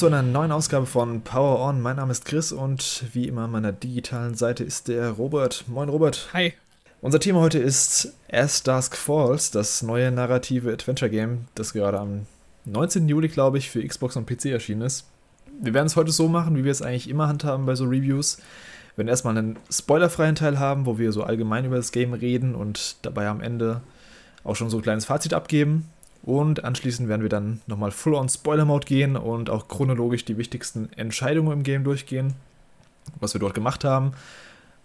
zu einer neuen Ausgabe von Power On. Mein Name ist Chris und wie immer an meiner digitalen Seite ist der Robert. Moin Robert. Hi. Unser Thema heute ist As Dusk Falls, das neue narrative Adventure Game, das gerade am 19. Juli, glaube ich, für Xbox und PC erschienen ist. Wir werden es heute so machen, wie wir es eigentlich immer handhaben bei so Reviews. Wir werden erstmal einen spoilerfreien Teil haben, wo wir so allgemein über das Game reden und dabei am Ende auch schon so ein kleines Fazit abgeben. Und anschließend werden wir dann nochmal full on Spoiler-Mode gehen und auch chronologisch die wichtigsten Entscheidungen im Game durchgehen, was wir dort gemacht haben.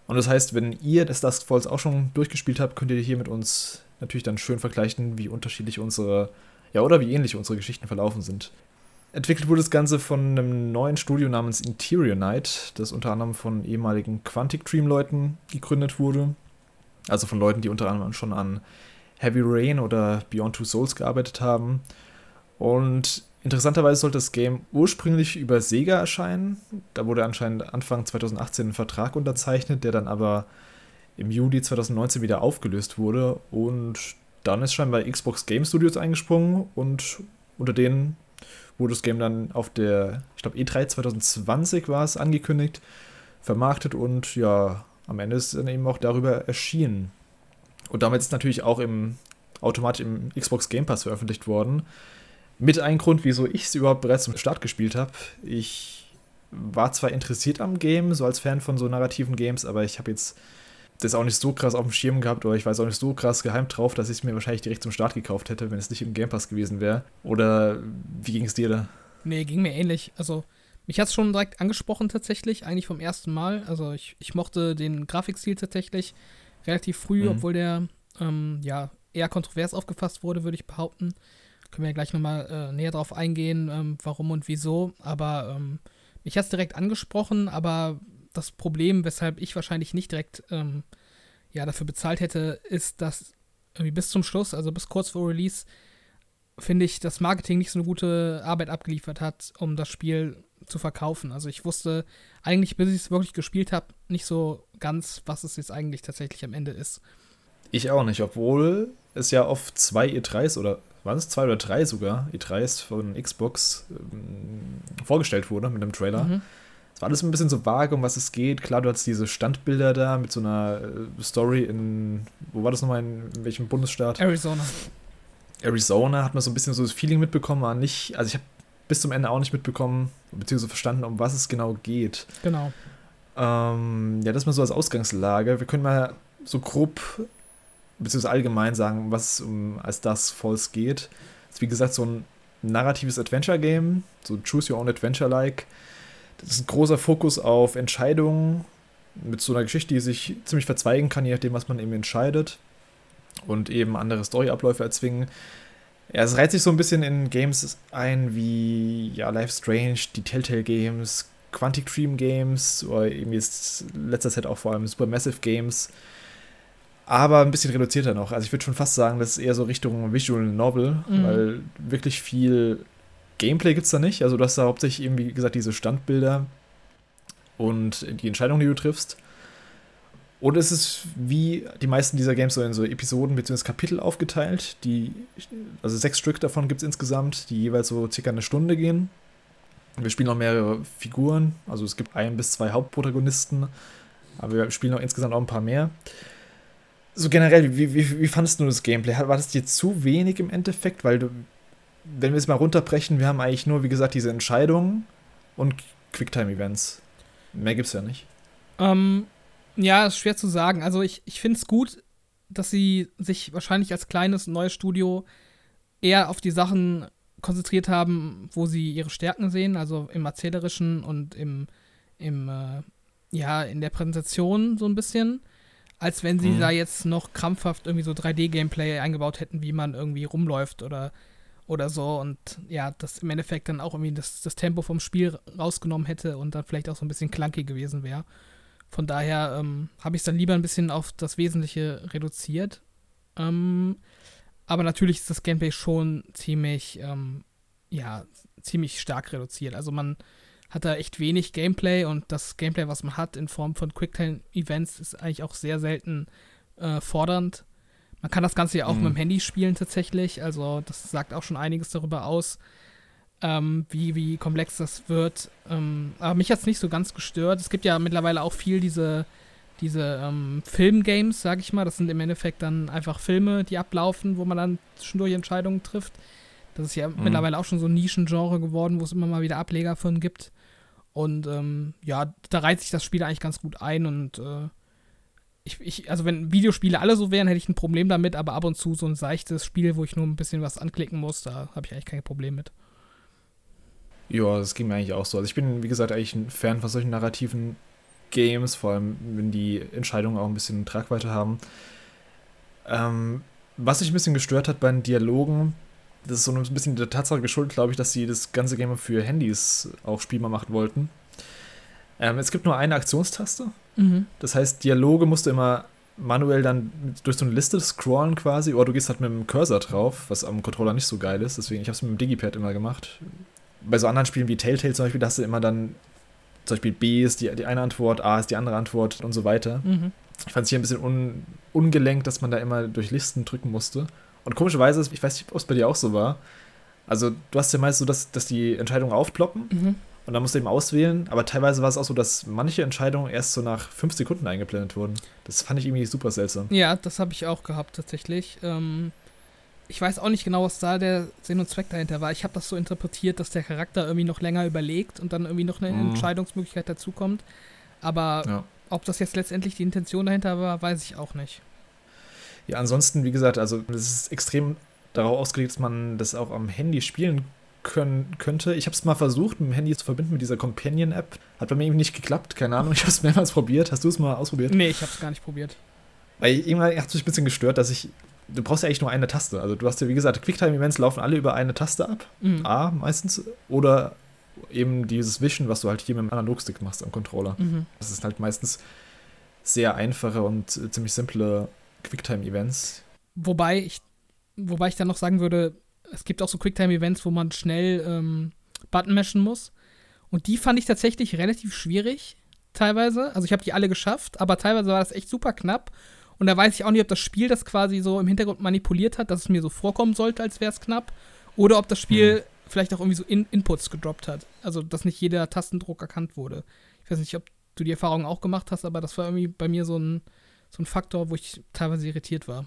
Und das heißt, wenn ihr das Dusk Falls auch schon durchgespielt habt, könnt ihr hier mit uns natürlich dann schön vergleichen, wie unterschiedlich unsere, ja, oder wie ähnlich unsere Geschichten verlaufen sind. Entwickelt wurde das Ganze von einem neuen Studio namens Interior Night, das unter anderem von ehemaligen Quantic Dream-Leuten gegründet wurde. Also von Leuten, die unter anderem schon an Heavy Rain oder Beyond Two Souls gearbeitet haben. Und interessanterweise sollte das Game ursprünglich über Sega erscheinen. Da wurde anscheinend Anfang 2018 ein Vertrag unterzeichnet, der dann aber im Juli 2019 wieder aufgelöst wurde. Und dann ist scheinbar Xbox Game Studios eingesprungen und unter denen wurde das Game dann auf der, ich glaube, E3 2020 war es angekündigt, vermarktet und ja, am Ende ist es dann eben auch darüber erschienen. Und damit ist natürlich auch im automatisch im Xbox Game Pass veröffentlicht worden. Mit einem Grund, wieso ich es überhaupt bereits zum Start gespielt habe. Ich war zwar interessiert am Game, so als Fan von so narrativen Games, aber ich habe jetzt das auch nicht so krass auf dem Schirm gehabt oder ich weiß auch nicht so krass geheimt drauf, dass ich es mir wahrscheinlich direkt zum Start gekauft hätte, wenn es nicht im Game Pass gewesen wäre. Oder wie ging es dir da? Nee, ging mir ähnlich. Also, mich hat es schon direkt angesprochen tatsächlich, eigentlich vom ersten Mal. Also, ich, ich mochte den Grafikstil tatsächlich relativ früh, mhm. obwohl der ähm, ja eher kontrovers aufgefasst wurde, würde ich behaupten. Können wir ja gleich nochmal äh, näher drauf eingehen, ähm, warum und wieso. Aber ähm, mich hat es direkt angesprochen, aber das Problem, weshalb ich wahrscheinlich nicht direkt ähm, ja, dafür bezahlt hätte, ist, dass irgendwie bis zum Schluss, also bis kurz vor Release, finde ich, das Marketing nicht so eine gute Arbeit abgeliefert hat, um das Spiel zu verkaufen. Also ich wusste eigentlich, bis ich es wirklich gespielt habe, nicht so ganz, was es jetzt eigentlich tatsächlich am Ende ist. Ich auch nicht, obwohl es ja auf zwei E3s oder waren es zwei oder drei sogar E3s von Xbox ähm, vorgestellt wurde mit einem Trailer. Mhm. Es war alles ein bisschen so vage, um was es geht. Klar, du hast diese Standbilder da mit so einer äh, Story in, wo war das nochmal, in, in welchem Bundesstaat? Arizona. Arizona hat man so ein bisschen so das Feeling mitbekommen, aber nicht, also ich habe bis zum Ende auch nicht mitbekommen, beziehungsweise verstanden, um was es genau geht. Genau. Ähm, ja, das mal so als Ausgangslage. Wir können mal so grob, beziehungsweise allgemein sagen, was um als das Falls geht. Das ist wie gesagt so ein narratives Adventure-Game, so Choose Your Own Adventure-like. Das ist ein großer Fokus auf Entscheidungen mit so einer Geschichte, die sich ziemlich verzweigen kann, je nachdem, was man eben entscheidet. Und eben andere Storyabläufe erzwingen. Ja, es reiht sich so ein bisschen in Games ein wie ja, Life Strange, die Telltale Games, Quantic Dream Games oder eben jetzt letzter Zeit auch vor allem Supermassive Games. Aber ein bisschen reduzierter noch. Also ich würde schon fast sagen, das ist eher so Richtung Visual Novel, mhm. weil wirklich viel Gameplay gibt es da nicht. Also du hast da hauptsächlich eben, wie gesagt, diese Standbilder und die Entscheidungen, die du triffst. Es ist wie die meisten dieser Games so in so Episoden bzw. Kapitel aufgeteilt. Die, also sechs Stück davon gibt es insgesamt, die jeweils so circa eine Stunde gehen. Wir spielen noch mehrere Figuren, also es gibt ein bis zwei Hauptprotagonisten, aber wir spielen noch insgesamt auch ein paar mehr. So generell, wie, wie, wie fandest du das Gameplay? War das dir zu wenig im Endeffekt? Weil du, wenn wir es mal runterbrechen, wir haben eigentlich nur, wie gesagt, diese Entscheidungen und Quicktime-Events. Mehr gibt es ja nicht. Ähm, ja, ist schwer zu sagen. Also ich, ich finde es gut, dass sie sich wahrscheinlich als kleines neues Studio eher auf die Sachen konzentriert haben, wo sie ihre Stärken sehen, also im erzählerischen und im, im äh, ja, in der Präsentation so ein bisschen, als wenn sie mhm. da jetzt noch krampfhaft irgendwie so 3D-Gameplay eingebaut hätten, wie man irgendwie rumläuft oder, oder so und ja, das im Endeffekt dann auch irgendwie das, das Tempo vom Spiel rausgenommen hätte und dann vielleicht auch so ein bisschen clunky gewesen wäre. Von daher ähm, habe ich es dann lieber ein bisschen auf das Wesentliche reduziert. Ähm, aber natürlich ist das Gameplay schon ziemlich, ähm, ja, ziemlich stark reduziert. Also man hat da echt wenig Gameplay und das Gameplay, was man hat in Form von Quicktime-Events, ist eigentlich auch sehr selten äh, fordernd. Man kann das Ganze ja auch mhm. mit dem Handy spielen tatsächlich, also das sagt auch schon einiges darüber aus. Ähm, wie, wie komplex das wird. Ähm, aber mich hat es nicht so ganz gestört. Es gibt ja mittlerweile auch viel diese, diese ähm, Filmgames, sag ich mal. Das sind im Endeffekt dann einfach Filme, die ablaufen, wo man dann zwischendurch Entscheidungen trifft. Das ist ja mhm. mittlerweile auch schon so ein Nischengenre geworden, wo es immer mal wieder Ableger von gibt. Und ähm, ja, da reiht sich das Spiel eigentlich ganz gut ein und äh, ich, ich, also wenn Videospiele alle so wären, hätte ich ein Problem damit, aber ab und zu so ein seichtes Spiel, wo ich nur ein bisschen was anklicken muss, da habe ich eigentlich kein Problem mit. Ja, das ging mir eigentlich auch so. Also ich bin, wie gesagt, eigentlich ein Fan von solchen narrativen Games, vor allem wenn die Entscheidungen auch ein bisschen Tragweite haben. Ähm, was sich ein bisschen gestört hat bei den Dialogen, das ist so ein bisschen der Tatsache geschuldet, glaube ich, dass sie das ganze Game für Handys auch spielbar machen wollten. Ähm, es gibt nur eine Aktionstaste. Mhm. Das heißt, Dialoge musst du immer manuell dann durch so eine Liste scrollen quasi, oder du gehst halt mit dem Cursor drauf, was am Controller nicht so geil ist. Deswegen, ich habe es mit dem Digipad immer gemacht. Bei so anderen Spielen wie Telltale zum Beispiel, da hast du immer dann, zum Beispiel B ist die, die eine Antwort, A ist die andere Antwort und so weiter. Mhm. Ich fand es hier ein bisschen un, ungelenkt, dass man da immer durch Listen drücken musste. Und komischerweise, ich weiß nicht, ob es bei dir auch so war. Also, du hast ja meist so, dass, dass die Entscheidungen aufploppen. Mhm. Und dann musst du eben auswählen. Aber teilweise war es auch so, dass manche Entscheidungen erst so nach fünf Sekunden eingeblendet wurden. Das fand ich irgendwie super seltsam. Ja, das habe ich auch gehabt tatsächlich. Ähm, ich weiß auch nicht genau, was da der Sinn und Zweck dahinter war. Ich habe das so interpretiert, dass der Charakter irgendwie noch länger überlegt und dann irgendwie noch eine mhm. Entscheidungsmöglichkeit dazukommt. Aber ja. ob das jetzt letztendlich die Intention dahinter war, weiß ich auch nicht. Ja, ansonsten, wie gesagt, also es ist extrem darauf ausgelegt, dass man das auch am Handy spielen können, könnte. Ich habe es mal versucht, mit dem Handy zu verbinden mit dieser Companion-App. Hat bei mir eben nicht geklappt, keine Ahnung. Ich habe es mehrmals probiert. Hast du es mal ausprobiert? Nee, ich habe es gar nicht probiert. Weil irgendwann hat es mich ein bisschen gestört, dass ich. Du brauchst ja eigentlich nur eine Taste. Also du hast ja, wie gesagt, Quicktime-Events laufen alle über eine Taste ab. Mhm. A meistens. Oder eben dieses Wischen, was du halt hier mit dem Analogstick machst am Controller. Mhm. Das ist halt meistens sehr einfache und äh, ziemlich simple Quicktime-Events. Wobei ich, wobei ich dann noch sagen würde, es gibt auch so Quicktime-Events, wo man schnell ähm, Button mashen muss. Und die fand ich tatsächlich relativ schwierig, teilweise. Also ich habe die alle geschafft, aber teilweise war das echt super knapp. Und da weiß ich auch nicht, ob das Spiel das quasi so im Hintergrund manipuliert hat, dass es mir so vorkommen sollte, als wäre es knapp. Oder ob das Spiel hm. vielleicht auch irgendwie so In Inputs gedroppt hat. Also, dass nicht jeder Tastendruck erkannt wurde. Ich weiß nicht, ob du die Erfahrung auch gemacht hast, aber das war irgendwie bei mir so ein, so ein Faktor, wo ich teilweise irritiert war.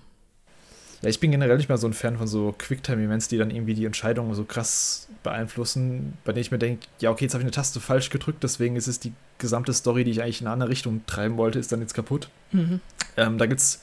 Ja, ich bin generell nicht mehr so ein Fan von so Quicktime-Events, die dann irgendwie die Entscheidungen so krass beeinflussen, bei denen ich mir denke, ja, okay, jetzt habe ich eine Taste falsch gedrückt, deswegen ist es die gesamte Story, die ich eigentlich in eine andere Richtung treiben wollte, ist dann jetzt kaputt. Mhm. Ähm, da gibt es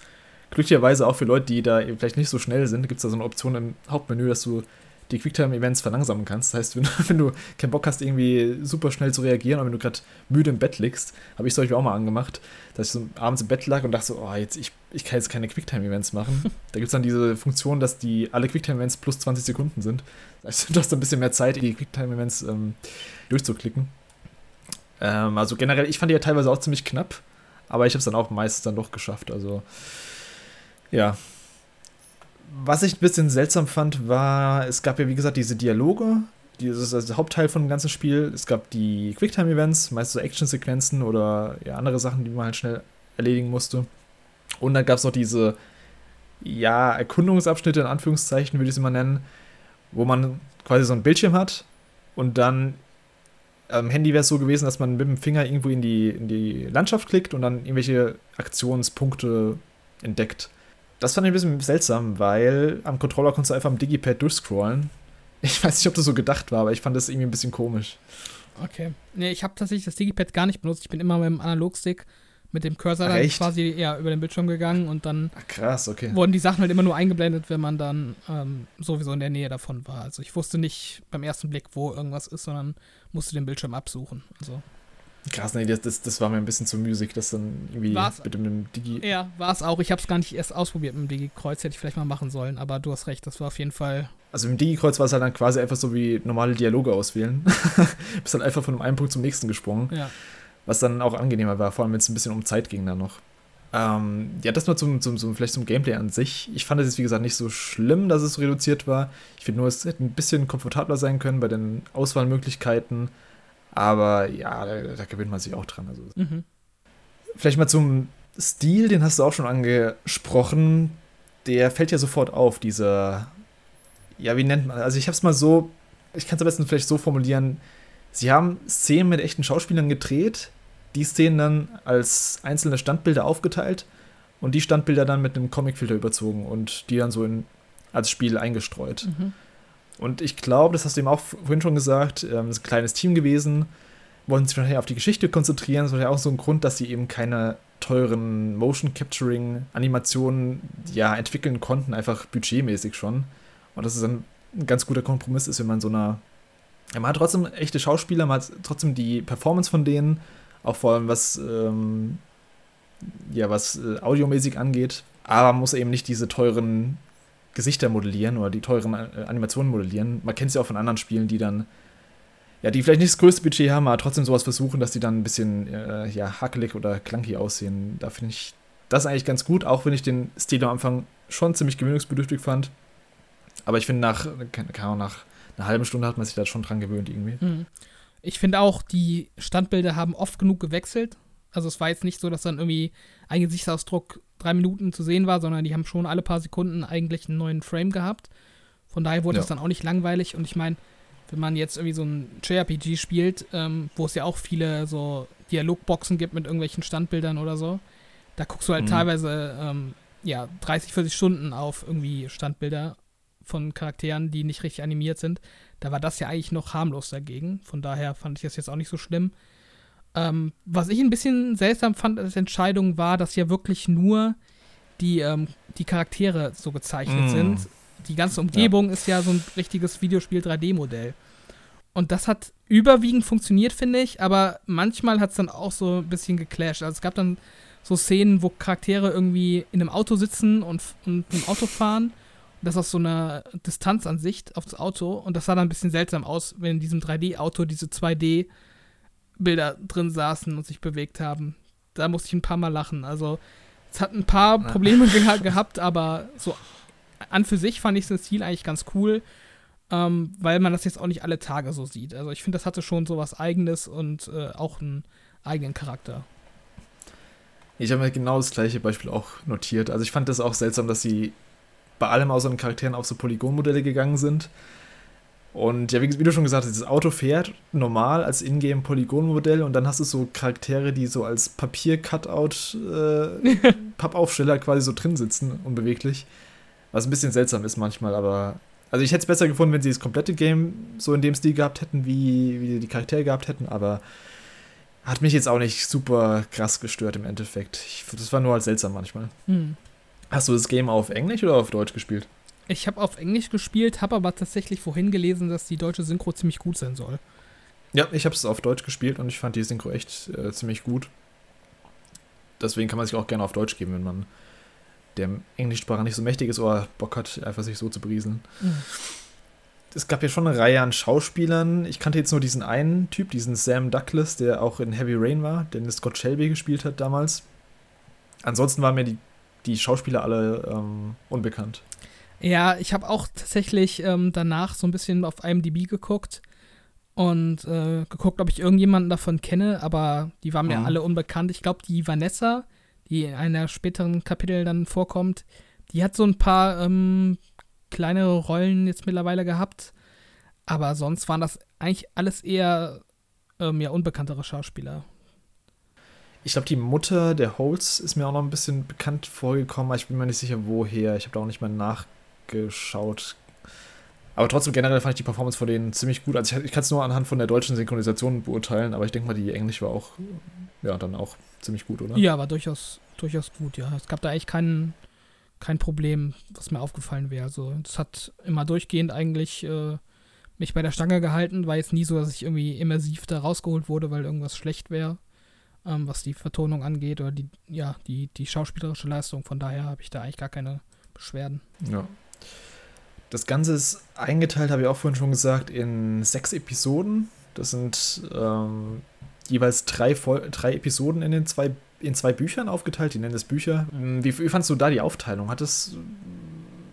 glücklicherweise auch für Leute, die da vielleicht nicht so schnell sind, gibt es da so eine Option im Hauptmenü, dass du die Quicktime-Events verlangsamen kannst. Das heißt, wenn, wenn, du keinen Bock hast, irgendwie super schnell zu reagieren, oder wenn du gerade müde im Bett liegst, habe ich es euch auch mal angemacht, dass ich so abends im Bett lag und dachte so, oh, jetzt, ich, ich kann jetzt keine Quicktime-Events machen. da gibt es dann diese Funktion, dass die alle Quicktime-Events plus 20 Sekunden sind. Das heißt, du hast ein bisschen mehr Zeit, die Quicktime-Events ähm, durchzuklicken. Ähm, also generell, ich fand die ja teilweise auch ziemlich knapp, aber ich habe es dann auch meistens dann doch geschafft. Also ja, was ich ein bisschen seltsam fand, war, es gab ja wie gesagt diese Dialoge, dieses also der Hauptteil von dem ganzen Spiel. Es gab die Quicktime-Events, meist so Action-Sequenzen oder ja, andere Sachen, die man halt schnell erledigen musste. Und dann gab es noch diese, ja, Erkundungsabschnitte in Anführungszeichen, würde ich es immer nennen, wo man quasi so ein Bildschirm hat und dann am Handy wäre es so gewesen, dass man mit dem Finger irgendwo in die, in die Landschaft klickt und dann irgendwelche Aktionspunkte entdeckt. Das fand ich ein bisschen seltsam, weil am Controller konntest du einfach am Digipad durchscrollen. Ich weiß nicht, ob das so gedacht war, aber ich fand das irgendwie ein bisschen komisch. Okay. Nee, ich habe tatsächlich das Digipad gar nicht benutzt. Ich bin immer mit dem Analogstick mit dem Cursor dann quasi ja, über den Bildschirm gegangen und dann Ach, krass, okay. wurden die Sachen halt immer nur eingeblendet, wenn man dann ähm, sowieso in der Nähe davon war. Also ich wusste nicht beim ersten Blick, wo irgendwas ist, sondern musste den Bildschirm absuchen. Also Krass, nee, das, das, das war mir ein bisschen zu müßig, das dann irgendwie war's, mit dem Digi. Ja, war es auch. Ich habe es gar nicht erst ausprobiert mit dem Digi-Kreuz, hätte ich vielleicht mal machen sollen, aber du hast recht, das war auf jeden Fall. Also mit dem Digi-Kreuz war es halt dann quasi einfach so wie normale Dialoge auswählen. Bist dann einfach von einem Punkt zum nächsten gesprungen. Ja. Was dann auch angenehmer war, vor allem wenn es ein bisschen um Zeit ging dann noch. Ähm, ja, das mal zum, zum, zum, vielleicht zum Gameplay an sich. Ich fand es jetzt, wie gesagt, nicht so schlimm, dass es so reduziert war. Ich finde nur, es hätte ein bisschen komfortabler sein können bei den Auswahlmöglichkeiten. Aber ja, da, da gewinnt man sich auch dran. Also. Mhm. Vielleicht mal zum Stil, den hast du auch schon angesprochen. Der fällt ja sofort auf, dieser, ja, wie nennt man, also ich habe es mal so ich kann es am besten vielleicht so formulieren, sie haben Szenen mit echten Schauspielern gedreht, die Szenen dann als einzelne Standbilder aufgeteilt und die Standbilder dann mit einem Comicfilter überzogen und die dann so in, als Spiel eingestreut. Mhm. Und ich glaube, das hast du eben auch vorhin schon gesagt, ähm, ist ein kleines Team gewesen, wollten sich wahrscheinlich auf die Geschichte konzentrieren. Das war ja auch so ein Grund, dass sie eben keine teuren Motion Capturing Animationen ja entwickeln konnten, einfach budgetmäßig schon. Und das ist ein, ein ganz guter Kompromiss ist, wenn man so einer ja, man hat trotzdem echte Schauspieler, man hat trotzdem die Performance von denen, auch vor allem was ähm, ja was äh, audiomäßig angeht, aber man muss eben nicht diese teuren Gesichter modellieren oder die teuren äh, Animationen modellieren. Man kennt es ja auch von anderen Spielen, die dann ja, die vielleicht nicht das größte Budget haben, aber trotzdem sowas versuchen, dass die dann ein bisschen äh, ja, hackelig oder clunky aussehen. Da finde ich das eigentlich ganz gut, auch wenn ich den Stil am Anfang schon ziemlich gewöhnungsbedürftig fand. Aber ich finde, nach, nach einer halben Stunde hat man sich da schon dran gewöhnt irgendwie. Mhm. Ich finde auch, die Standbilder haben oft genug gewechselt. Also es war jetzt nicht so, dass dann irgendwie ein Gesichtsausdruck drei Minuten zu sehen war, sondern die haben schon alle paar Sekunden eigentlich einen neuen Frame gehabt. Von daher wurde es ja. dann auch nicht langweilig. Und ich meine, wenn man jetzt irgendwie so ein JRPG spielt, ähm, wo es ja auch viele so Dialogboxen gibt mit irgendwelchen Standbildern oder so, da guckst du halt mhm. teilweise ähm, ja 30, 40 Stunden auf irgendwie Standbilder von Charakteren, die nicht richtig animiert sind. Da war das ja eigentlich noch harmlos dagegen. Von daher fand ich das jetzt auch nicht so schlimm. Ähm, was ich ein bisschen seltsam fand als Entscheidung war, dass ja wirklich nur die, ähm, die Charaktere so gezeichnet mm. sind. Die ganze Umgebung ja. ist ja so ein richtiges Videospiel 3D-Modell. Und das hat überwiegend funktioniert, finde ich, aber manchmal hat es dann auch so ein bisschen geclasht. Also es gab dann so Szenen, wo Charaktere irgendwie in einem Auto sitzen und, und im Auto fahren. Das aus so einer Distanzansicht auf das Auto. Und das sah dann ein bisschen seltsam aus, wenn in diesem 3D-Auto diese 2D- Bilder drin saßen und sich bewegt haben. Da musste ich ein paar Mal lachen. Also, es hat ein paar Probleme ge gehabt, aber so an für sich fand ich den Stil eigentlich ganz cool, ähm, weil man das jetzt auch nicht alle Tage so sieht. Also, ich finde, das hatte schon so was Eigenes und äh, auch einen eigenen Charakter. Ich habe mir genau das gleiche Beispiel auch notiert. Also, ich fand das auch seltsam, dass sie bei allem außer den Charakteren auf so Polygonmodelle gegangen sind. Und ja, wie, wie, du schon gesagt hast, das Auto fährt normal als Ingame-Polygon-Modell und dann hast du so Charaktere, die so als Papier-Cutout, äh, Pappaufsteller quasi so drin sitzen, unbeweglich. Was ein bisschen seltsam ist manchmal, aber. Also ich hätte es besser gefunden, wenn sie das komplette Game so in dem Stil gehabt hätten, wie, wie die Charaktere gehabt hätten, aber hat mich jetzt auch nicht super krass gestört im Endeffekt. Ich, das war nur als seltsam manchmal. Hm. Hast du das Game auf Englisch oder auf Deutsch gespielt? Ich habe auf Englisch gespielt, habe aber tatsächlich vorhin gelesen, dass die deutsche Synchro ziemlich gut sein soll. Ja, ich habe es auf Deutsch gespielt und ich fand die Synchro echt äh, ziemlich gut. Deswegen kann man sich auch gerne auf Deutsch geben, wenn man der Englischsprache nicht so mächtig ist oder Bock hat, einfach sich so zu berieseln. Mhm. Es gab ja schon eine Reihe an Schauspielern. Ich kannte jetzt nur diesen einen Typ, diesen Sam Douglas, der auch in Heavy Rain war, den Scott Shelby gespielt hat damals. Ansonsten waren mir die, die Schauspieler alle ähm, unbekannt. Ja, ich habe auch tatsächlich ähm, danach so ein bisschen auf IMDb geguckt und äh, geguckt, ob ich irgendjemanden davon kenne, aber die waren mir mhm. alle unbekannt. Ich glaube, die Vanessa, die in einer späteren Kapitel dann vorkommt, die hat so ein paar ähm, kleinere Rollen jetzt mittlerweile gehabt, aber sonst waren das eigentlich alles eher ähm, ja, unbekanntere Schauspieler. Ich glaube, die Mutter der Holz ist mir auch noch ein bisschen bekannt vorgekommen, aber ich bin mir nicht sicher, woher. Ich habe da auch nicht mal nach geschaut. Aber trotzdem generell fand ich die Performance von denen ziemlich gut. Also ich, ich kann es nur anhand von der deutschen Synchronisation beurteilen, aber ich denke mal, die Englisch war auch, ja, dann auch ziemlich gut, oder? Ja, war durchaus, durchaus gut, ja. Es gab da eigentlich kein, kein Problem, was mir aufgefallen wäre. Also es hat immer durchgehend eigentlich äh, mich bei der Stange gehalten. War jetzt nie so, dass ich irgendwie immersiv da rausgeholt wurde, weil irgendwas schlecht wäre, ähm, was die Vertonung angeht oder die, ja, die, die schauspielerische Leistung. Von daher habe ich da eigentlich gar keine Beschwerden. Ja. Das Ganze ist eingeteilt, habe ich auch vorhin schon gesagt, in sechs Episoden. Das sind ähm, jeweils drei, drei Episoden in den zwei, in zwei Büchern aufgeteilt. Die nennen das Bücher. Wie, wie fandest du da die Aufteilung? Hat das,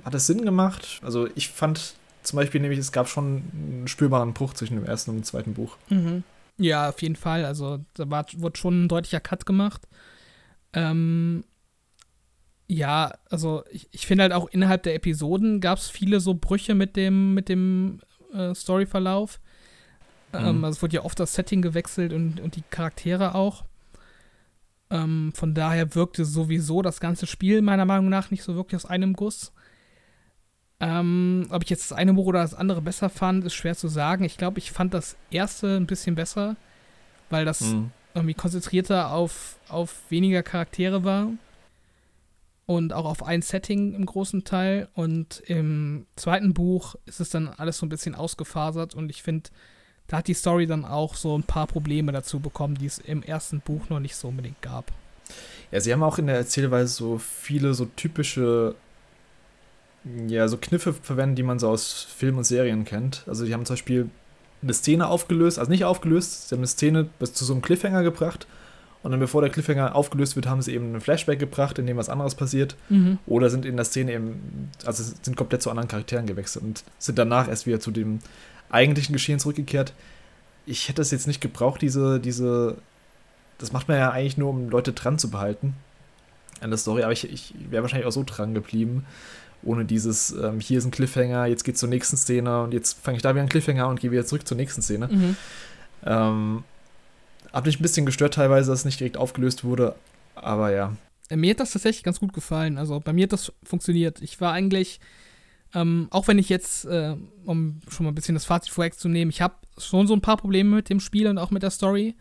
hat das Sinn gemacht? Also ich fand zum Beispiel nämlich, es gab schon einen spürbaren Bruch zwischen dem ersten und dem zweiten Buch. Mhm. Ja, auf jeden Fall. Also da war, wurde schon ein deutlicher Cut gemacht. Ähm, ja, also ich, ich finde halt auch innerhalb der Episoden gab es viele so Brüche mit dem, mit dem äh, Storyverlauf. Ähm, Mhm. also es wurde ja oft das Setting gewechselt und, und die Charaktere auch. Ähm, von daher wirkte sowieso das ganze Spiel meiner Meinung nach nicht so wirklich aus einem Guss. Ähm, ob ich jetzt das eine Buch oder das andere besser fand, ist schwer zu sagen. Ich glaube, ich fand das erste ein bisschen besser, weil das Mhm. irgendwie konzentrierter auf, auf weniger Charaktere war und auch auf ein Setting im großen Teil. Und im zweiten Buch ist es dann alles so ein bisschen ausgefasert und ich finde, da hat die Story dann auch so ein paar Probleme dazu bekommen, die es im ersten Buch noch nicht so unbedingt gab. Ja, sie haben auch in der Erzählweise so viele so typische, ja, so Kniffe verwendet, die man so aus Filmen und Serien kennt. Also die haben zum Beispiel eine Szene aufgelöst, also nicht aufgelöst, sie haben eine Szene bis zu so einem Cliffhanger gebracht und dann bevor der Cliffhanger aufgelöst wird, haben sie eben einen Flashback gebracht, in dem was anderes passiert Mhm. oder sind in der Szene eben, also sind komplett zu anderen Charakteren gewechselt und sind danach erst wieder zu dem eigentlichen Geschehen zurückgekehrt. Ich hätte es jetzt nicht gebraucht, diese, diese, das macht man ja eigentlich nur, um Leute dran zu behalten an der Story, aber ich, ich wäre wahrscheinlich auch so dran geblieben, ohne dieses, ähm, hier ist ein Cliffhanger, jetzt geht's zur nächsten Szene und jetzt fange ich da wieder einen Cliffhanger und gehe wieder zurück zur nächsten Szene. Mhm. Ähm, hat mich ein bisschen gestört teilweise, dass es nicht direkt aufgelöst wurde, aber ja. Äh, Mir hat das tatsächlich ganz gut gefallen. Also bei mir hat das funktioniert. Ich war eigentlich, ähm, auch wenn ich jetzt, äh, um schon mal ein bisschen das Fazit vorwegzunehmen, ich habe schon so ein paar Probleme mit dem Spiel und auch mit der Story.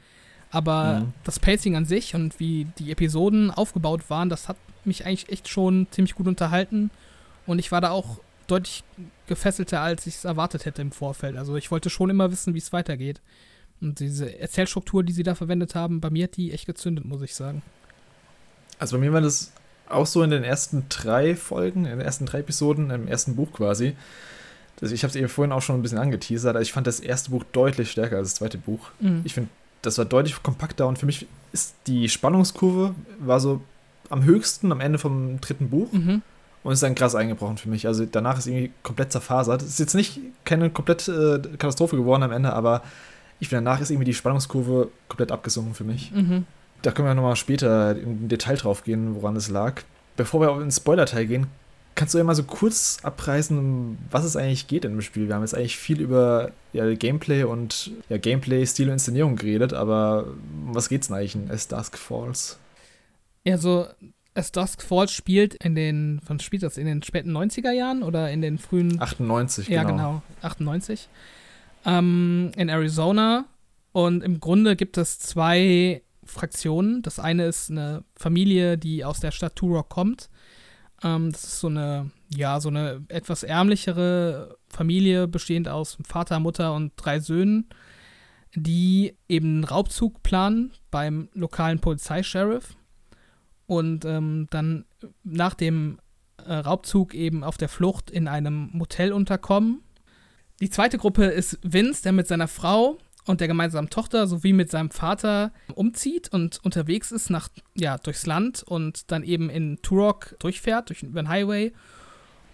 Aber Mhm. das Pacing an sich und wie die Episoden aufgebaut waren, das hat mich eigentlich echt schon ziemlich gut unterhalten. Und ich war da auch deutlich gefesselter, als ich es erwartet hätte im Vorfeld. Also ich wollte schon immer wissen, wie es weitergeht. Und diese Erzählstruktur, die sie da verwendet haben, bei mir hat die echt gezündet, muss ich sagen. Also bei mir war das auch so in den ersten drei Folgen, in den ersten drei Episoden, im ersten Buch quasi. Das, ich habe es eben vorhin auch schon ein bisschen angeteasert. Also ich fand das erste Buch deutlich stärker als das zweite Buch. Mhm. Ich finde, das war deutlich kompakter und für mich ist die Spannungskurve war so am höchsten am Ende vom dritten Buch Mhm. Und ist dann krass eingebrochen für mich. Also danach ist irgendwie komplett zerfasert. Es ist jetzt nicht keine komplette äh, Katastrophe geworden am Ende, aber ich finde, danach ist irgendwie die Spannungskurve komplett abgesunken für mich. Mhm. Da können wir nochmal später im Detail drauf gehen, woran es lag. Bevor wir auf den Spoiler-Teil gehen, kannst du ja mal so kurz abreißen, um was es eigentlich geht in dem Spiel. Wir haben jetzt eigentlich viel über ja, Gameplay und ja, Gameplay, Stil und Inszenierung geredet, aber um was geht's denn eigentlich in As Dusk Falls? Ja, so As Dusk Falls spielt in den, wann spielt das? In den späten 90er Jahren oder in den frühen 98, Ja, genau. genau. 98. Ähm, in Arizona. Und im Grunde gibt es zwei Fraktionen. Das eine ist eine Familie, die aus der Stadt Turok kommt. Ähm, das ist so eine, ja, so eine etwas ärmlichere Familie, bestehend aus Vater, Mutter und drei Söhnen, die eben einen Raubzug planen beim lokalen Polizeischeriff. Und ähm, dann nach dem äh, Raubzug eben auf der Flucht in einem Motel unterkommen. Die zweite Gruppe ist Vince, der mit seiner Frau und der gemeinsamen Tochter sowie mit seinem Vater umzieht und unterwegs ist nach, ja, durchs Land und dann eben in Turok durchfährt, durch, über den Highway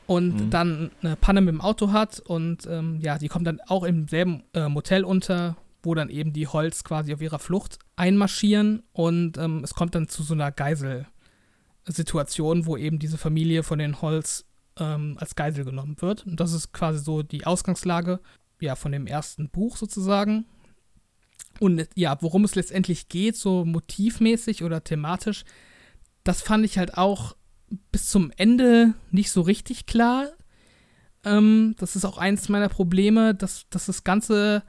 und Mhm. dann eine Panne mit dem Auto hat und ähm, ja, die kommt dann auch im selben äh, Motel unter, wo dann eben die Holz quasi auf ihrer Flucht einmarschieren und ähm, es kommt dann zu so einer Geiselsituation, wo eben diese Familie von den Holz ähm, als Geisel genommen wird. Und das ist quasi so die Ausgangslage ja, von dem ersten Buch sozusagen. Und ja, worum es letztendlich geht, so motivmäßig oder thematisch, das fand ich halt auch bis zum Ende nicht so richtig klar. Ähm, das ist auch eins meiner Probleme, dass, dass das Ganze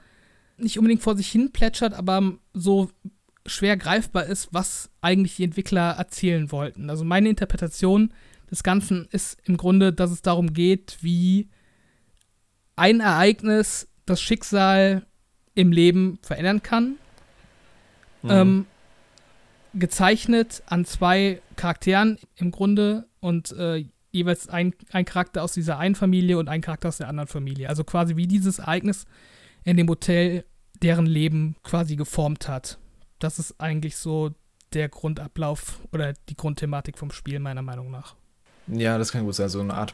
nicht unbedingt vor sich hin plätschert, aber so schwer greifbar ist, was eigentlich die Entwickler erzählen wollten. Also meine Interpretation des Ganzen ist im Grunde, dass es darum geht, wie ein Ereignis das Schicksal im Leben verändern kann. Mhm. Ähm, gezeichnet an zwei Charakteren im Grunde und äh, jeweils ein, ein Charakter aus dieser einen Familie und ein Charakter aus der anderen Familie. Also quasi wie dieses Ereignis in dem Hotel deren Leben quasi geformt hat. Das ist eigentlich so der Grundablauf oder die Grundthematik vom Spiel, meiner Meinung nach. Ja, das kann gut sein. So eine Art,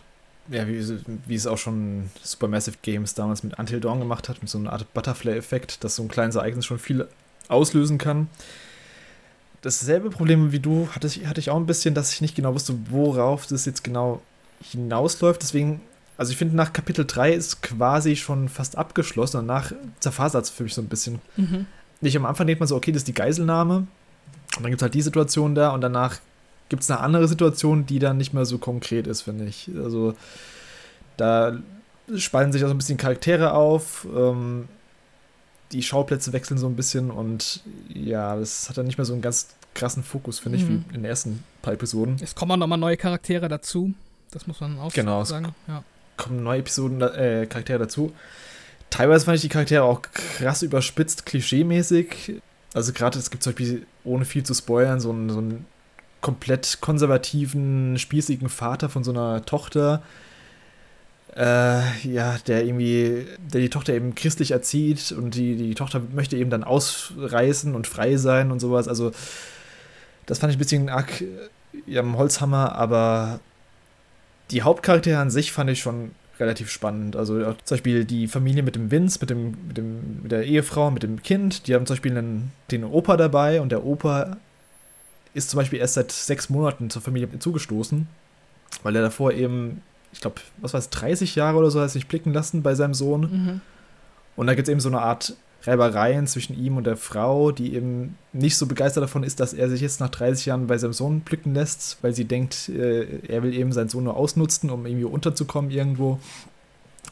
ja, wie, wie es auch schon Supermassive Games damals mit Until Dawn gemacht hat, mit so einer Art Butterfly-Effekt, dass so ein kleines Ereignis schon viel auslösen kann. Dasselbe Problem wie du hatte ich, hatte ich auch ein bisschen, dass ich nicht genau wusste, worauf das jetzt genau hinausläuft. Deswegen also ich finde, nach Kapitel 3 ist quasi schon fast abgeschlossen. Danach zerfasert es für mich so ein bisschen. Mhm. Nicht am Anfang denkt man so, okay, das ist die Geiselnahme. Und dann gibt es halt die Situation da und danach gibt es eine andere Situation, die dann nicht mehr so konkret ist, finde ich. Also da spalten sich auch so ein bisschen Charaktere auf. Ähm, die Schauplätze wechseln so ein bisschen und ja, das hat dann nicht mehr so einen ganz krassen Fokus, finde mhm. ich, wie in den ersten paar Episoden. Es kommen auch nochmal neue Charaktere dazu. Das muss man auch genau, sagen. Ja. Kommen neue Episoden, äh, Charaktere dazu. Teilweise fand ich die Charaktere auch krass überspitzt, klischeemäßig. Also gerade, es gibt zum Beispiel, ohne viel zu spoilern, so einen, so einen komplett konservativen, spießigen Vater von so einer Tochter, äh, ja, der irgendwie, der die Tochter eben christlich erzieht und die, die Tochter möchte eben dann ausreißen und frei sein und sowas. Also, das fand ich ein bisschen arg ja, am Holzhammer, aber die Hauptcharaktere an sich fand ich schon relativ spannend. Also zum Beispiel die Familie mit dem Vince, mit, dem, mit, dem, mit der Ehefrau, mit dem Kind, die haben zum Beispiel einen, den Opa dabei und der Opa ist zum Beispiel erst seit sechs Monaten zur Familie zugestoßen, weil er davor eben ich glaube, was war es, 30 Jahre oder so hat sich blicken lassen bei seinem Sohn. Mhm. Und da gibt es eben so eine Art Reibereien zwischen ihm und der Frau, die eben nicht so begeistert davon ist, dass er sich jetzt nach 30 Jahren bei seinem Sohn blicken lässt, weil sie denkt, äh, er will eben seinen Sohn nur ausnutzen, um irgendwie unterzukommen irgendwo.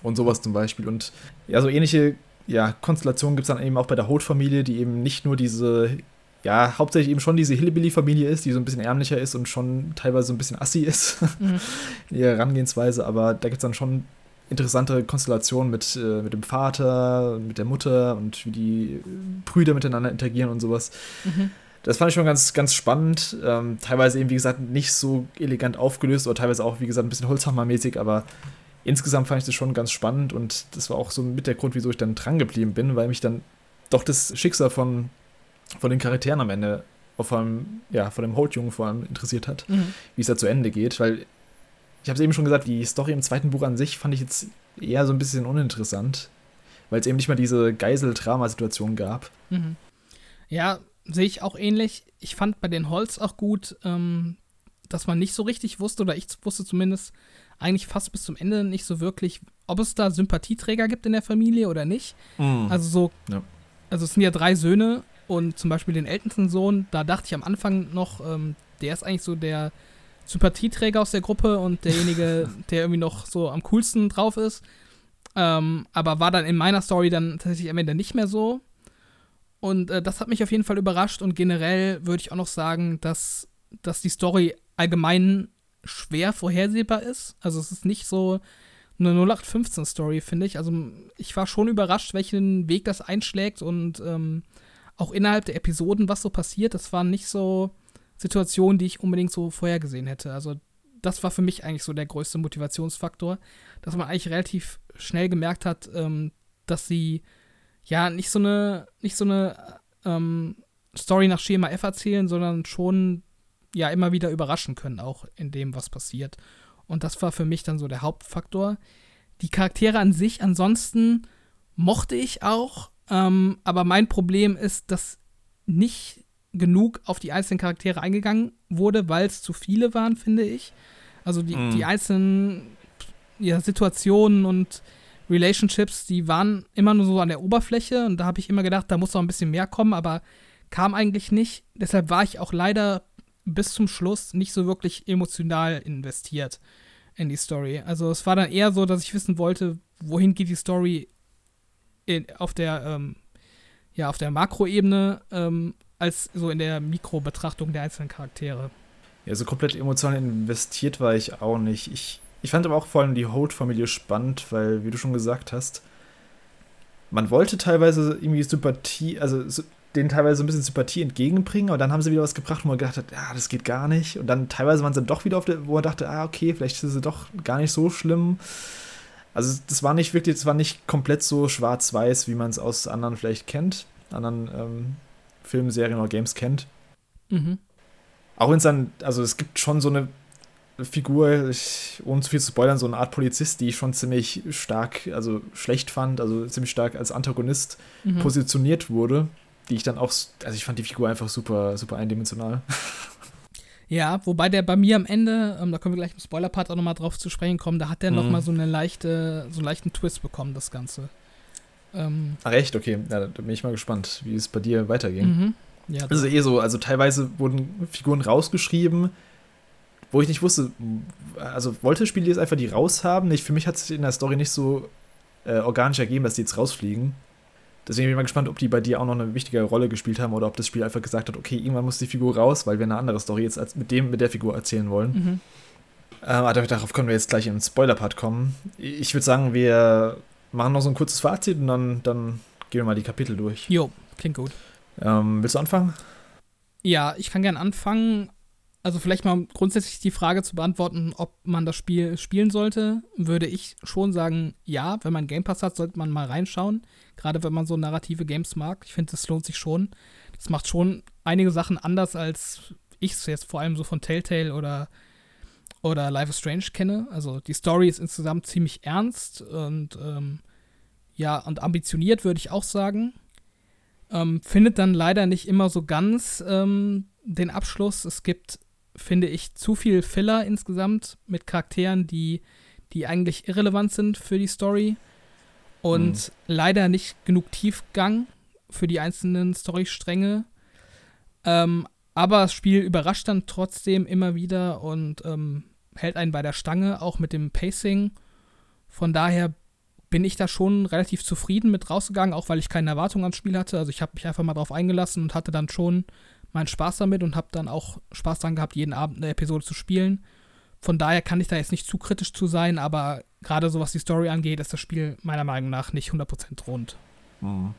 Und sowas zum Beispiel. Und ja, so ähnliche ja, Konstellationen gibt es dann eben auch bei der Holt-Familie, die eben nicht nur diese ja, hauptsächlich eben schon diese Hillbilly-Familie ist, die so ein bisschen ärmlicher ist und schon teilweise so ein bisschen assi ist mhm. in ihrer Herangehensweise, aber da gibt es dann schon interessante Konstellationen mit, äh, mit dem Vater, mit der Mutter und wie die Brüder miteinander interagieren und sowas. Mhm. Das fand ich schon ganz, ganz spannend. Ähm, teilweise eben, wie gesagt, nicht so elegant aufgelöst oder teilweise auch, wie gesagt, ein bisschen Holzhammermäßig, aber insgesamt fand ich das schon ganz spannend und das war auch so mit der Grund, wieso ich dann dran geblieben bin, weil mich dann doch das Schicksal von von den Charakteren am Ende, vor allem, ja, von dem Holt-Jungen vor allem interessiert hat, mhm. wie es da zu Ende geht, weil ich habe es eben schon gesagt, die Story im zweiten Buch an sich fand ich jetzt eher so ein bisschen uninteressant, weil es eben nicht mal diese Geisel-Drama-Situation gab. Mhm. Ja, sehe ich auch ähnlich. Ich fand bei den Holz auch gut, ähm, dass man nicht so richtig wusste, oder ich wusste zumindest eigentlich fast bis zum Ende nicht so wirklich, ob es da Sympathieträger gibt in der Familie oder nicht. Mhm. Also so, ja. also es sind ja drei Söhne und zum Beispiel den ältesten Sohn, da dachte ich am Anfang noch, ähm, der ist eigentlich so der Sympathieträger aus der Gruppe und derjenige, der irgendwie noch so am coolsten drauf ist. Ähm, aber war dann in meiner Story dann tatsächlich am Ende nicht mehr so. Und äh, das hat mich auf jeden Fall überrascht. Und generell würde ich auch noch sagen, dass, dass die Story allgemein schwer vorhersehbar ist. Also es ist nicht so eine 0815-Story, finde ich. Also ich war schon überrascht, welchen Weg das einschlägt und ähm, auch innerhalb der Episoden, was so passiert, das waren nicht so Situationen, die ich unbedingt so vorhergesehen hätte. Also das war für mich eigentlich so der größte Motivationsfaktor, dass man eigentlich relativ schnell gemerkt hat, ähm, dass sie ja nicht so eine, nicht so eine ähm, Story nach Schema F erzählen, sondern schon ja immer wieder überraschen können, auch in dem, was passiert. Und das war für mich dann so der Hauptfaktor. Die Charaktere an sich ansonsten mochte ich auch, ähm, aber mein Problem ist, dass nicht genug auf die einzelnen Charaktere eingegangen wurde, weil es zu viele waren, finde ich. Also die, mm. die einzelnen ja, Situationen und Relationships, die waren immer nur so an der Oberfläche und da habe ich immer gedacht, da muss noch ein bisschen mehr kommen, aber kam eigentlich nicht. Deshalb war ich auch leider bis zum Schluss nicht so wirklich emotional investiert in die Story. Also es war dann eher so, dass ich wissen wollte, wohin geht die Story in, auf der, ähm, ja, auf der Makroebene ähm, als so in der Mikrobetrachtung der einzelnen Charaktere. Ja, so komplett emotional investiert war ich auch nicht. Ich, ich fand aber auch vor allem die Holt-Familie spannend, weil, wie du schon gesagt hast, man wollte teilweise irgendwie Sympathie, also denen teilweise so ein bisschen Sympathie entgegenbringen, aber dann haben sie wieder was gebracht, wo man gedacht hat, ja, das geht gar nicht. Und dann teilweise waren sie doch wieder auf der, wo man dachte, ah, okay, vielleicht ist es doch gar nicht so schlimm. Also das war nicht wirklich, das war nicht komplett so schwarz-weiß, wie man es aus anderen vielleicht kennt, anderen ähm, Filmen, Serien oder Games kennt. Mhm. Auch wenn es dann, also es gibt schon so eine Figur, ich, ohne zu viel zu spoilern, so eine Art Polizist, die ich schon ziemlich stark, also schlecht fand, also ziemlich stark als Antagonist mhm. positioniert wurde, die ich dann auch, also ich fand die Figur einfach super, super eindimensional. Ja, wobei der bei mir am Ende, ähm, da können wir gleich im Spoiler-Part auch nochmal drauf zu sprechen kommen, da hat der mhm. nochmal so eine leichte, so einen leichten Twist bekommen, das Ganze. Ähm, Ach echt? Okay, ja, da bin ich mal gespannt, wie es bei dir weiterging. Mhm. Ja, das ist eh so, also teilweise wurden Figuren rausgeschrieben, wo ich nicht wusste, also wollte das Spiel jetzt einfach die raushaben? Nicht, für mich hat es sich in der Story nicht so äh, organisch ergeben, dass die jetzt rausfliegen. Deswegen bin ich mal gespannt, ob die bei dir auch noch eine wichtige Rolle gespielt haben oder ob das Spiel einfach gesagt hat, okay, irgendwann muss die Figur raus, weil wir eine andere Story jetzt als mit dem, mit der Figur erzählen wollen. Mhm. Ähm, aber darauf können wir jetzt gleich im Spoiler-Part kommen. Ich würde sagen, wir machen noch so ein kurzes Fazit und dann, dann gehen wir mal die Kapitel durch. Jo, klingt gut. Ähm, willst du anfangen? Ja, ich kann gerne anfangen. Also vielleicht mal grundsätzlich die Frage zu beantworten, ob man das Spiel spielen sollte, würde ich schon sagen, ja, wenn man Game Pass hat, sollte man mal reinschauen. Gerade wenn man so narrative Games mag. Ich finde, das lohnt sich schon. Das macht schon einige Sachen anders, als ich es jetzt vor allem so von Telltale oder, oder Life is Strange kenne. Also die Story ist insgesamt ziemlich ernst und ähm, ja, und ambitioniert, würde ich auch sagen. Ähm, findet dann leider nicht immer so ganz ähm, den Abschluss. Es gibt finde ich, zu viel Filler insgesamt mit Charakteren, die, die eigentlich irrelevant sind für die Story. Und mhm. leider nicht genug Tiefgang für die einzelnen Storystränge. Ähm, aber das Spiel überrascht dann trotzdem immer wieder und ähm, hält einen bei der Stange, auch mit dem Pacing. Von daher bin ich da schon relativ zufrieden mit rausgegangen, auch weil ich keine Erwartungen ans Spiel hatte. Also ich habe mich einfach mal drauf eingelassen und hatte dann schon meinen Spaß damit und habe dann auch Spaß daran gehabt, jeden Abend eine Episode zu spielen. Von daher kann ich da jetzt nicht zu kritisch zu sein, aber gerade so was die Story angeht, ist das Spiel meiner Meinung nach nicht 100% rund. Mhm.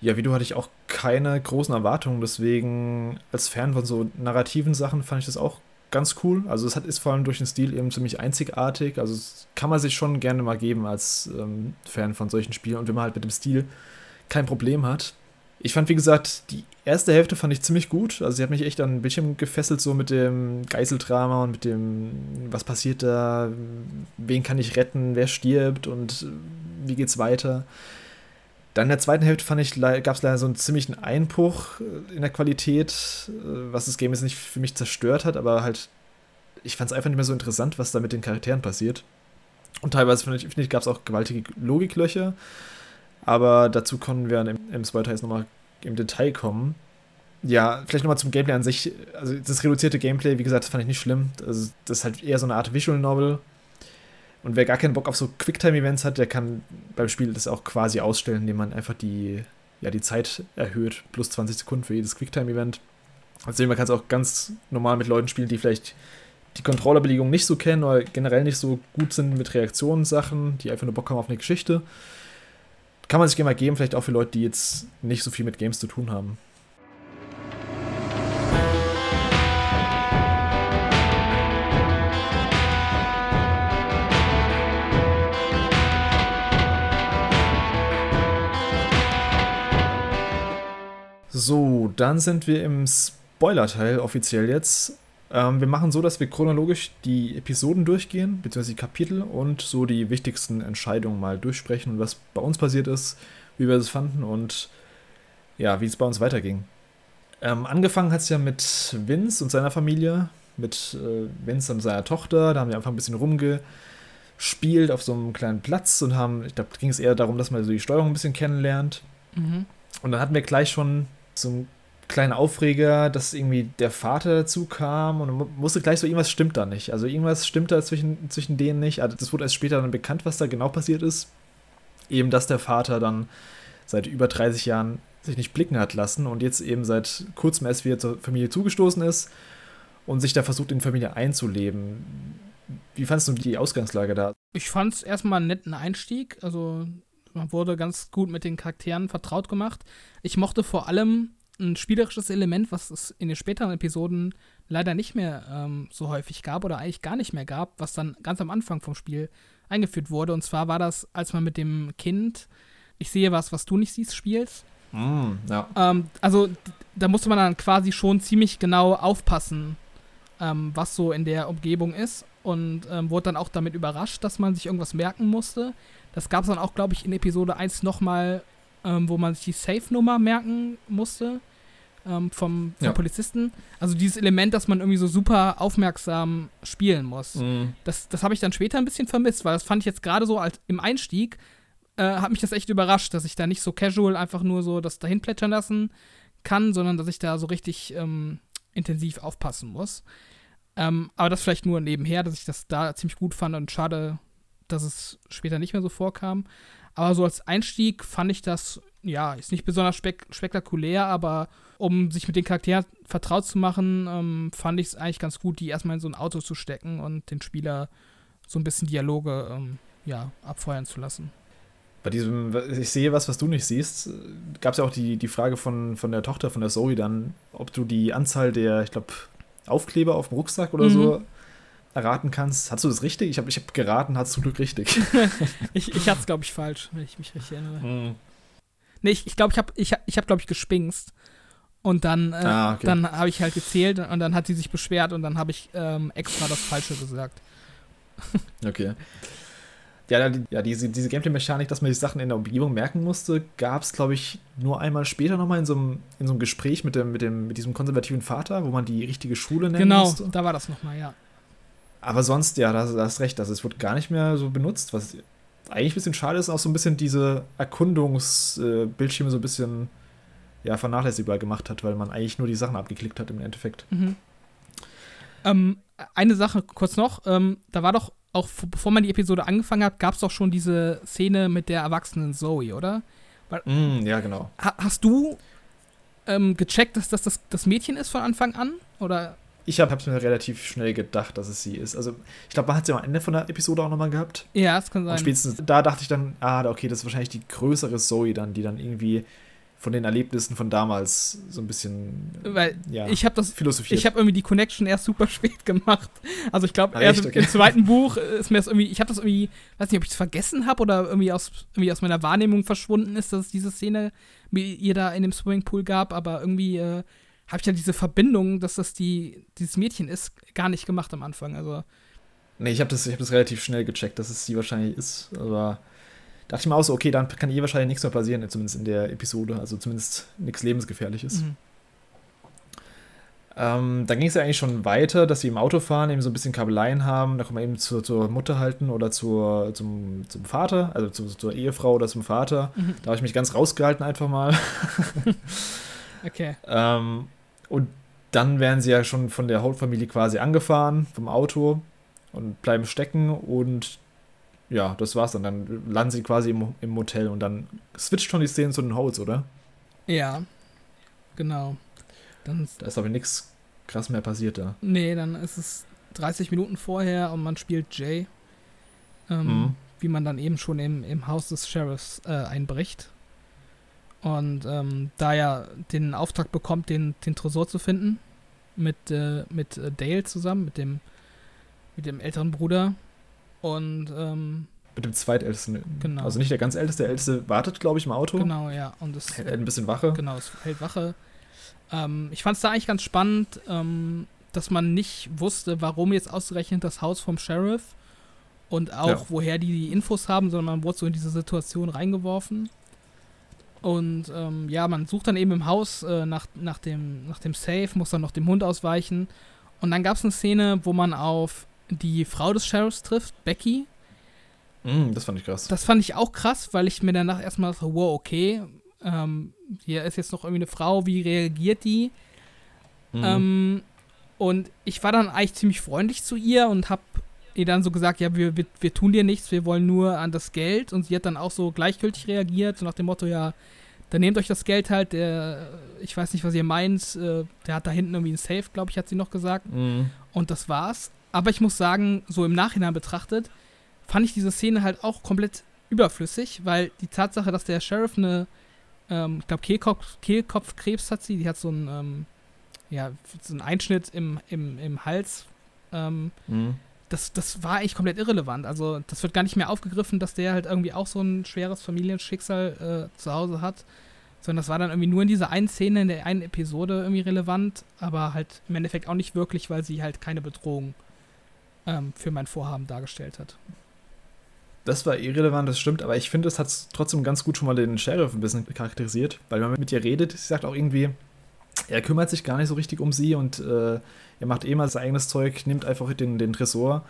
Ja, wie du hatte ich auch keine großen Erwartungen, deswegen als Fan von so narrativen Sachen fand ich das auch ganz cool. Also es hat, ist vor allem durch den Stil eben ziemlich einzigartig. Also kann man sich schon gerne mal geben als ähm, Fan von solchen Spielen. Und wenn man halt mit dem Stil kein Problem hat, ich fand, wie gesagt, die erste Hälfte fand ich ziemlich gut. Also sie hat mich echt den Bildschirm gefesselt, so mit dem Geiseldrama und mit dem, was passiert da, wen kann ich retten, wer stirbt und wie geht's weiter. Dann in der zweiten Hälfte fand ich, gab es leider so einen ziemlichen Einbruch in der Qualität, was das Game jetzt nicht für mich zerstört hat, aber halt, ich fand es einfach nicht mehr so interessant, was da mit den Charakteren passiert. Und teilweise, finde ich, find ich gab es auch gewaltige Logiklöcher. Aber dazu können wir im, im Spoiler jetzt nochmal im Detail kommen. Ja, vielleicht nochmal zum Gameplay an sich. Also das reduzierte Gameplay, wie gesagt, das fand ich nicht schlimm. Also das ist halt eher so eine Art Visual Novel. Und wer gar keinen Bock auf so Quicktime-Events hat, der kann beim Spiel das auch quasi ausstellen, indem man einfach die, ja, die Zeit erhöht. Plus 20 Sekunden für jedes Quicktime-Event. Also man kann es auch ganz normal mit Leuten spielen, die vielleicht die Controllerbelegung nicht so kennen oder generell nicht so gut sind mit Reaktionssachen, die einfach nur Bock haben auf eine Geschichte kann man sich gerne mal geben, vielleicht auch für Leute, die jetzt nicht so viel mit Games zu tun haben. So, dann sind wir im Spoiler-Teil offiziell jetzt. Ähm, wir machen so, dass wir chronologisch die Episoden durchgehen, beziehungsweise die Kapitel und so die wichtigsten Entscheidungen mal durchsprechen und was bei uns passiert ist, wie wir es fanden und ja, wie es bei uns weiterging. Ähm, angefangen hat es ja mit Vince und seiner Familie, mit äh, Vince und seiner Tochter. Da haben wir einfach ein bisschen rumgespielt auf so einem kleinen Platz und haben, ich glaube, ging es eher darum, dass man so die Steuerung ein bisschen kennenlernt. Mhm. Und dann hatten wir gleich schon so ein kleinen Aufreger, dass irgendwie der Vater dazu kam und musste gleich so, irgendwas stimmt da nicht. Also irgendwas stimmt da zwischen, zwischen denen nicht. Also das wurde erst später dann bekannt, was da genau passiert ist. Eben, dass der Vater dann seit über 30 Jahren sich nicht blicken hat lassen und jetzt eben seit kurzem erst wieder zur Familie zugestoßen ist und sich da versucht, in die Familie einzuleben. Wie fandest du die Ausgangslage da? Ich fand es erstmal einen netten Einstieg. Also man wurde ganz gut mit den Charakteren vertraut gemacht. Ich mochte vor allem ein spielerisches Element, was es in den späteren Episoden leider nicht mehr ähm, so häufig gab oder eigentlich gar nicht mehr gab, was dann ganz am Anfang vom Spiel eingeführt wurde. Und zwar war das, als man mit dem Kind, ich sehe was, was du nicht siehst, spielst. Mm, ja. ähm, also da musste man dann quasi schon ziemlich genau aufpassen, ähm, was so in der Umgebung ist. Und ähm, wurde dann auch damit überrascht, dass man sich irgendwas merken musste. Das gab es dann auch, glaube ich, in Episode 1 nochmal ähm, wo man sich die Safe-Nummer merken musste. ähm, vom, vom Ja. Polizisten. Also dieses Element, dass man irgendwie so super aufmerksam spielen muss. Mhm. Das, das habe ich dann später ein bisschen vermisst, weil das fand ich jetzt gerade so als im Einstieg, äh, hat mich das echt überrascht, dass ich da nicht so casual einfach nur so das dahin plätschern lassen kann, sondern dass ich da so richtig ähm, intensiv aufpassen muss. Ähm, aber das vielleicht nur nebenher, dass ich das da ziemlich gut fand und schade, dass es später nicht mehr so vorkam. Aber so als Einstieg fand ich das, ja, ist nicht besonders spek spektakulär, aber um sich mit den Charakteren vertraut zu machen, ähm, fand ich es eigentlich ganz gut, die erstmal in so ein Auto zu stecken und den Spieler so ein bisschen Dialoge ähm, ja, abfeuern zu lassen. Bei diesem, ich sehe was, was du nicht siehst, gab es ja auch die, die Frage von, von der Tochter, von der Zoe dann, ob du die Anzahl der, ich glaube, Aufkleber auf dem Rucksack oder Mhm. so erraten kannst. Hast du das richtig? Ich habe ich hab geraten, hast du Glück richtig. Ich, ich hatte es, glaube ich, falsch, wenn ich mich richtig erinnere. Mhm. Nee, ich glaube, ich glaube, ich habe, ich ich hab, glaube ich, gespingst. Und dann, äh, Ah, okay. dann habe ich halt gezählt und dann hat sie sich beschwert und dann habe ich ähm, extra das Falsche gesagt. Okay. Ja, die, ja diese, diese Gameplay-Mechanik, dass man die Sachen in der Umgebung merken musste, gab es, glaube ich, nur einmal später nochmal in so einem, in so einem Gespräch mit, dem, mit, dem, mit diesem konservativen Vater, wo man die richtige Schule nennen Genau, musste. da war das nochmal, ja. Aber sonst, ja, da, da hast recht, also es wird gar nicht mehr so benutzt, was eigentlich ein bisschen schade ist, auch so ein bisschen diese Erkundungsbildschirme so ein bisschen ja, vernachlässigbar gemacht hat, weil man eigentlich nur die Sachen abgeklickt hat im Endeffekt. Mhm. Ähm, eine Sache kurz noch, ähm, da war doch auch, bevor man die Episode angefangen hat, gab es doch schon diese Szene mit der erwachsenen Zoe, oder? Mm, ja, genau. Ha hast du ähm, gecheckt, dass das, das das Mädchen ist von Anfang an? Oder? Ich habe es mir relativ schnell gedacht, dass es sie ist. Also, ich glaube, man hat sie am Ende von der Episode auch nochmal gehabt. Ja, es kann Und sein. spätestens da dachte ich dann, ah, okay, das ist wahrscheinlich die größere Zoe dann, die dann irgendwie von den Erlebnissen von damals so ein bisschen Weil ja, ich habe das philosophiert. Ich habe irgendwie die Connection erst super spät gemacht. Also ich glaube, Ah, erst Okay. im zweiten Buch ist mir das irgendwie, ich habe das irgendwie, weiß nicht, ob ich es vergessen habe oder irgendwie aus, irgendwie aus meiner Wahrnehmung verschwunden ist, dass es diese Szene mit ihr da in dem Swimmingpool gab, aber irgendwie äh, habe ich ja diese Verbindung, dass das die, dieses Mädchen ist, gar nicht gemacht am Anfang. Also, Nee, ich habe das, ich hab das relativ schnell gecheckt, dass es sie wahrscheinlich ist. Aber dachte ich mir auch so, okay, dann kann ihr wahrscheinlich nichts mehr passieren, zumindest in der Episode. Also zumindest nichts Lebensgefährliches. mhm. Ähm, dann ging es ja eigentlich schon weiter, dass sie im Auto fahren, eben so ein bisschen Kabeleien haben. Da kann man eben zur, zur Mutter halten oder zur, zum, zum Vater, also zu, zur Ehefrau oder zum Vater. Mhm. Da habe ich mich ganz rausgehalten einfach mal. okay. Ähm, und dann werden sie ja schon von der Hauptfamilie quasi angefahren, vom Auto und bleiben stecken und ja, das war's dann. Dann landen sie quasi im, im Motel und dann switcht schon die Szene zu den Holds, oder? Ja. Genau. Dann, Da ist aber nichts krass mehr passiert da. nee, dann ist es 30 Minuten vorher und man spielt Jay. Ähm, Mhm. wie man dann eben schon im, im Haus des Sheriffs äh, einbricht. Und ähm, da er den Auftrag bekommt, den, den Tresor zu finden, mit, äh, mit äh, Dale zusammen, mit dem, mit dem älteren Bruder. Und ähm, Mit dem zweitältesten. Genau. Also nicht der ganz älteste, der älteste wartet, glaube ich, im Auto. genau, ja. Und es, Hält ein bisschen Wache. Genau, es hält Wache. Ähm, ich fand es da eigentlich ganz spannend, ähm, dass man nicht wusste, warum jetzt ausgerechnet das Haus vom Sheriff und auch Ja. woher die die Infos haben, sondern man wurde so in diese Situation reingeworfen. Und ähm, ja, man sucht dann eben im Haus äh, nach, nach, dem, nach dem Safe, muss dann noch dem Hund ausweichen. Und dann gab es eine Szene, wo man auf die Frau des Sheriffs trifft, Becky. Mm, das fand ich krass. Das fand ich auch krass, weil ich mir danach erstmal so, wow, okay, ähm, hier ist jetzt noch irgendwie eine Frau, wie reagiert die? Mhm. Ähm, und ich war dann eigentlich ziemlich freundlich zu ihr und hab ihr dann so gesagt, ja, wir, wir, wir tun dir nichts, wir wollen nur an das Geld. Und sie hat dann auch so gleichgültig reagiert, so nach dem Motto, ja, dann nehmt euch das Geld halt, der, ich weiß nicht, was ihr meint, äh, der hat da hinten irgendwie ein Safe, glaube ich, hat sie noch gesagt. Mhm. Und das war's. Aber ich muss sagen, so im Nachhinein betrachtet, fand ich diese Szene halt auch komplett überflüssig, weil die Tatsache, dass der Sheriff eine, ähm, ich glaube, Kehlkopf, Kehlkopfkrebs hat sie, die hat so einen, ähm, ja, so einen Einschnitt im, im, im Hals. Ähm, Mhm. Das, das war eigentlich komplett irrelevant. Also, das wird gar nicht mehr aufgegriffen, dass der halt irgendwie auch so ein schweres Familienschicksal äh, zu Hause hat. Sondern das war dann irgendwie nur in dieser einen Szene, in der einen Episode irgendwie relevant, aber halt im Endeffekt auch nicht wirklich, weil sie halt keine Bedrohung ähm, für mein Vorhaben dargestellt hat. Das war irrelevant, das stimmt, aber ich finde, es hat trotzdem ganz gut schon mal den Sheriff ein bisschen charakterisiert, weil wenn man mit ihr redet, sie sagt auch irgendwie, er kümmert sich gar nicht so richtig um sie und äh, er macht eh mal sein eigenes Zeug, nimmt einfach den, den Tresor.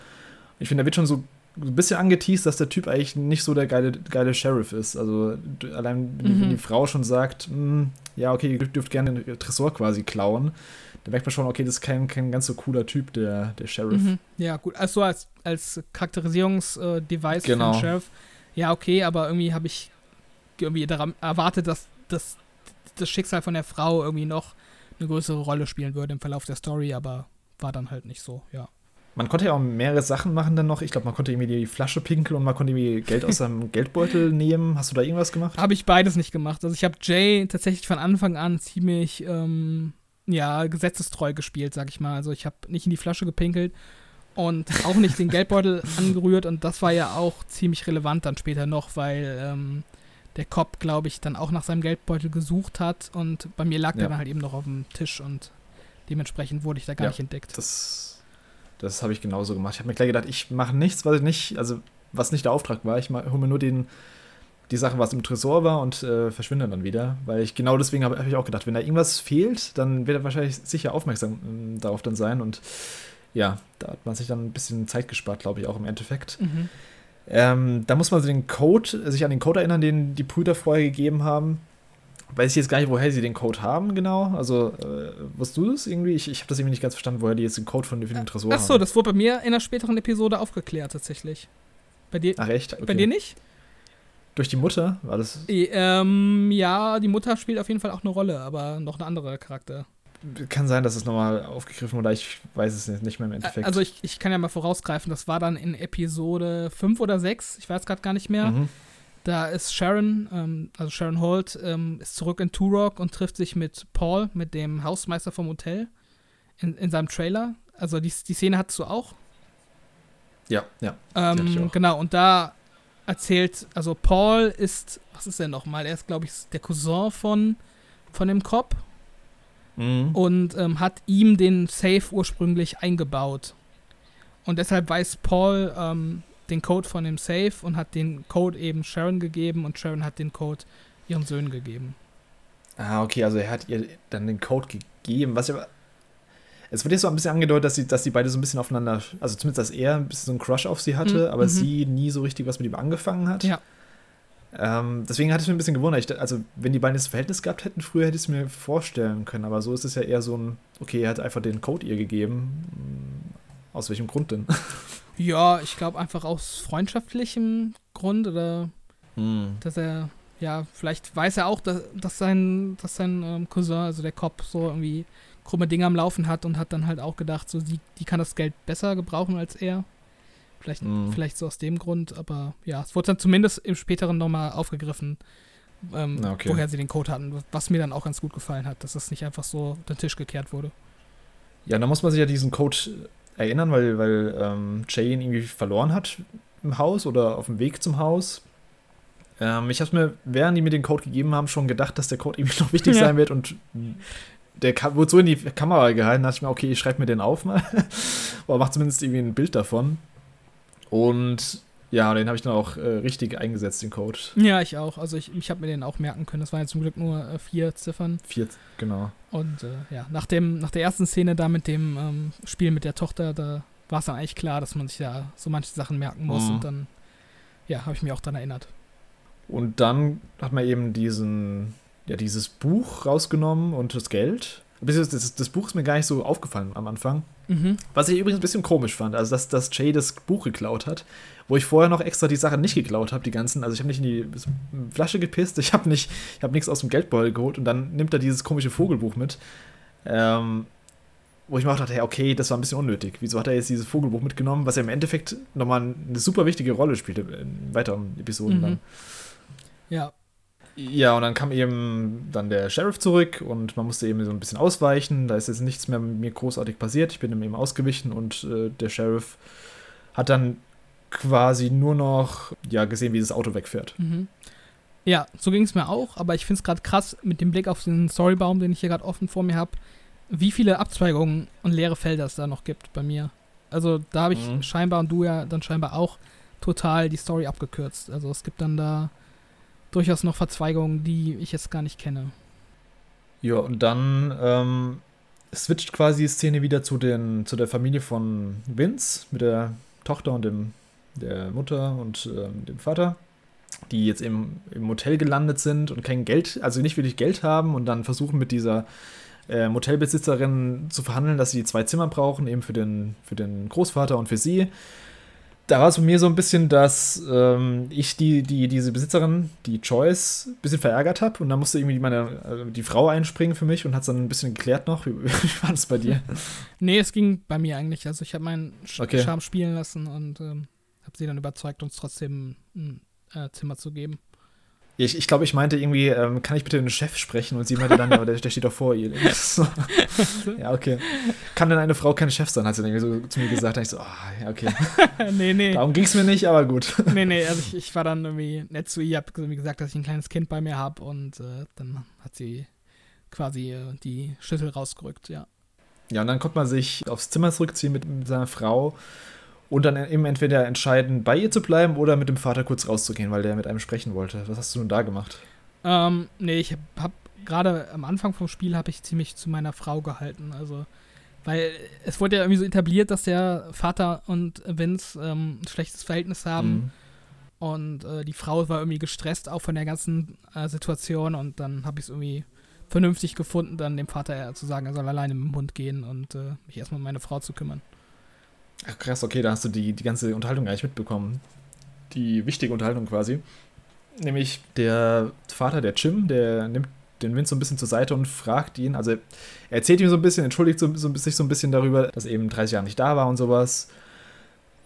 Ich finde, da wird schon so ein bisschen angeteased, dass der Typ eigentlich nicht so der geile, geile Sheriff ist. Also allein, wenn, mhm. wenn die Frau schon sagt, hm, ja, okay, ihr dürft gerne den Tresor quasi klauen, dann merkt man schon, okay, das ist kein, kein ganz so cooler Typ, der, der Sheriff. Mhm. Ja, gut. Also als, als Charakterisierungsdevice genau. für den Sheriff. Ja, okay, aber irgendwie habe ich irgendwie daran erwartet, dass das, das Schicksal von der Frau irgendwie noch eine größere Rolle spielen würde im Verlauf der Story, aber war dann halt nicht so, ja. Man konnte ja auch mehrere Sachen machen dann noch. Ich glaube, man konnte irgendwie die Flasche pinkeln und man konnte irgendwie Geld aus seinem Geldbeutel nehmen. Hast du da irgendwas gemacht? Habe ich beides nicht gemacht. Also ich habe Jay tatsächlich von Anfang an ziemlich, ähm, ja, gesetzestreu gespielt, sag ich mal. Also ich habe nicht in die Flasche gepinkelt und auch nicht den Geldbeutel angerührt und das war ja auch ziemlich relevant dann später noch, weil ähm, der Cop, glaube ich, dann auch nach seinem Geldbeutel gesucht hat und bei mir lag ja. der dann halt eben noch auf dem Tisch und dementsprechend wurde ich da gar ja, nicht entdeckt. Das, das habe ich genauso gemacht. Ich habe mir gleich gedacht, ich mache nichts, was ich nicht, also was nicht der Auftrag war. Ich hole mir nur den, die Sachen, was im Tresor war und äh, verschwinde dann wieder. Weil ich genau deswegen habe hab ich auch gedacht, wenn da irgendwas fehlt, dann wird er wahrscheinlich sicher aufmerksam äh, darauf dann sein. Und ja, da hat man sich dann ein bisschen Zeit gespart, glaube ich, auch im Endeffekt. Mhm. Ähm, da muss man den Code, sich an den Code erinnern, den die Brüder vorher gegeben haben. Weiß ich jetzt gar nicht, woher sie den Code haben, genau. Also, äh, wusstest du das irgendwie? Ich, ich habe das irgendwie nicht ganz verstanden, woher die jetzt den Code von, dem Tresor haben. Achso, das wurde bei mir in einer späteren Episode aufgeklärt, tatsächlich. Bei dir? Ach, echt? Okay. Bei dir nicht? Durch die Mutter war das? Ähm, ja, die Mutter spielt auf jeden Fall auch eine Rolle, aber noch ein anderer Charakter kann sein, dass es nochmal aufgegriffen wurde, ich weiß es nicht mehr im Endeffekt. Also ich, ich kann ja mal vorausgreifen, das war dann in Episode 5 oder 6, ich weiß gerade gar nicht mehr. Mhm. Da ist Sharon, ähm, also Sharon Holt, ähm, ist zurück in Turok und trifft sich mit Paul, mit dem Hausmeister vom Hotel, in, in seinem Trailer. Also die, die Szene hattest du auch? Ja, ja. Ähm, genau, und da erzählt, also Paul ist, was ist er nochmal? Er ist, glaube ich, der Cousin von, von dem Cop mhm. und ähm, hat ihm den Safe ursprünglich eingebaut. Und deshalb weiß Paul ähm, den Code von dem Safe und hat den Code eben Sharon gegeben und Sharon hat den Code ihren Söhnen gegeben. Ah, okay, also er hat ihr dann den Code gegeben, was aber. Es wird jetzt so ein bisschen angedeutet, dass sie, dass die beide so ein bisschen aufeinander, also zumindest, dass er ein bisschen so einen Crush auf sie hatte, mhm. aber mhm. sie nie so richtig was mit ihm angefangen hat. Ja. Ähm, deswegen hat es mir ein bisschen gewundert. Ich, also, wenn die beiden das Verhältnis gehabt hätten, früher hätte ich es mir vorstellen können. Aber so ist es ja eher so ein, okay, er hat einfach den Code ihr gegeben. Hm, aus welchem Grund denn? Ja, ich glaube einfach aus freundschaftlichem Grund oder hm. dass er, ja, vielleicht weiß er auch, dass, dass sein, dass sein ähm, Cousin, also der Cop, so irgendwie krumme Dinge am Laufen hat und hat dann halt auch gedacht, so, sie, die kann das Geld besser gebrauchen als er. Vielleicht, mhm. vielleicht so aus dem Grund, aber ja, es wurde dann zumindest im späteren nochmal aufgegriffen, ähm, okay. woher sie den Code hatten, was mir dann auch ganz gut gefallen hat, dass das nicht einfach so den Tisch gekehrt wurde. Ja, da muss man sich ja diesen Code erinnern, weil, weil ähm, Jay ihn irgendwie verloren hat im Haus oder auf dem Weg zum Haus. Ähm, ich habe mir, während die mir den Code gegeben haben, schon gedacht, dass der Code irgendwie noch wichtig ja. sein wird und der wurde so in die Kamera gehalten, da dachte ich mir, okay, ich schreibe mir den auf mal. Oder mach zumindest irgendwie ein Bild davon. Und ja, den habe ich dann auch äh, richtig eingesetzt, den Code. Ja, ich auch. Also ich, ich habe mir den auch merken können. Das waren ja zum Glück nur äh, vier Ziffern. Vier, genau. Und äh, ja, nach, dem, nach der ersten Szene da mit dem ähm, Spiel mit der Tochter, da war es dann eigentlich klar, dass man sich ja so manche Sachen merken muss. Mhm. Und dann, ja, habe ich mich auch daran erinnert. Und dann hat man eben diesen, ja, dieses Buch rausgenommen und das Geld. Das, das, das Buch ist mir gar nicht so aufgefallen am Anfang. Mhm. Was ich übrigens ein bisschen komisch fand, also dass, dass Jay das Buch geklaut hat, wo ich vorher noch extra die Sachen nicht geklaut habe, die ganzen. Also ich habe nicht in die Flasche gepisst, ich habe nicht, ich habe nichts aus dem Geldbeutel geholt und dann nimmt er dieses komische Vogelbuch mit. Ähm, wo ich mir auch dachte, okay, das war ein bisschen unnötig. Wieso hat er jetzt dieses Vogelbuch mitgenommen, was ja im Endeffekt nochmal eine super wichtige Rolle spielte in weiteren Episoden mhm. dann. Ja, ja, und dann kam eben dann der Sheriff zurück und man musste eben so ein bisschen ausweichen. Da ist jetzt nichts mehr mit mir großartig passiert. Ich bin ihm eben ausgewichen und äh, der Sheriff hat dann quasi nur noch ja, gesehen, wie das Auto wegfährt. Mhm. Ja, so ging es mir auch, aber ich finde es gerade krass mit dem Blick auf den Storybaum, den ich hier gerade offen vor mir habe, wie viele Abzweigungen und leere Felder es da noch gibt bei mir. Also da habe ich mhm. scheinbar und du ja dann scheinbar auch total die Story abgekürzt. Also es gibt dann da durchaus noch Verzweigungen, die ich jetzt gar nicht kenne. Ja, und dann ähm, switcht quasi die Szene wieder zu, den, zu der Familie von Vince mit der Tochter und dem, der Mutter und ähm, dem Vater, die jetzt im, im Hotel gelandet sind und kein Geld, also nicht wirklich Geld haben und dann versuchen mit dieser äh, Motelbesitzerin zu verhandeln, dass sie zwei Zimmer brauchen, eben für den, für den Großvater und für sie da war es bei mir so ein bisschen, dass ähm, ich die, die, diese Besitzerin, die Choice, ein bisschen verärgert habe und dann musste irgendwie meine, also die Frau einspringen für mich und hat es dann ein bisschen geklärt noch. Wie, wie war das bei dir? Nee, es ging bei mir eigentlich. Also ich habe meinen Sch okay. Charme spielen lassen und ähm, habe sie dann überzeugt, uns trotzdem ein äh, Zimmer zu geben. Ich, ich glaube, ich meinte irgendwie, ähm, kann ich bitte den Chef sprechen? Und sie meinte dann, ja, aber der, der steht doch vor ihr. So. ja, okay. Kann denn eine Frau kein Chef sein? Hat sie dann irgendwie so zu mir gesagt. Da ich so, oh, ja, okay. nee, nee. Darum ging es mir nicht, aber gut. nee, nee, also ich, ich war dann irgendwie nett zu ihr, habe gesagt, dass ich ein kleines Kind bei mir habe und äh, dann hat sie quasi äh, die Schüssel rausgerückt, ja. Ja, und dann konnte man sich aufs Zimmer zurückziehen mit, mit seiner Frau und dann eben entweder entscheiden, bei ihr zu bleiben oder mit dem Vater kurz rauszugehen, weil der mit einem sprechen wollte. Was hast du denn da gemacht? Ähm, nee, ich habe gerade am Anfang vom Spiel habe ich ziemlich zu meiner Frau gehalten. Also, weil es wurde ja irgendwie so etabliert, dass der Vater und Vince ähm, ein schlechtes Verhältnis haben. Mhm. Und äh, die Frau war irgendwie gestresst, auch von der ganzen äh, Situation. Und dann habe ich es irgendwie vernünftig gefunden, dann dem Vater zu sagen, er soll alleine mit dem Hund gehen und äh, mich erstmal um meine Frau zu kümmern. Ach, krass, okay, da hast du die, die ganze Unterhaltung eigentlich mitbekommen. Die wichtige Unterhaltung quasi. Nämlich der Vater, der Jim, der nimmt den Vince so ein bisschen zur Seite und fragt ihn, also er erzählt ihm so ein bisschen, entschuldigt so, so, sich so ein bisschen darüber, dass er eben 30 Jahre nicht da war und sowas.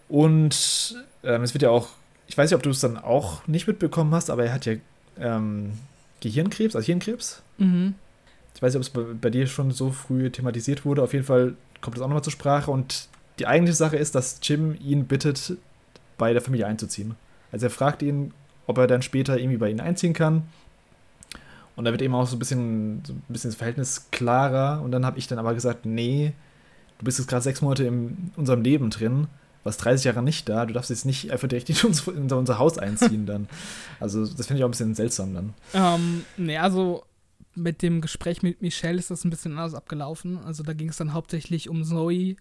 Und ähm, es wird ja auch, ich weiß nicht, ob du es dann auch nicht mitbekommen hast, aber er hat ja ähm, Gehirnkrebs, also Hirnkrebs. Mhm. Ich weiß nicht, ob es bei, bei, dir schon so früh thematisiert wurde. Auf jeden Fall kommt es auch nochmal zur Sprache und die eigentliche Sache ist, dass Jim ihn bittet, bei der Familie einzuziehen. Also er fragt ihn, ob er dann später irgendwie bei ihnen einziehen kann. Und da wird eben auch so ein bisschen, so ein bisschen das Verhältnis klarer. Und dann habe ich dann aber gesagt, nee, du bist jetzt gerade sechs Monate in unserem Leben drin, warst 30 Jahre nicht da, du darfst jetzt nicht einfach direkt in, uns, in unser Haus einziehen dann. Also das finde ich auch ein bisschen seltsam dann. Ähm, nee, also mit dem Gespräch mit Michelle ist das ein bisschen anders abgelaufen. Also da ging es dann hauptsächlich um Zoe,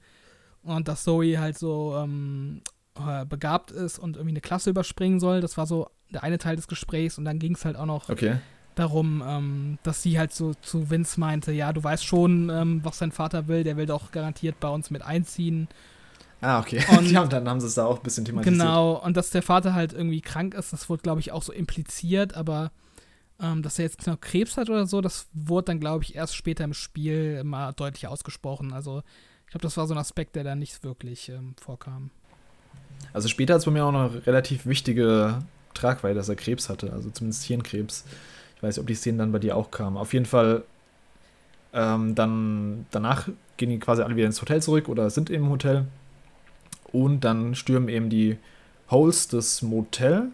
und dass Zoe halt so ähm, äh, begabt ist und irgendwie eine Klasse überspringen soll. Das war so der eine Teil des Gesprächs und dann ging es halt auch noch okay. darum, ähm, dass sie halt so zu Vince meinte, ja, du weißt schon, ähm, was dein Vater will, der will doch garantiert bei uns mit einziehen. Ah, okay. Und, ja, und dann haben sie es da auch ein bisschen thematisiert. Genau, und dass der Vater halt irgendwie krank ist, das wurde, glaube ich, auch so impliziert, aber ähm, dass er jetzt noch Krebs hat oder so, das wurde dann, glaube ich, erst später im Spiel mal deutlich ausgesprochen. Also ich glaube, das war so ein Aspekt, der da nicht wirklich ähm, vorkam. Also später hat es bei mir auch noch relativ wichtige Tragweite, dass er Krebs hatte, also zumindest Hirnkrebs. Ich weiß nicht, ob die Szenen dann bei dir auch kamen. Auf jeden Fall, ähm, dann danach gehen die quasi alle wieder ins Hotel zurück oder sind im Hotel. Und dann stürmen eben die Holes des Motel.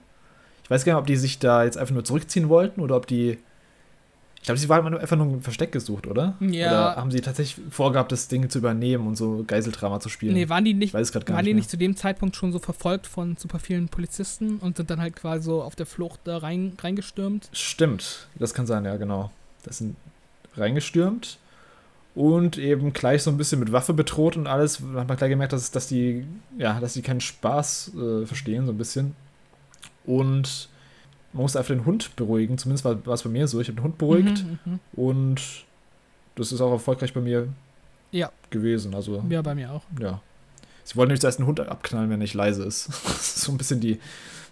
Ich weiß gar nicht, ob die sich da jetzt einfach nur zurückziehen wollten oder ob die ich glaube, sie waren einfach nur ein Versteck gesucht, oder? Ja. Oder haben sie tatsächlich vorgehabt, das Ding zu übernehmen und so Geiseldrama zu spielen? Nee, waren die nicht, weiß waren nicht die nicht zu dem Zeitpunkt schon so verfolgt von super vielen Polizisten und sind dann halt quasi so auf der Flucht da rein, reingestürmt? Stimmt, das kann sein, ja, genau. Das sind reingestürmt und eben gleich so ein bisschen mit Waffe bedroht und alles. Da hat man gleich gemerkt, dass, dass die, ja, dass die keinen Spaß äh, verstehen, so ein bisschen. Und man muss einfach den Hund beruhigen. Zumindest war, es bei mir so. Ich habe den Hund beruhigt mhm, mhm, und das ist auch erfolgreich bei mir ja. gewesen. Also, ja, bei mir auch. Ja. Sie wollten nicht zuerst den Hund abknallen, wenn er nicht leise ist. so ein bisschen die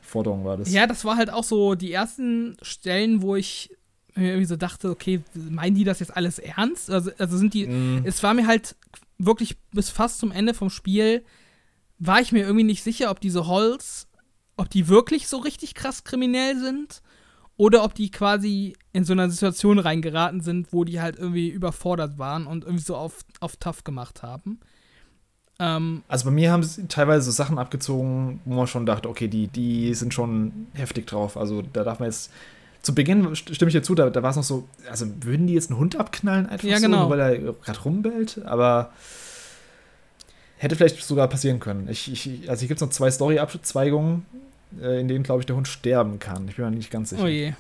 Forderung war das. Ja, das war halt auch so die ersten Stellen, wo ich mir irgendwie so dachte, okay, meinen die das jetzt alles ernst? Also, also sind die. Mm. Es war mir halt wirklich bis fast zum Ende vom Spiel, war ich mir irgendwie nicht sicher, ob diese Holz ob die wirklich so richtig krass kriminell sind oder ob die quasi in so einer Situation reingeraten sind, wo die halt irgendwie überfordert waren und irgendwie so auf, auf tough gemacht haben. Ähm, also bei mir haben sie teilweise so Sachen abgezogen, wo man schon dachte, okay, die, die sind schon heftig drauf. Also da darf man jetzt. Zu Beginn stimme ich dir zu, da, da war es noch so, also würden die jetzt einen Hund abknallen einfach ja, genau. so, weil er gerade rumbellt, aber hätte vielleicht sogar passieren können. Ich, ich, also hier gibt es noch zwei Story-Abzweigungen, in denen, glaube ich, der Hund sterben kann. Ich bin mir nicht ganz sicher. Oh je.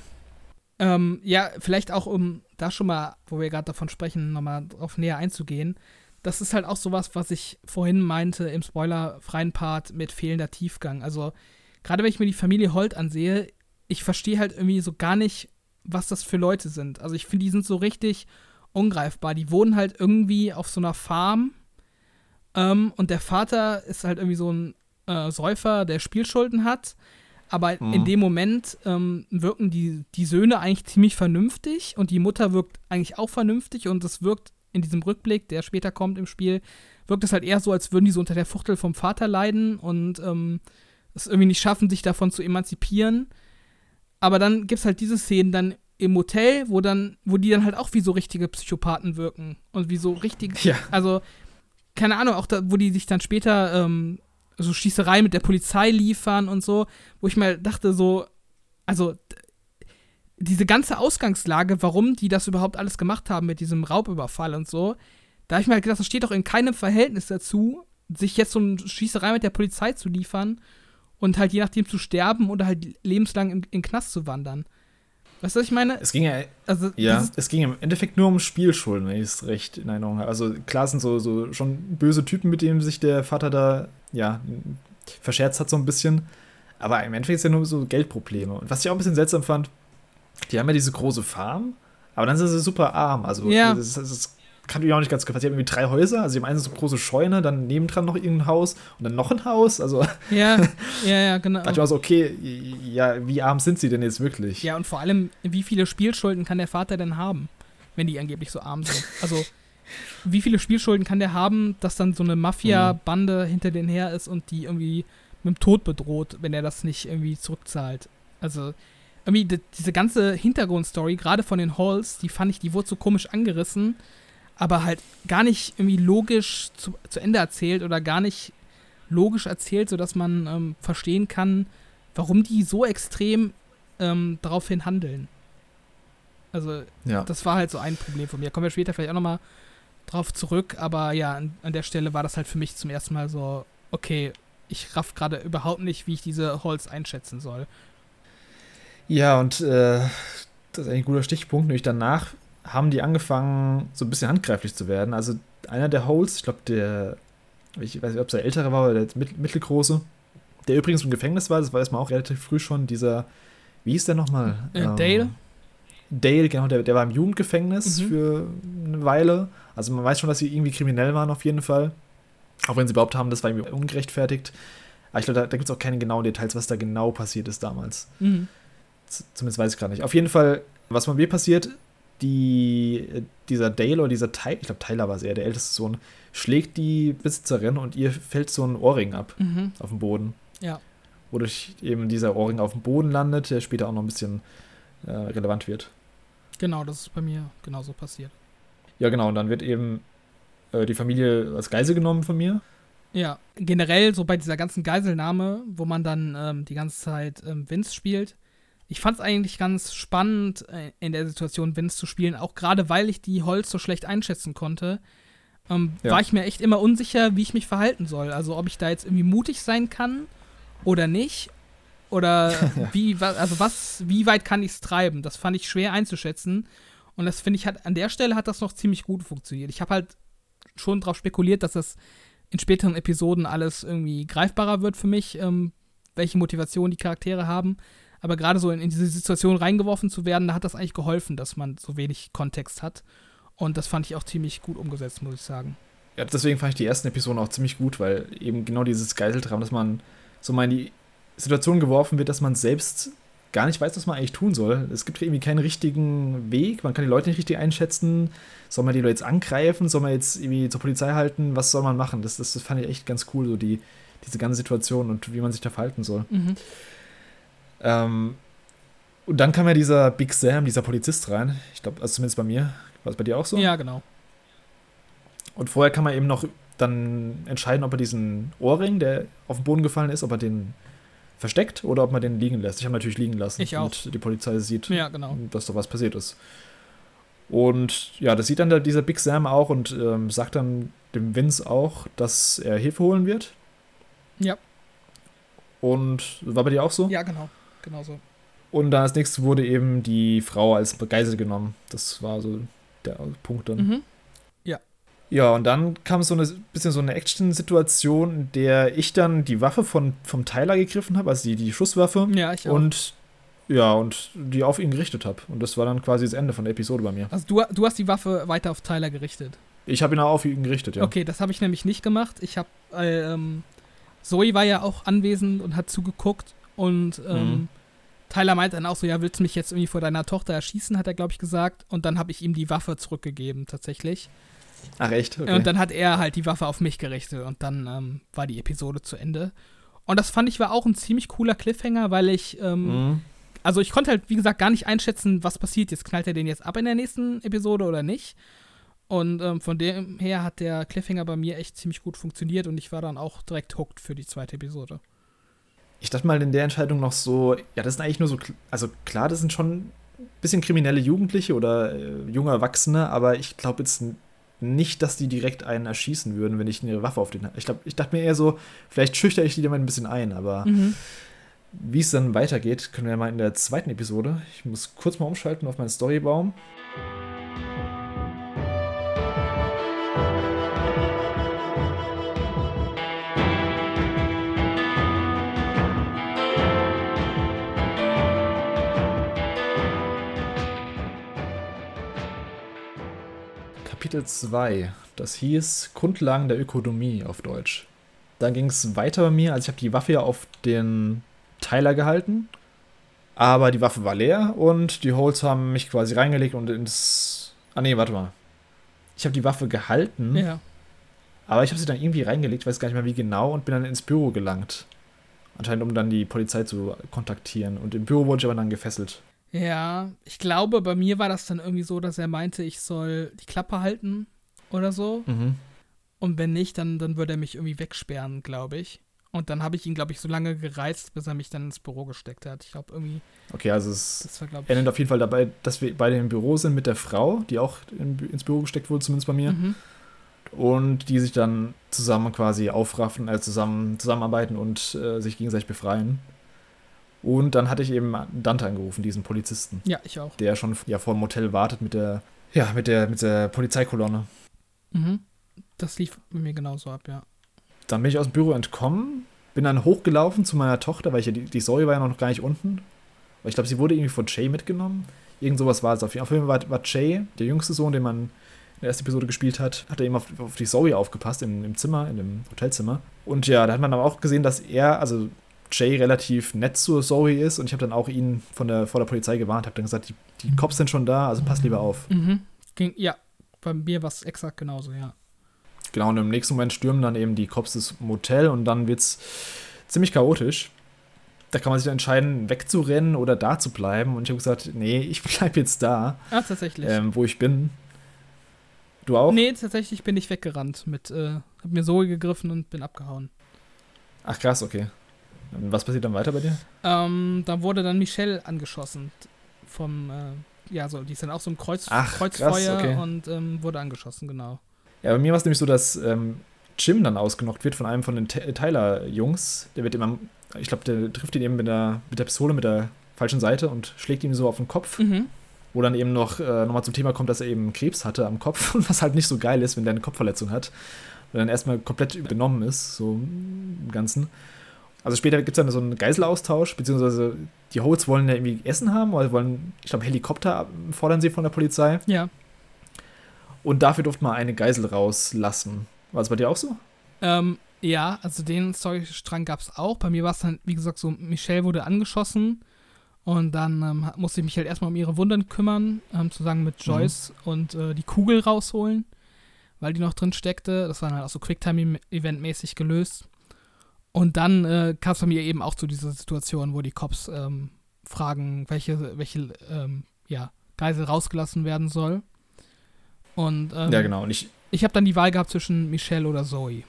Ähm, ja, vielleicht auch, um da schon mal, wo wir gerade davon sprechen, nochmal drauf näher einzugehen. Das ist halt auch sowas, was ich vorhin meinte im spoilerfreien Part mit fehlender Tiefgang. Also, gerade wenn ich mir die Familie Holt ansehe, ich verstehe halt irgendwie so gar nicht, was das für Leute sind. Also, ich finde, die sind so richtig ungreifbar. Die wohnen halt irgendwie auf so einer Farm ähm, und der Vater ist halt irgendwie so ein äh, Säufer, der Spielschulden hat. Aber mhm. in dem Moment ähm, wirken die, die Söhne eigentlich ziemlich vernünftig und die Mutter wirkt eigentlich auch vernünftig und es wirkt in diesem Rückblick, der später kommt im Spiel, wirkt es halt eher so, als würden die so unter der Fuchtel vom Vater leiden und ähm, es irgendwie nicht schaffen, sich davon zu emanzipieren. Aber dann gibt es halt diese Szenen dann im Hotel, wo dann, wo die dann halt auch wie so richtige Psychopathen wirken und wie so richtig, ja. also keine Ahnung, auch da, wo die sich dann später ähm, so Schießerei mit der Polizei liefern und so, wo ich mal dachte, so, also diese ganze Ausgangslage, warum die das überhaupt alles gemacht haben mit diesem Raubüberfall und so, da habe ich mir gedacht, das steht doch in keinem Verhältnis dazu, sich jetzt so eine Schießerei mit der Polizei zu liefern und halt je nachdem zu sterben oder halt lebenslang in, in den Knast zu wandern. Weißt du, was ich meine? Es ging ja, also, ja es ging im Endeffekt nur um Spielschulden, wenn ich es recht in Erinnerung habe. Also klar sind so, so schon böse Typen, mit denen sich der Vater da, ja, verscherzt hat so ein bisschen. Aber im Endeffekt ist ja nur so Geldprobleme. Und was ich auch ein bisschen seltsam fand, die haben ja diese große Farm, aber dann sind sie super arm. Also ja. das, das, das kann ich auch nicht ganz gefallen. Sie haben irgendwie drei Häuser, also sie haben eine so große Scheune, dann nebendran noch irgendein Haus und dann noch ein Haus. Also ja, ja, ja, genau. Da dachte ich auch so, okay, ja, wie arm sind sie denn jetzt wirklich? Ja, und vor allem, wie viele Spielschulden kann der Vater denn haben, wenn die angeblich so arm sind? Also, wie viele Spielschulden kann der haben, dass dann so eine Mafia-Bande mhm. hinter denen her ist und die irgendwie mit dem Tod bedroht, wenn er das nicht irgendwie zurückzahlt? Also, irgendwie diese ganze Hintergrundstory, gerade von den Halls, die fand ich, die wurde so komisch angerissen aber halt gar nicht irgendwie logisch zu, zu Ende erzählt oder gar nicht logisch erzählt, sodass man ähm, verstehen kann, warum die so extrem ähm, daraufhin handeln. Also, ja. das war halt so ein Problem von mir. Kommen wir später vielleicht auch nochmal drauf zurück, aber ja, an, an, der Stelle war das halt für mich zum ersten Mal so, okay, ich raff gerade überhaupt nicht, wie ich diese Holz einschätzen soll. Ja, und äh, das ist ein guter Stichpunkt, nämlich danach haben die angefangen, so ein bisschen handgreiflich zu werden. Also einer der Holes, ich glaube, der, ich weiß nicht, ob es der ältere war oder der mittelgroße, der übrigens im Gefängnis war, das weiß man auch relativ früh schon, dieser, wie hieß der nochmal? Äh, ähm, Dale? Dale, genau, der, der war im Jugendgefängnis mhm. für eine Weile. Also man weiß schon, dass sie irgendwie kriminell waren auf jeden Fall. Auch wenn sie überhaupt haben, das war irgendwie ungerechtfertigt. Aber ich glaube, da, da gibt es auch keine genauen Details, was da genau passiert ist damals. Mhm. Zumindest weiß ich gerade nicht. Auf jeden Fall, was bei mir passiert, die, dieser Dale oder dieser Tyler, ich glaube Tyler war es eher, der älteste Sohn, schlägt die Besitzerin und ihr fällt so ein Ohrring ab mhm. auf dem Boden. Ja. Wodurch eben dieser Ohrring auf dem Boden landet, der später auch noch ein bisschen äh, relevant wird. Genau, das ist bei mir genauso passiert. Ja, genau, und dann wird eben äh, die Familie als Geisel genommen von mir. Ja, generell so bei dieser ganzen Geiselnahme, wo man dann ähm, die ganze Zeit ähm, Vince spielt, ich fand es eigentlich ganz spannend, äh, in der Situation Vince zu spielen, auch gerade weil ich die Holz so schlecht einschätzen konnte. Ähm, ja. War ich mir echt immer unsicher, wie ich mich verhalten soll. Also ob ich da jetzt irgendwie mutig sein kann oder nicht. Oder ja. wie, also was, wie weit kann ich es treiben? Das fand ich schwer einzuschätzen. Und das finde ich hat, an der Stelle hat das noch ziemlich gut funktioniert. Ich habe halt schon darauf spekuliert, dass das in späteren Episoden alles irgendwie greifbarer wird für mich, ähm, welche Motivation die Charaktere haben. Aber gerade so in, in, diese Situation reingeworfen zu werden, da hat das eigentlich geholfen, dass man so wenig Kontext hat. Und das fand ich auch ziemlich gut umgesetzt, muss ich sagen. Ja, deswegen fand ich die ersten Episoden auch ziemlich gut, weil eben genau dieses Geiseltraum, dass man so mal in die Situation geworfen wird, dass man selbst gar nicht weiß, was man eigentlich tun soll. Es gibt irgendwie keinen richtigen Weg, man kann die Leute nicht richtig einschätzen. Soll man die Leute jetzt angreifen? Soll man jetzt irgendwie zur Polizei halten? Was soll man machen? Das, das, das fand ich echt ganz cool, so die, diese ganze Situation und wie man sich da verhalten soll. Mhm. Ähm, und dann kam ja dieser Big Sam, dieser Polizist rein. Ich glaube, also zumindest bei mir. War es bei dir auch so? Ja, genau. Und vorher kann man eben noch dann entscheiden, ob er diesen Ohrring, der auf den Boden gefallen ist, ob er den versteckt oder ob man den liegen lässt. Ich habe natürlich liegen lassen, ich auch. damit die Polizei sieht, ja, genau. dass da was passiert ist. Und ja, das sieht dann dieser Big Sam auch und ähm, sagt dann dem Vince auch, dass er Hilfe holen wird. Ja. Und war bei dir auch so? Ja, genau genauso. Und dann als nächstes wurde eben die Frau als Geisel genommen. Das war so der Punkt dann. Mhm. Ja, und dann kam so eine bisschen so eine Action-Situation, in der ich dann die Waffe von, vom Tyler gegriffen habe, also die, die Schusswaffe. Ja, ich auch. Und ja, und die auf ihn gerichtet habe. Und das war dann quasi das Ende von der Episode bei mir. Also du, du hast die Waffe weiter auf Tyler gerichtet. Ich habe ihn auch auf ihn gerichtet, ja. Okay, das habe ich nämlich nicht gemacht. Ich habe, äh, ähm, Zoe war ja auch anwesend und hat zugeguckt und ähm, Mhm. Tyler meinte dann auch so, ja, willst du mich jetzt irgendwie vor deiner Tochter erschießen, hat er, glaube ich, gesagt. Und dann habe ich ihm die Waffe zurückgegeben, tatsächlich. Ach, echt? Okay. Und dann hat er halt die Waffe auf mich gerichtet und dann ähm, war die Episode zu Ende. Und das fand ich war auch ein ziemlich cooler Cliffhanger, weil ich, ähm, mhm. also ich konnte halt, wie gesagt, gar nicht einschätzen, was passiert. Jetzt knallt er den jetzt ab in der nächsten Episode oder nicht. Und ähm, von dem her hat der Cliffhanger bei mir echt ziemlich gut funktioniert und ich war dann auch direkt hooked für die zweite Episode. Ich dachte mal in der Entscheidung noch so, ja, das sind eigentlich nur so, also klar, das sind schon ein bisschen kriminelle Jugendliche oder äh, junge Erwachsene, aber ich glaube jetzt nicht, dass die direkt einen erschießen würden, wenn ich eine Waffe auf den. Ich glaube, ich dachte mir eher so, vielleicht schüchter ich die damit ein bisschen ein, aber Mhm. wie es dann weitergeht, können wir mal in der zweiten Episode. Ich muss kurz mal umschalten auf meinen Storybaum. Kapitel 2. Das hieß Grundlagen der Ökonomie auf Deutsch. Dann ging es weiter bei mir. Also ich habe die Waffe ja auf den Tyler gehalten. Aber die Waffe war leer und die Holes haben mich quasi reingelegt und ins. Ah nee, warte mal. Ich habe die Waffe gehalten, Ja. aber ich habe sie dann irgendwie reingelegt, weiß gar nicht mehr wie genau, und bin dann ins Büro gelangt. Anscheinend, um dann die Polizei zu kontaktieren. Und im Büro wurde ich aber dann gefesselt. Ja, ich glaube, bei mir war das dann irgendwie so, dass er meinte, ich soll die Klappe halten oder so. Mhm. Und wenn nicht, dann, dann würde er mich irgendwie wegsperren, glaube ich. Und dann habe ich ihn, glaube ich, so lange gereizt, bis er mich dann ins Büro gesteckt hat. Ich glaube, irgendwie, Okay, also es das war, endet auf jeden Fall dabei, dass wir beide im Büro sind mit der Frau, die auch in, ins Büro gesteckt wurde, zumindest bei mir. Mhm. und die sich dann zusammen quasi aufraffen, äh, zusammen zusammenarbeiten und äh, sich gegenseitig befreien. Und dann hatte ich eben Dante angerufen, diesen Polizisten, Ja, ich auch. der schon ja vor dem Hotel wartet mit der ja mit der mit der Polizeikolonne. Mhm. Das lief bei mir genauso ab, ja. Dann bin ich aus dem Büro entkommen, bin dann hochgelaufen zu meiner Tochter, weil ich ja die, die Zoe war ja noch gar nicht unten. Aber ich glaube, sie wurde irgendwie von Jay mitgenommen. Irgend sowas war es auf jeden Fall. Auf jeden Fall war, war Jay, der jüngste Sohn, den man in der ersten Episode gespielt hat, hat er eben auf, auf die Zoe aufgepasst im, im Zimmer, in dem Hotelzimmer. Und ja, da hat man aber auch gesehen, dass er, also Jay relativ nett zur Zoe ist und ich habe dann auch ihn von der, vor der Polizei gewarnt, habe dann gesagt, die, die Cops sind schon da, also pass lieber auf. Mhm. Ging, ja, bei mir war es exakt genauso, ja. Genau, und im nächsten Moment stürmen dann eben die Cops das Motel und dann wird's ziemlich chaotisch. Da kann man sich dann entscheiden, wegzurennen oder da zu bleiben. Und ich habe gesagt, nee, ich bleib jetzt da, Ah, tatsächlich. ähm, wo ich bin. Du auch? Nee, tatsächlich bin ich weggerannt mit, äh, hab mir Zoe gegriffen und bin abgehauen. Ach krass, okay. Was passiert dann weiter bei dir? Ähm, dann wurde dann Michelle angeschossen vom, äh, ja, so, die ist dann auch so im Kreuz, Ach, Kreuzfeuer krass, okay. und ähm, wurde angeschossen, genau. Ja, bei mir war es nämlich so, dass ähm, Jim dann ausgenockt wird von einem von den Tyler-Jungs. Der wird immer, ich glaube, der trifft ihn eben mit der, mit der Pistole mit der falschen Seite und schlägt ihm so auf den Kopf. Mhm. wo dann eben noch äh, nochmal zum Thema kommt, dass er eben Krebs hatte am Kopf und was halt nicht so geil ist, wenn der eine Kopfverletzung hat. Und dann erstmal komplett benommen ist, so im Ganzen. Also später gibt es dann so einen Geiselaustausch, beziehungsweise die Holes wollen ja irgendwie Essen haben, oder wollen, ich glaube, Helikopter fordern sie von der Polizei. Ja. Und dafür durfte man eine Geisel rauslassen. War es bei dir auch so? Ähm, ja, also den Storystrang gab es auch. Bei mir war es dann, wie gesagt, so, Michelle wurde angeschossen und dann ähm, musste ich mich halt erstmal um ihre Wunden kümmern, ähm, zusammen mit Joyce und äh, die Kugel rausholen, weil die noch drin steckte. Das war dann halt auch so Quicktime-Event-mäßig gelöst. Und dann äh, kam es bei mir eben auch zu dieser Situation, wo die Cops ähm, fragen, welche, welche ähm, ja, Geisel rausgelassen werden soll. Und ähm, ja, genau. Und ich, ich habe dann die Wahl gehabt zwischen Michelle oder Zoe.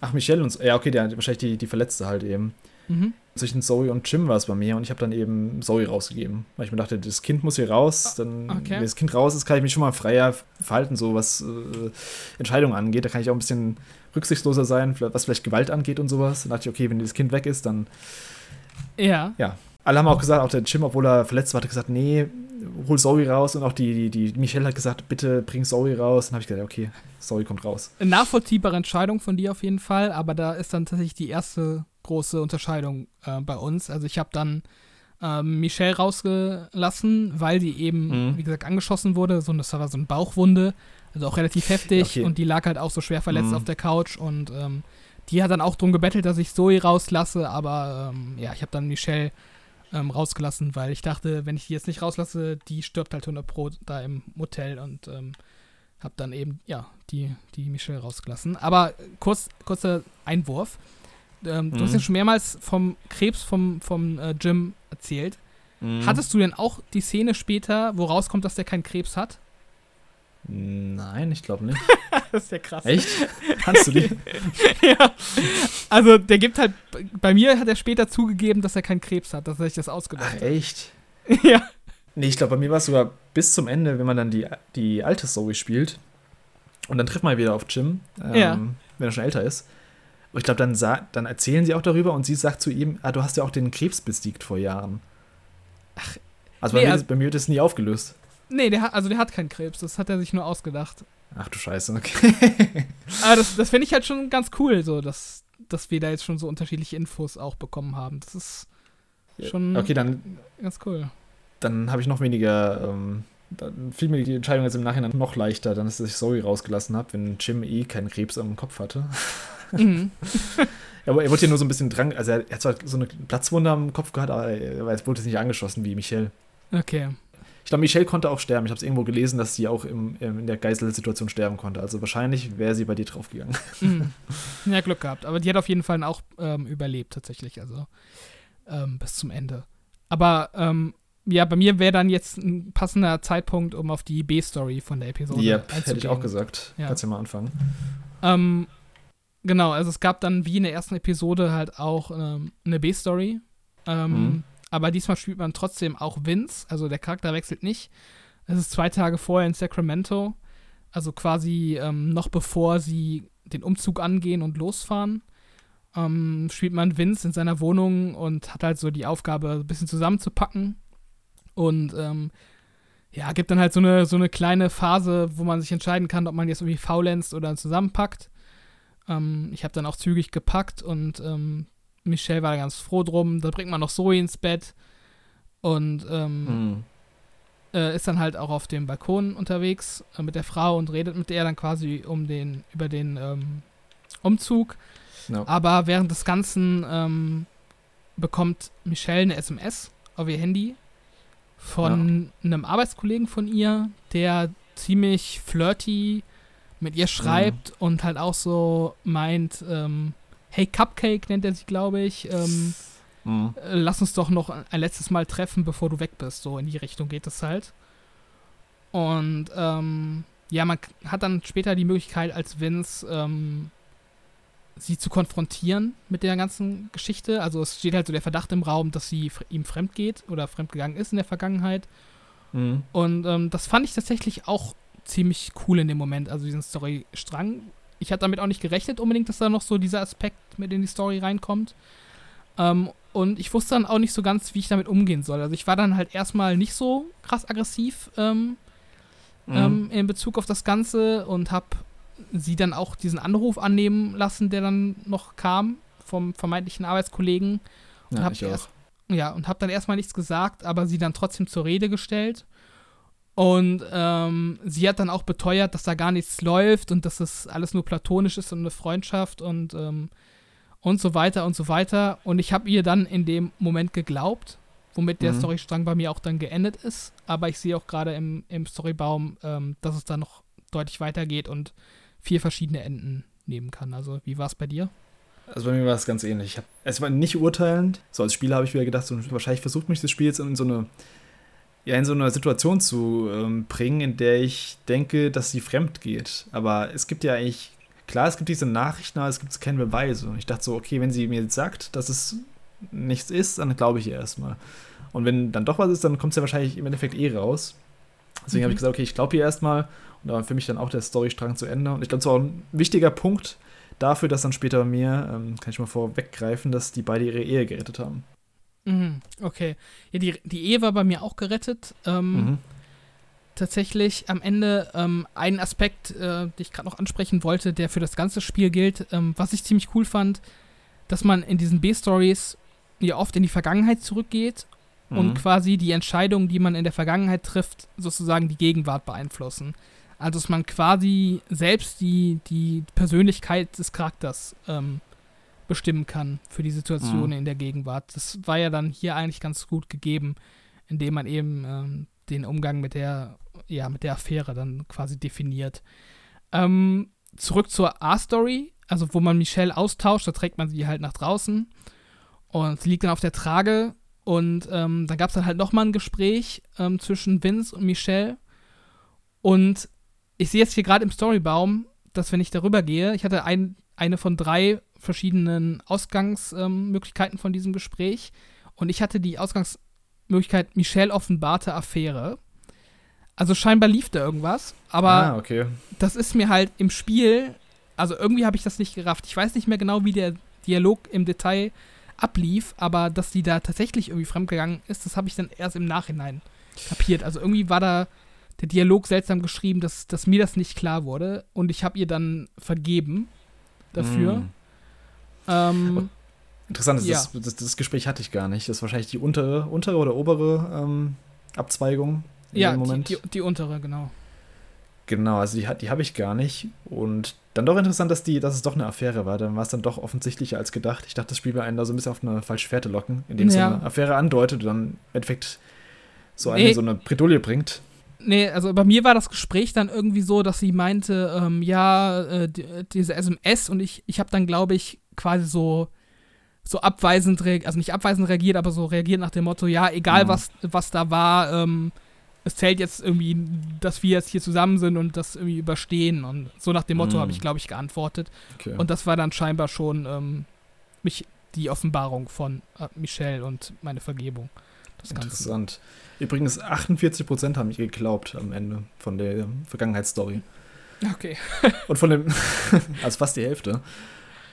ach, Michelle und, ja, okay, der, wahrscheinlich die, die Verletzte halt eben. Mhm. zwischen Zoe und Jim war es bei mir und ich habe dann eben Zoe rausgegeben. Weil ich mir dachte, das Kind muss hier raus. Dann, okay. wenn das Kind raus ist, kann ich mich schon mal freier verhalten, so was äh, Entscheidungen angeht. Da kann ich auch ein bisschen rücksichtsloser sein, was vielleicht Gewalt angeht und sowas. Dann dachte ich, okay, wenn das Kind weg ist, dann. Ja. Ja. alle haben auch gesagt, auch der Jim, obwohl er verletzt war, hat gesagt, nee, hol Zoe raus. Und auch die, die, die Michelle hat gesagt, bitte bring Zoe raus. Dann habe ich gesagt, okay, Zoe kommt raus. Eine nachvollziehbare Entscheidung von dir auf jeden Fall, aber da ist dann tatsächlich die erste große Unterscheidung äh, bei uns. Also ich habe dann ähm, Michelle rausgelassen, weil sie eben, mhm. wie gesagt, angeschossen wurde. So, das war so eine Bauchwunde, also auch relativ heftig. Okay. Und die lag halt auch so schwer verletzt mhm. auf der Couch. Und ähm, die hat dann auch drum gebettelt, dass ich Zoe rauslasse. Aber ähm, ja, ich habe dann Michelle ähm, rausgelassen, weil ich dachte, wenn ich die jetzt nicht rauslasse, die stirbt halt 100 Pro da im Motel. Und ähm, habe dann eben, ja, die, die Michelle rausgelassen. Aber kurz, kurzer Einwurf. Mhm. Du hast ja mhm. schon mehrmals vom Krebs vom, vom äh, Jim erzählt. Mhm. Hattest du denn auch die Szene später, wo rauskommt, dass der keinen Krebs hat? Nein, ich glaube nicht. das ist ja krass. Echt? Kannst du die? ja. Also, der gibt halt. Bei mir hat er später zugegeben, dass er keinen Krebs hat, dass er sich das ausgedacht hat. Echt? ja. Nee, ich glaube, bei mir war es sogar bis zum Ende, wenn man dann die, die alte Zoe spielt. Und dann trifft man wieder auf Jim, ähm, ja. wenn er schon älter ist. Und ich glaube, dann, dann erzählen sie auch darüber und sie sagt zu ihm, ah, du hast ja auch den Krebs besiegt vor Jahren. Ach, also, nee, bei, mir, also bei mir wird das nie aufgelöst. Nee, der hat, also der hat keinen Krebs, das hat er sich nur ausgedacht. Ach du Scheiße, okay. Aber das, das finde ich halt schon ganz cool, so, dass, dass wir da jetzt schon so unterschiedliche Infos auch bekommen haben. Das ist schon okay, dann, ganz cool. Dann habe ich noch weniger, ähm, dann fiel mir die Entscheidung jetzt im Nachhinein noch leichter, dann dass ich Zoe rausgelassen habe, wenn Jim eh keinen Krebs am Kopf hatte. Mhm. aber er wurde hier nur so ein bisschen dran, also er, hat zwar so eine Platzwunde am Kopf gehabt, aber er wurde jetzt nicht angeschossen wie Michelle. Okay. Ich glaube, Michelle konnte auch sterben. Ich habe es irgendwo gelesen, dass sie auch im, im, in der Geiselsituation sterben konnte. Also wahrscheinlich wäre sie bei dir draufgegangen. Mhm. Ja, Glück gehabt. Aber die hat auf jeden Fall auch ähm, überlebt, tatsächlich. Also ähm, bis zum Ende. Aber ähm, ja, bei mir wäre dann jetzt ein passender Zeitpunkt, um auf die B-Story von der Episode Ja, yep, hätte ich auch gesagt. Ja. Kannst ja mal anfangen. Ähm, Genau, also es gab dann wie in der ersten Episode halt auch ähm, eine B-Story. Ähm, mhm. Aber diesmal spielt man trotzdem auch Vince, also der Charakter wechselt nicht. Es ist zwei Tage vorher in Sacramento, also quasi ähm, noch bevor sie den Umzug angehen und losfahren. Ähm, spielt man Vince in seiner Wohnung und hat halt so die Aufgabe, ein bisschen zusammenzupacken. Und ähm, ja, gibt dann halt so eine, so eine kleine Phase, wo man sich entscheiden kann, ob man jetzt irgendwie faulenzt oder zusammenpackt. Ähm, ich habe dann auch zügig gepackt und ähm, Michelle war ganz froh drum. Da bringt man noch Zoe ins Bett und ähm, mhm. äh, ist dann halt auch auf dem Balkon unterwegs äh, mit der Frau und redet mit der dann quasi um den, über den ähm, Umzug. No. Aber während des Ganzen ähm, bekommt Michelle eine SMS auf ihr Handy von ja. einem Arbeitskollegen von ihr, der ziemlich flirty mit ihr schreibt mhm. und halt auch so meint, ähm, hey Cupcake nennt er sich, glaube ich, ähm, mhm. Lass uns doch noch ein letztes Mal treffen, bevor du weg bist. So in die Richtung geht es halt. Und ähm, ja, man hat dann später die Möglichkeit, als Vince ähm, sie zu konfrontieren mit der ganzen Geschichte. Also es steht halt so der Verdacht im Raum, dass sie ihm fremd geht oder fremdgegangen ist in der Vergangenheit. Mhm. Und ähm, das fand ich tatsächlich auch ziemlich cool in dem Moment, also diesen Storystrang. Ich hatte damit auch nicht gerechnet unbedingt, dass da noch so dieser Aspekt mit in die Story reinkommt. Ähm, und ich wusste dann auch nicht so ganz, wie ich damit umgehen soll. Also ich war dann halt erstmal nicht so krass aggressiv ähm, mhm. ähm, in Bezug auf das Ganze und habe sie dann auch diesen Anruf annehmen lassen, der dann noch kam vom vermeintlichen Arbeitskollegen. Und ja, auch. Erst, ja, und habe dann erstmal nichts gesagt, aber sie dann trotzdem zur Rede gestellt. Und ähm, sie hat dann auch beteuert, dass da gar nichts läuft und dass das alles nur platonisch ist und eine Freundschaft und, ähm, und so weiter und so weiter. Und ich habe ihr dann in dem Moment geglaubt, womit der mhm. Storystrang bei mir auch dann geendet ist. Aber ich sehe auch gerade im, im Storybaum, ähm, dass es da noch deutlich weitergeht und vier verschiedene Enden nehmen kann. Also, wie war es bei dir? Also bei mir war es ganz ähnlich. es war nicht urteilend. So als Spieler habe ich wieder gedacht, so, wahrscheinlich versucht mich das Spiel jetzt in so eine ja, in so eine Situation zu ähm, bringen, in der ich denke, dass sie fremd geht. Aber es gibt ja eigentlich, klar, es gibt diese Nachrichten, aber es gibt keine Beweise. Und ich dachte so, okay, wenn sie mir jetzt sagt, dass es nichts ist, dann glaube ich ihr erstmal. Und wenn dann doch was ist, dann kommt es ja wahrscheinlich im Endeffekt eh raus. Deswegen mhm. habe ich gesagt, okay, ich glaube ihr erstmal. Und da war für mich dann auch der Storystrang zu Ende. Und ich glaube, es war auch ein wichtiger Punkt dafür, dass dann später bei mir, ähm, kann ich mal vorweggreifen, dass die beide ihre Ehe gerettet haben. Mhm, okay. Ja, die, die Ehe war bei mir auch gerettet. Ähm, mhm. Tatsächlich am Ende ähm, ein Aspekt, äh, den ich gerade noch ansprechen wollte, der für das ganze Spiel gilt, ähm, was ich ziemlich cool fand, dass man in diesen B-Stories ja oft in die Vergangenheit zurückgeht mhm. und quasi die Entscheidungen, die man in der Vergangenheit trifft, sozusagen die Gegenwart beeinflussen. Also dass man quasi selbst die, die Persönlichkeit des Charakters ähm, bestimmen kann für die Situation mhm. in der Gegenwart. Das war ja dann hier eigentlich ganz gut gegeben, indem man eben ähm, den Umgang mit der, ja, mit der Affäre dann quasi definiert. Ähm, zurück zur A-Story, also wo man Michelle austauscht, da trägt man sie halt nach draußen und sie liegt dann auf der Trage und ähm, dann gab es dann halt nochmal ein Gespräch ähm, zwischen Vince und Michelle und ich sehe jetzt hier gerade im Storybaum, dass wenn ich darüber gehe, ich hatte ein, eine von drei verschiedenen Ausgangsmöglichkeiten ähm, von diesem Gespräch. Und ich hatte die Ausgangsmöglichkeit Michelle offenbarte Affäre. Also scheinbar lief da irgendwas, aber ah, okay. das ist mir halt im Spiel, also irgendwie habe ich das nicht gerafft. Ich weiß nicht mehr genau, wie der Dialog im Detail ablief, aber dass die da tatsächlich irgendwie fremdgegangen ist, das habe ich dann erst im Nachhinein kapiert. Also irgendwie war da der Dialog seltsam geschrieben, dass, dass mir das nicht klar wurde und ich habe ihr dann vergeben dafür. Mm. Ähm, Interessant ist, ja. das, das, das, Gespräch hatte ich gar nicht. Das ist wahrscheinlich die untere, untere oder obere ähm, Abzweigung in ja, dem Moment. Die, die, die, untere, genau. Genau, also die, die habe ich gar nicht. Und dann doch interessant, dass, die, dass es doch eine Affäre war. Dann war es dann doch offensichtlicher als gedacht. Ich dachte, das Spiel will einen da so ein bisschen auf eine falsche Fährte locken, indem es ja. eine Affäre andeutet und dann im Endeffekt so eine, nee. so eine Bredouille bringt. Nee, also bei mir war das Gespräch dann irgendwie so, dass sie meinte, ähm, ja, äh, die, diese SMS und ich, ich habe dann, glaube ich, quasi so, so abweisend, also nicht abweisend reagiert, aber so reagiert nach dem Motto, ja, egal mhm. was, was da war, ähm, es zählt jetzt irgendwie, dass wir jetzt hier zusammen sind und das irgendwie überstehen. Und so nach dem Motto mhm. habe ich, glaube ich, geantwortet. Okay. Und das war dann scheinbar schon ähm, mich, die Offenbarung von äh, Michelle und meine Vergebung. Interessant. Übrigens, 48% haben mich geglaubt am Ende von der Vergangenheitsstory. Okay. und von dem, also fast die Hälfte.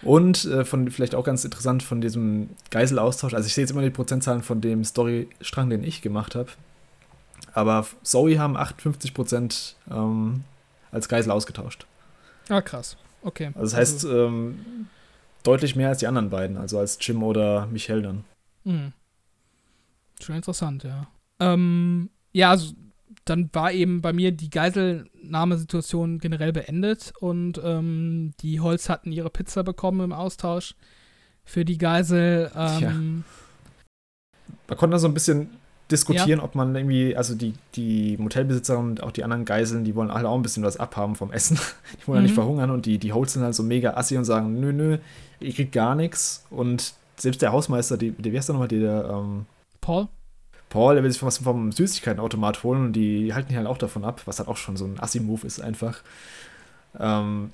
Und äh, von vielleicht auch ganz interessant von diesem Geiselaustausch. Also ich sehe jetzt immer die Prozentzahlen von dem Storystrang, den ich gemacht habe. Aber Zoe haben 58% ähm, als Geisel ausgetauscht. Ah, krass. Okay. Also das heißt, also, ähm, deutlich mehr als die anderen beiden, also als Jim oder Michelle dann. Mhm. Schon interessant, ja. Ähm, ja, also dann war eben bei mir die Geiselnahmesituation generell beendet und ähm, die Holz hatten ihre Pizza bekommen im Austausch für die Geisel. Ähm. Man konnte da so ein bisschen diskutieren, ja. ob man irgendwie, also die, die Motelbesitzer und auch die anderen Geiseln, die wollen alle auch ein bisschen was abhaben vom Essen. Die wollen mhm. ja nicht mhm. verhungern und die, die Holz sind halt so mega assi und sagen, nö, nö, ihr kriegt gar nichts. Und selbst der Hausmeister, die, der, wie heißt der nochmal, der, ähm, Paul? Paul, der will sich was vom Süßigkeitenautomat holen und die halten ihn halt auch davon ab, was halt auch schon so ein Assi-Move ist einfach. Ähm,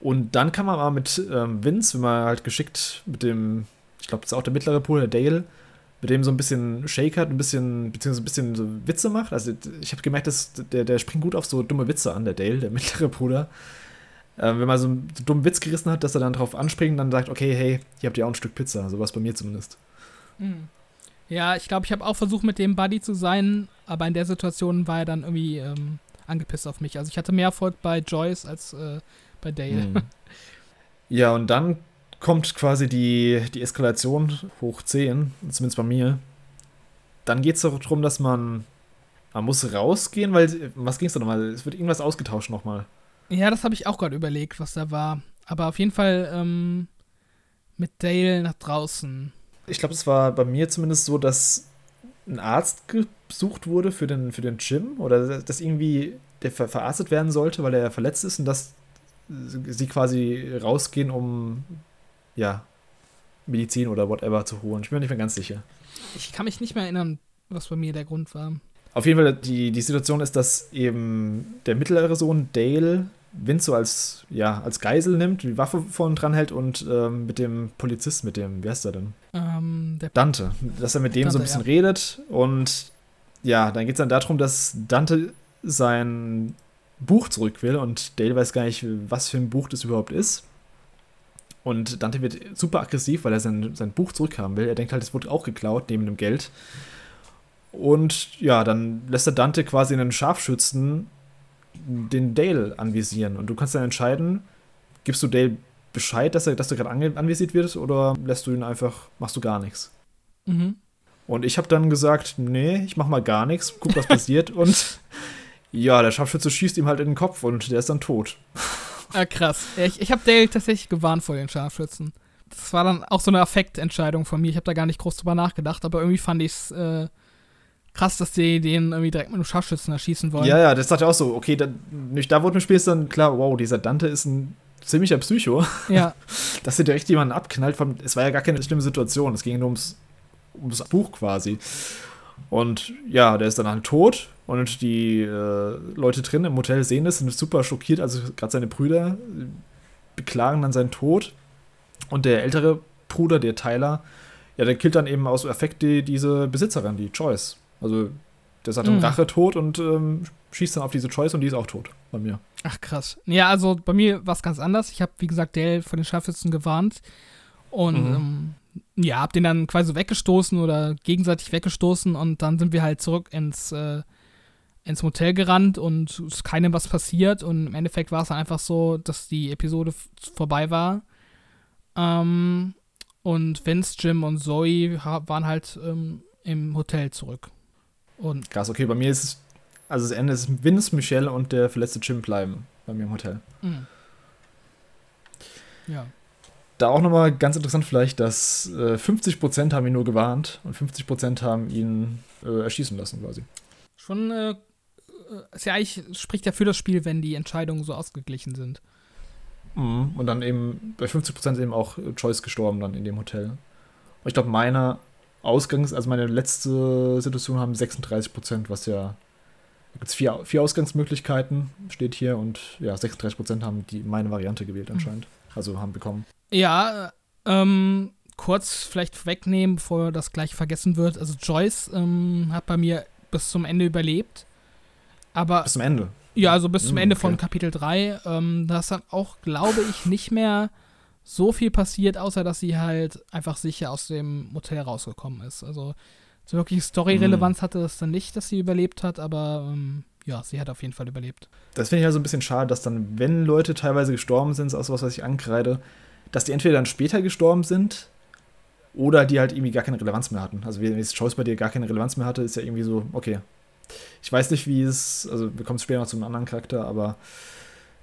und dann kann man mal mit ähm, Vince, wenn man halt geschickt mit dem, ich glaube, das ist auch der mittlere Bruder, Dale, mit dem so ein bisschen shakert, ein bisschen, beziehungsweise ein bisschen so Witze macht. Also ich habe gemerkt, dass der, der springt gut auf so dumme Witze an, der Dale, der mittlere Bruder. Ähm, wenn man so einen dummen Witz gerissen hat, dass er dann drauf anspringt und dann sagt, okay, hey, hier habt ihr auch ein Stück Pizza. Sowas bei mir zumindest. Mhm. Ja, ich glaube, ich habe auch versucht, mit dem Buddy zu sein, aber in der Situation war er dann irgendwie ähm, angepisst auf mich. Also ich hatte mehr Erfolg bei Joyce als äh, bei Dale. Mhm. Ja, und dann kommt quasi die, die Eskalation hoch 10, zumindest bei mir. Dann geht es darum, dass man. Man muss rausgehen, weil. Was ging es da nochmal? Es wird irgendwas ausgetauscht nochmal. Ja, das habe ich auch gerade überlegt, was da war. Aber auf jeden Fall ähm, mit Dale nach draußen ich glaube, es war bei mir zumindest so, dass ein Arzt gesucht wurde für den, für den Jim oder dass irgendwie der ver verarztet werden sollte, weil er verletzt ist und dass sie quasi rausgehen, um ja, Medizin oder whatever zu holen. Ich bin mir nicht mehr ganz sicher. Ich kann mich nicht mehr erinnern, was bei mir der Grund war. Auf jeden Fall, die, die Situation ist, dass eben der mittlere Sohn Dale Vince so als, ja, als Geisel nimmt, die Waffe vorne dran hält und ähm, mit dem Polizist, mit dem, wie heißt er denn? Ähm, Dante. Dass er mit dem Dante, so ein bisschen ja. redet und ja, dann geht es dann darum, dass Dante sein Buch zurück will und Dale weiß gar nicht, was für ein Buch das überhaupt ist. Und Dante wird super aggressiv, weil er sein, sein Buch zurückhaben will. Er denkt halt, es wurde auch geklaut, neben dem Geld. Und ja, dann lässt er Dante quasi einen Scharfschützen den Dale anvisieren. Und du kannst dann entscheiden, gibst du Dale Bescheid, dass er, dass er gerade anvisiert wird, oder lässt du ihn einfach, machst du gar nichts? Mhm. Und ich habe dann gesagt, nee, ich mach mal gar nichts, guck, was passiert. und ja, der Scharfschütze schießt ihm halt in den Kopf und der ist dann tot. Ah, krass. Ich, ich habe Dale tatsächlich gewarnt vor den Scharfschützen. Das war dann auch so eine Affektentscheidung von mir. Ich habe da gar nicht groß drüber nachgedacht, aber irgendwie fand ich es äh, krass, dass die den irgendwie direkt mit einem Scharfschützen erschießen wollen. Ja, ja, das dachte ich auch so. Okay, da, nicht da wurde mir später dann klar, wow, dieser Dante ist ein ziemlicher Psycho. Ja. dass er direkt jemanden abknallt. Es war ja gar keine schlimme Situation. Es ging nur ums, ums Buch quasi. Und ja, der ist dann halt tot und die äh, Leute drin im Hotel sehen das, sind super schockiert. Also gerade seine Brüder beklagen dann seinen Tod. Und der ältere Bruder, der Tyler, ja, der killt dann eben aus Effekt die, diese Besitzerin, die Joyce. Also der sagt dann mhm. Rache tot und ähm, schießt dann auf diese Joyce und die ist auch tot bei mir. Ach krass. Ja, also bei mir war es ganz anders. Ich habe, wie gesagt, Dale von den Scharfschützen gewarnt. Und mhm. ähm, ja, hab den dann quasi weggestoßen oder gegenseitig weggestoßen und dann sind wir halt zurück ins, äh, ins Motel gerannt und es ist keinem was passiert und im Endeffekt war es dann einfach so, dass die Episode vorbei war. Ähm, und Vince, Jim und Zoe waren halt ähm, im Hotel zurück. Und Krass, okay, bei mir ist es, also das Ende ist Vince, Michelle und der verletzte Jim bleiben bei mir im Hotel. Mhm. Ja da auch nochmal ganz interessant vielleicht, dass äh, 50% haben ihn nur gewarnt und 50% haben ihn äh, erschießen lassen quasi. Schon, äh, ist ja eigentlich, spricht ja für das Spiel, wenn die Entscheidungen so ausgeglichen sind. Mhm. Und dann eben bei 50% eben auch Choice gestorben dann in dem Hotel. Und ich glaube, meine Ausgangs-, also meine letzte Situation haben 36%, was ja da gibt es vier, vier Ausgangsmöglichkeiten, steht hier, und ja, 36% haben die meine Variante gewählt anscheinend. Mhm. Also haben bekommen. Ja, ähm, kurz vielleicht vorwegnehmen, bevor das gleich vergessen wird. Also Joyce ähm, hat bei mir bis zum Ende überlebt. Aber. Bis zum Ende. Ja, also bis zum hm, Ende okay. von Kapitel 3. Ähm, da ist dann auch, glaube ich, nicht mehr so viel passiert, außer dass sie halt einfach sicher aus dem Motel rausgekommen ist. Also so wirklich Story-Relevanz mhm. hatte das dann nicht, dass sie überlebt hat, aber ähm, ja, sie hat auf jeden Fall überlebt. Das finde ich also ein bisschen schade, dass dann, wenn Leute teilweise gestorben sind, aus was, was ich ankreide, dass die entweder dann später gestorben sind oder die halt irgendwie gar keine Relevanz mehr hatten. Also wenn jetzt Choice bei dir gar keine Relevanz mehr hatte, ist ja irgendwie so, okay. Ich weiß nicht, wie es, also wir kommen später noch zu einem anderen Charakter, aber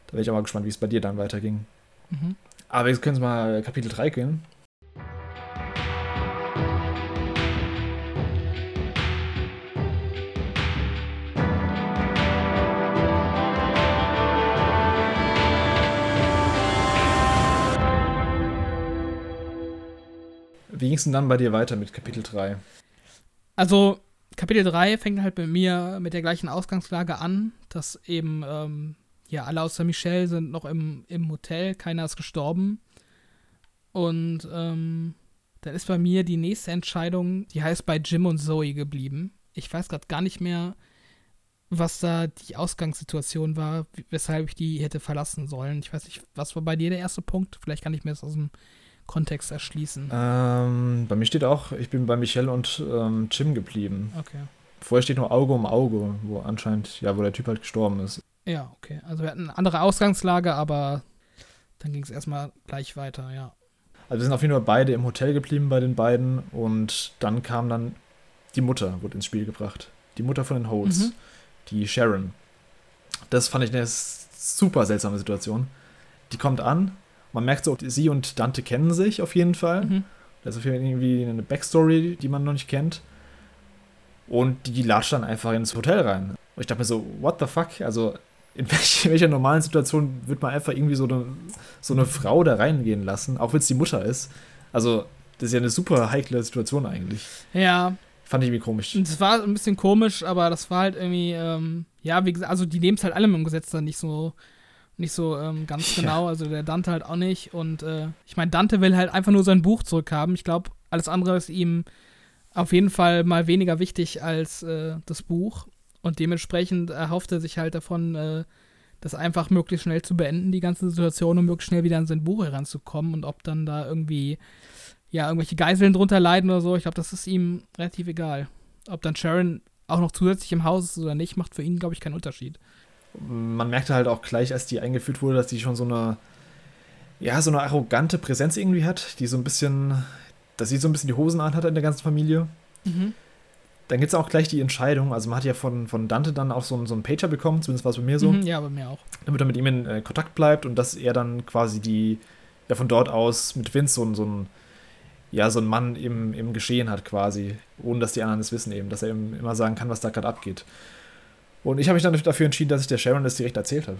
da wäre ich auch mal gespannt, wie es bei dir dann weiterging. Mhm. Aber jetzt können wir mal Kapitel 3 gehen. Wie ging es denn dann bei dir weiter mit Kapitel 3? Also, Kapitel 3 fängt halt bei mir mit der gleichen Ausgangslage an, dass eben, ähm, ja, alle außer Michelle sind noch im, im Hotel, keiner ist gestorben. Und ähm, dann ist bei mir die nächste Entscheidung, die heißt bei Jim und Zoe geblieben. Ich weiß gerade gar nicht mehr, was da die Ausgangssituation war, weshalb ich die hätte verlassen sollen. Ich weiß nicht, was war bei dir der erste Punkt? Vielleicht kann ich mir das aus dem Kontext erschließen? Ähm, bei mir steht auch, ich bin bei Michelle und ähm, Jim geblieben. Okay. Vorher steht nur Auge um Auge, wo anscheinend, ja, wo der Typ halt gestorben ist. Ja, okay. Also wir hatten eine andere Ausgangslage, aber dann ging es erstmal gleich weiter, ja. Also wir sind auf jeden Fall beide im Hotel geblieben bei den beiden und dann kam dann die Mutter, wurde ins Spiel gebracht. Die Mutter von den Holts, mhm. die Sharon. Das fand ich eine super seltsame Situation. Die kommt an, man merkt so, sie und Dante kennen sich auf jeden Fall. Mhm. Das ist auf jeden Fall irgendwie eine Backstory, die man noch nicht kennt. Und die latscht dann einfach ins Hotel rein. Und ich dachte mir so, what the fuck? Also, in, welch, in welcher normalen Situation wird man einfach irgendwie so eine, so eine Frau da reingehen lassen, auch wenn es die Mutter ist? Also, das ist ja eine super heikle Situation eigentlich. Ja. Fand ich irgendwie komisch. Es war ein bisschen komisch, aber das war halt irgendwie, ähm, ja, wie gesagt, also die nehmen es halt alle mit dem Gesetz dann nicht so nicht so ähm, ganz genau, ja. also der Dante halt auch nicht. Und äh, ich meine, Dante will halt einfach nur sein Buch zurückhaben. Ich glaube, alles andere ist ihm auf jeden Fall mal weniger wichtig als äh, das Buch. Und dementsprechend erhofft er sich halt davon, äh, das einfach möglichst schnell zu beenden, die ganze Situation, um möglichst schnell wieder an sein Buch heranzukommen und ob dann da irgendwie, ja, irgendwelche Geiseln drunter leiden oder so, ich glaube, das ist ihm relativ egal. Ob dann Sharon auch noch zusätzlich im Haus ist oder nicht, macht für ihn, glaube ich, keinen Unterschied. Man merkte halt auch gleich, als die eingeführt wurde, dass die schon so eine, ja, so eine arrogante Präsenz irgendwie hat, die so ein bisschen, dass sie so ein bisschen die Hosen anhat in der ganzen Familie. Mhm dann gibt es auch gleich die Entscheidung. Also man hat ja von, von Dante dann auch so, so einen Pager bekommen, zumindest war es bei mir so. Mhm, ja, bei mir auch. Damit er mit ihm in äh, Kontakt bleibt und dass er dann quasi die, ja von dort aus mit Vince so, so ein, ja, so ein Mann im, im Geschehen hat quasi, ohne dass die anderen es wissen eben, dass er eben immer sagen kann, was da gerade abgeht. Und ich habe mich dann dafür entschieden, dass ich der Sharon das direkt erzählt habe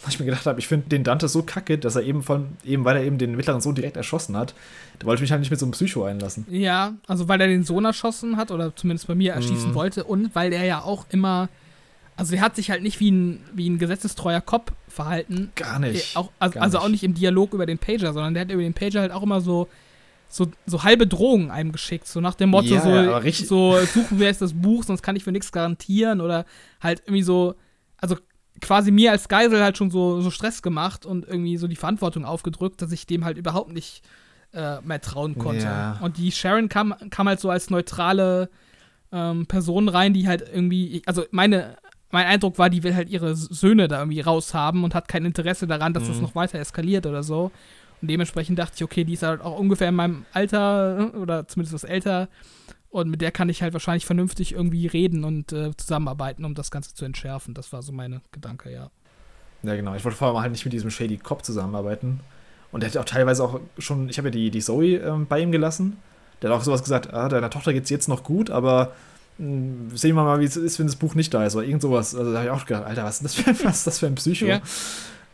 weil ich mir gedacht habe, ich finde den Dante so kacke, dass er eben von, eben weil er eben den mittleren Sohn direkt erschossen hat, da wollte ich mich halt nicht mit so einem Psycho einlassen. Ja, also weil er den Sohn erschossen hat oder zumindest bei mir erschießen mm. wollte und weil er ja auch immer, also er hat sich halt nicht wie ein, wie ein gesetzestreuer Cop verhalten. Gar nicht. Auch, also, Gar also auch nicht im Dialog über den Pager, sondern der hat über den Pager halt auch immer so, so, so halbe Drohungen einem geschickt, so nach dem Motto, ja, so, so suchen wir jetzt das Buch, sonst kann ich für nichts garantieren oder halt irgendwie so, also quasi mir als Geisel halt schon so, so Stress gemacht und irgendwie so die Verantwortung aufgedrückt, dass ich dem halt überhaupt nicht äh, mehr trauen konnte. Ja. Und die Sharon kam, kam halt so als neutrale ähm, Person rein, die halt irgendwie, also meine, mein Eindruck war, die will halt ihre Söhne da irgendwie raushaben und hat kein Interesse daran, dass mhm. das noch weiter eskaliert oder so. Und dementsprechend dachte ich, okay, die ist halt auch ungefähr in meinem Alter oder zumindest was älter. Und mit der kann ich halt wahrscheinlich vernünftig irgendwie reden und äh, zusammenarbeiten, um das Ganze zu entschärfen. Das war so meine Gedanke, ja. Ja, genau. Ich wollte vor allem halt nicht mit diesem Shady Cop zusammenarbeiten. Und der hat auch teilweise auch schon, ich habe ja die, die Zoe ähm, bei ihm gelassen. Der hat auch sowas gesagt, ah, deiner Tochter geht es jetzt noch gut, aber mh, hm, sehen wir mal, wie es ist, wenn das Buch nicht da ist oder irgend sowas. Also da habe ich auch gedacht, Alter, was ist das für, was ist das für ein Psycho? Ja,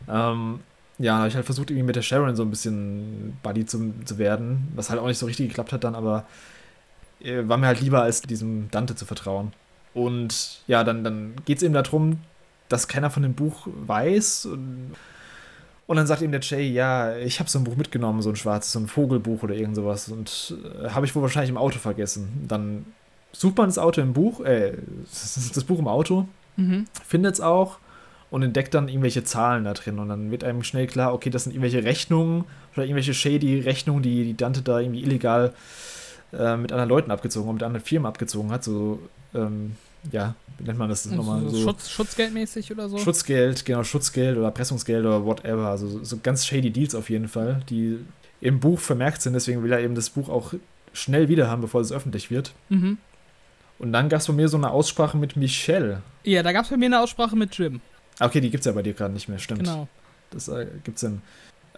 ähm, ja da habe ich halt versucht, irgendwie mit der Sharon so ein bisschen Buddy zu, zu werden, was halt auch nicht so richtig geklappt hat dann, aber äh, war mir halt lieber, als diesem Dante zu vertrauen. Und ja, dann, dann geht es eben darum, dass keiner von dem Buch weiß. Und, und dann sagt ihm der Jay, ja, ich habe so ein Buch mitgenommen, so ein schwarzes, so ein Vogelbuch oder irgend sowas. Und äh, habe ich wohl wahrscheinlich im Auto vergessen. Dann sucht man das Auto im Buch, äh, das Buch im Auto, mhm. findet es auch und entdeckt dann irgendwelche Zahlen da drin. Und dann wird einem schnell klar, okay, das sind irgendwelche Rechnungen oder irgendwelche shady Rechnungen, die die Dante da irgendwie illegal äh, mit anderen Leuten abgezogen und mit anderen Firmen abgezogen hat. So, ähm, ja, wie nennt man das nochmal? So, so Schutz, Schutzgeldmäßig oder so? Schutzgeld, genau, Schutzgeld oder Erpressungsgeld oder whatever. Also so ganz shady Deals auf jeden Fall, die im Buch vermerkt sind. Deswegen will er eben das Buch auch schnell wieder haben, bevor es öffentlich wird. Mhm. Und dann gab es bei mir so eine Aussprache mit Michelle. Ja, da gab es bei mir eine Aussprache mit Jim. Okay, die gibt es ja bei dir gerade nicht mehr, stimmt. Genau. Das äh, gibt's dann.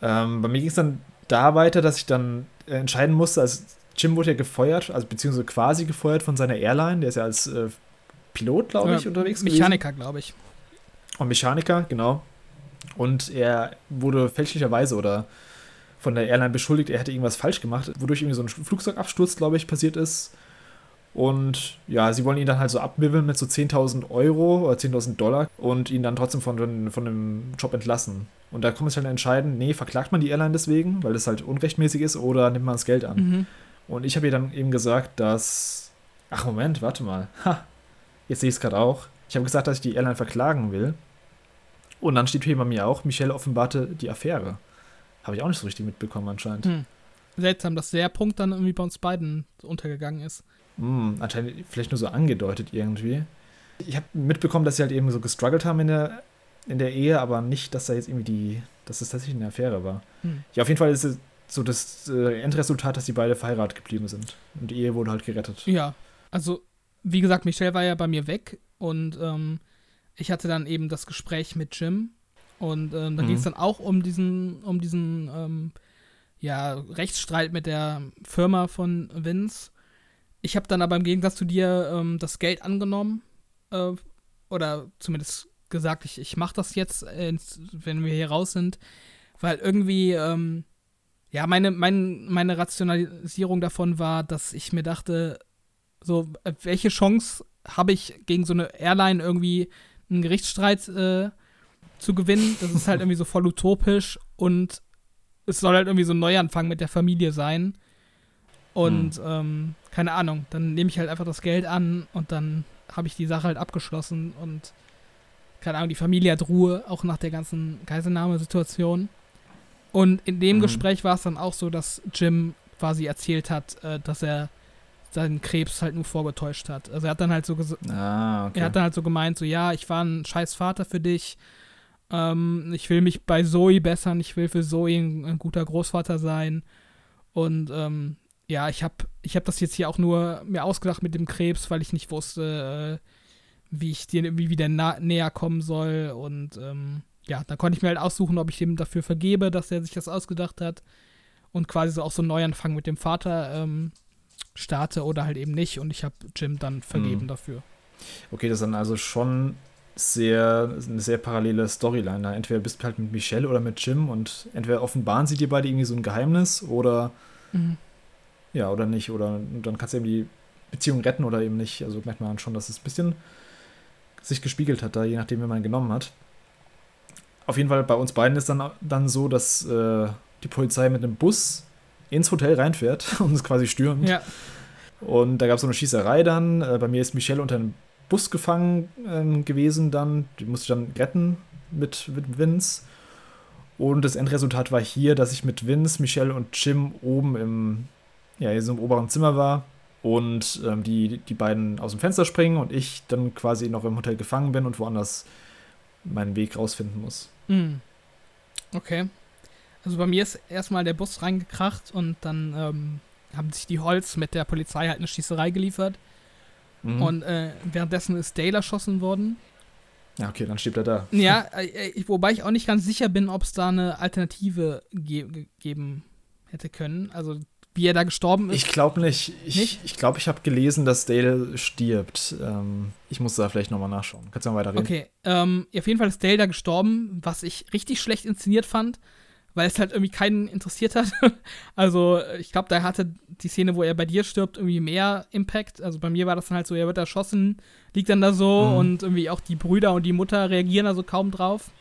Ähm, bei mir ging es dann da weiter, dass ich dann entscheiden musste, als Jim wurde ja gefeuert, also beziehungsweise quasi gefeuert von seiner Airline. Der ist ja als äh, Pilot, glaube ich, ja, unterwegs Mechaniker, glaube ich. Und Mechaniker, genau. Und er wurde fälschlicherweise oder von der Airline beschuldigt, er hätte irgendwas falsch gemacht, wodurch irgendwie so ein Flugzeugabsturz, glaube ich, passiert ist. Und ja, sie wollen ihn dann halt so abwibbeln mit so 10.000 Euro oder 10.000 Dollar und ihn dann trotzdem von, von dem Job entlassen. Und da kommt es halt entscheiden, nee, verklagt man die Airline deswegen, weil das halt unrechtmäßig ist, oder nimmt man das Geld an. Mhm. Und ich habe ihr dann eben gesagt, dass. Ach, Moment, warte mal. Ha, jetzt sehe ich es gerade auch. Ich habe gesagt, dass ich die Airline verklagen will. Und dann steht hier bei mir auch, Michelle offenbarte die Affäre. Habe ich auch nicht so richtig mitbekommen anscheinend. Hm. Seltsam, dass der Punkt dann irgendwie bei uns beiden untergegangen ist. Hm, anscheinend vielleicht nur so angedeutet irgendwie. Ich habe mitbekommen, dass sie halt eben so gestruggelt haben in der, in der Ehe, aber nicht, dass da jetzt irgendwie die, dass das tatsächlich eine Affäre war. Hm. Ja, auf jeden Fall ist es so das äh, Endresultat, dass die beide verheiratet geblieben sind. Und die Ehe wurde halt gerettet. Ja, also wie gesagt, Michelle war ja bei mir weg und ähm, ich hatte dann eben das Gespräch mit Jim und ähm, da mhm. ging es dann auch um diesen, um diesen ähm, ja, Rechtsstreit mit der Firma von Vince. Ich habe dann aber im Gegensatz zu dir ähm, das Geld angenommen äh, oder zumindest gesagt, ich, ich mache das jetzt, äh, wenn wir hier raus sind, weil irgendwie ähm, ja, meine, mein, meine Rationalisierung davon war, dass ich mir dachte, so, äh, welche Chance habe ich gegen so eine Airline irgendwie einen Gerichtsstreit äh, zu gewinnen? Das ist halt irgendwie so voll utopisch und es soll halt irgendwie so ein Neuanfang mit der Familie sein. Und hm. ähm, keine Ahnung, dann nehme ich halt einfach das Geld an und dann habe ich die Sache halt abgeschlossen und keine Ahnung, die Familie hat Ruhe, auch nach der ganzen Geiselnahmesituation. Und in dem mhm. Gespräch war es dann auch so, dass Jim quasi erzählt hat, äh, dass er seinen Krebs halt nur vorgetäuscht hat. Also er hat dann halt so gesagt, ah, okay. er hat dann halt so gemeint, so ja, ich war ein scheiß Vater für dich. Ähm, ich will mich bei Zoe bessern, ich will für Zoe ein, ein guter Großvater sein. Und ähm, ja, ich habe ich hab das jetzt hier auch nur mir ausgedacht mit dem Krebs, weil ich nicht wusste, äh, wie ich dir wie wieder näher kommen soll. Und ähm, ja, da konnte ich mir halt aussuchen, ob ich ihm dafür vergebe, dass er sich das ausgedacht hat. Und quasi so auch so einen Neuanfang mit dem Vater ähm, starte oder halt eben nicht. Und ich habe Jim dann vergeben mhm. dafür. Okay, das ist dann also schon sehr, eine sehr parallele Storyline. Entweder bist du halt mit Michelle oder mit Jim und entweder offenbaren sie dir beide irgendwie so ein Geheimnis oder mhm. ja, oder nicht. Oder dann kannst du eben die Beziehung retten oder eben nicht. Also merkt man schon, dass es ein bisschen sich gespiegelt hat, da je nachdem, wie man genommen hat. Auf jeden Fall bei uns beiden ist dann, dann so, dass äh, die Polizei mit einem Bus ins Hotel reinfährt und es quasi stürmt. Ja. Und da gab es so eine Schießerei dann. Äh, bei mir ist Michelle unter einem Bus gefangen äh, gewesen dann. Die musste ich dann retten mit, mit Vince. Und das Endresultat war hier, dass ich mit Vince, Michelle und Jim oben im, ja, hier so im oberen Zimmer war und ähm, die, die beiden aus dem Fenster springen und ich dann quasi noch im Hotel gefangen bin und woanders meinen Weg rausfinden muss. Mhm. Okay. Also bei mir ist erstmal der Bus reingekracht und dann ähm, haben sich die Holz mit der Polizei halt eine Schießerei geliefert. Mhm. Und äh, währenddessen ist Dale erschossen worden. Ja, okay, dann steht er da. Ja, äh, ich, wobei ich auch nicht ganz sicher bin, ob es da eine Alternative ge geben hätte können. Also wie er da gestorben ist. Ich glaube nicht. Ich glaube, ich, glaub, ich habe gelesen, dass Dale stirbt. Ähm, ich muss da vielleicht nochmal nachschauen. Kannst du mal weiterreden? Okay, ähm, auf jeden Fall ist Dale da gestorben, was ich richtig schlecht inszeniert fand weil es halt irgendwie keinen interessiert hat. also ich glaube, da hatte die Szene, wo er bei dir stirbt, irgendwie mehr Impact. Also bei mir war das dann halt so, er wird erschossen, liegt dann da so mhm. und irgendwie auch die Brüder und die Mutter reagieren da so kaum drauf.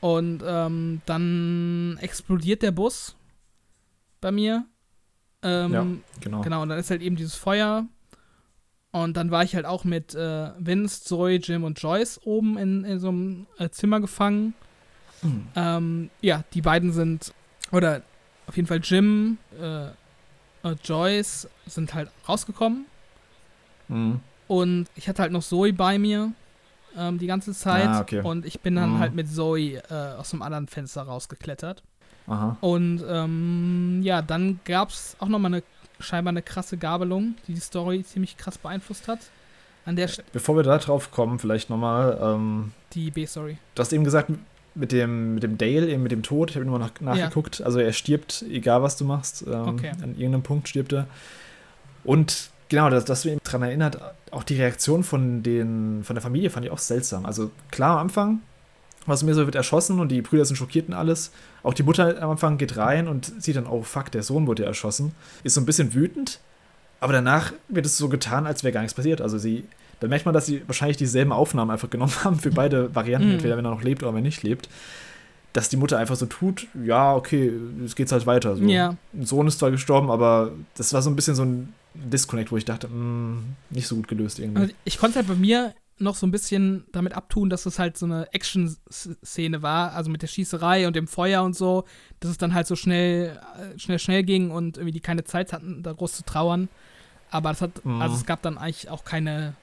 Und ähm, dann explodiert der Bus bei mir. Ähm, ja, genau. Genau, und dann ist halt eben dieses Feuer. Und dann war ich halt auch mit äh, Vince, Zoe, Jim und Joyce oben in, in so einem äh, Zimmer gefangen. Mhm. Ähm, ja, die beiden sind, oder auf jeden Fall Jim, äh, äh, Joyce sind halt rausgekommen. Mhm. Und ich hatte halt noch Zoe bei mir ähm, die ganze Zeit. Ah, okay. Und ich bin dann mhm. halt mit Zoe äh, aus dem anderen Fenster rausgeklettert. Aha. Und ähm, ja, dann gab es auch nochmal eine scheinbar eine krasse Gabelung, die die Story ziemlich krass beeinflusst hat. An der Bevor wir da drauf kommen, vielleicht nochmal. Ähm, die B-Story. Du hast eben gesagt, mit dem, mit dem Dale, eben mit dem Tod, ich habe immer nach, nachgeguckt. Ja. Also er stirbt, egal was du machst. Ähm, okay. An irgendeinem Punkt stirbt er. Und genau, dass, dass du ihn daran erinnert, auch die Reaktion von, den, von der Familie fand ich auch seltsam. Also klar am Anfang, was mir so wird erschossen und die Brüder sind schockiert und alles. Auch die Mutter am Anfang geht rein und sieht dann, oh fuck, der Sohn wurde erschossen. Ist so ein bisschen wütend, aber danach wird es so getan, als wäre gar nichts passiert. Also sie da merkt man, dass sie wahrscheinlich dieselben Aufnahmen einfach genommen haben für beide Varianten, mm. entweder wenn er noch lebt oder wenn er nicht lebt. Dass die Mutter einfach so tut, ja, okay, es geht halt weiter. So. Ja. Ein Sohn ist zwar gestorben, aber das war so ein bisschen so ein Disconnect, wo ich dachte, mh, mm, nicht so gut gelöst irgendwie. Also ich konnte halt bei mir noch so ein bisschen damit abtun, dass es halt so eine Action-Szene war, also mit der Schießerei und dem Feuer und so, dass es dann halt so schnell, äh, schnell, schnell ging und irgendwie die keine Zeit hatten, da groß zu trauern. Aber es hat, mhm. also es gab dann eigentlich auch keine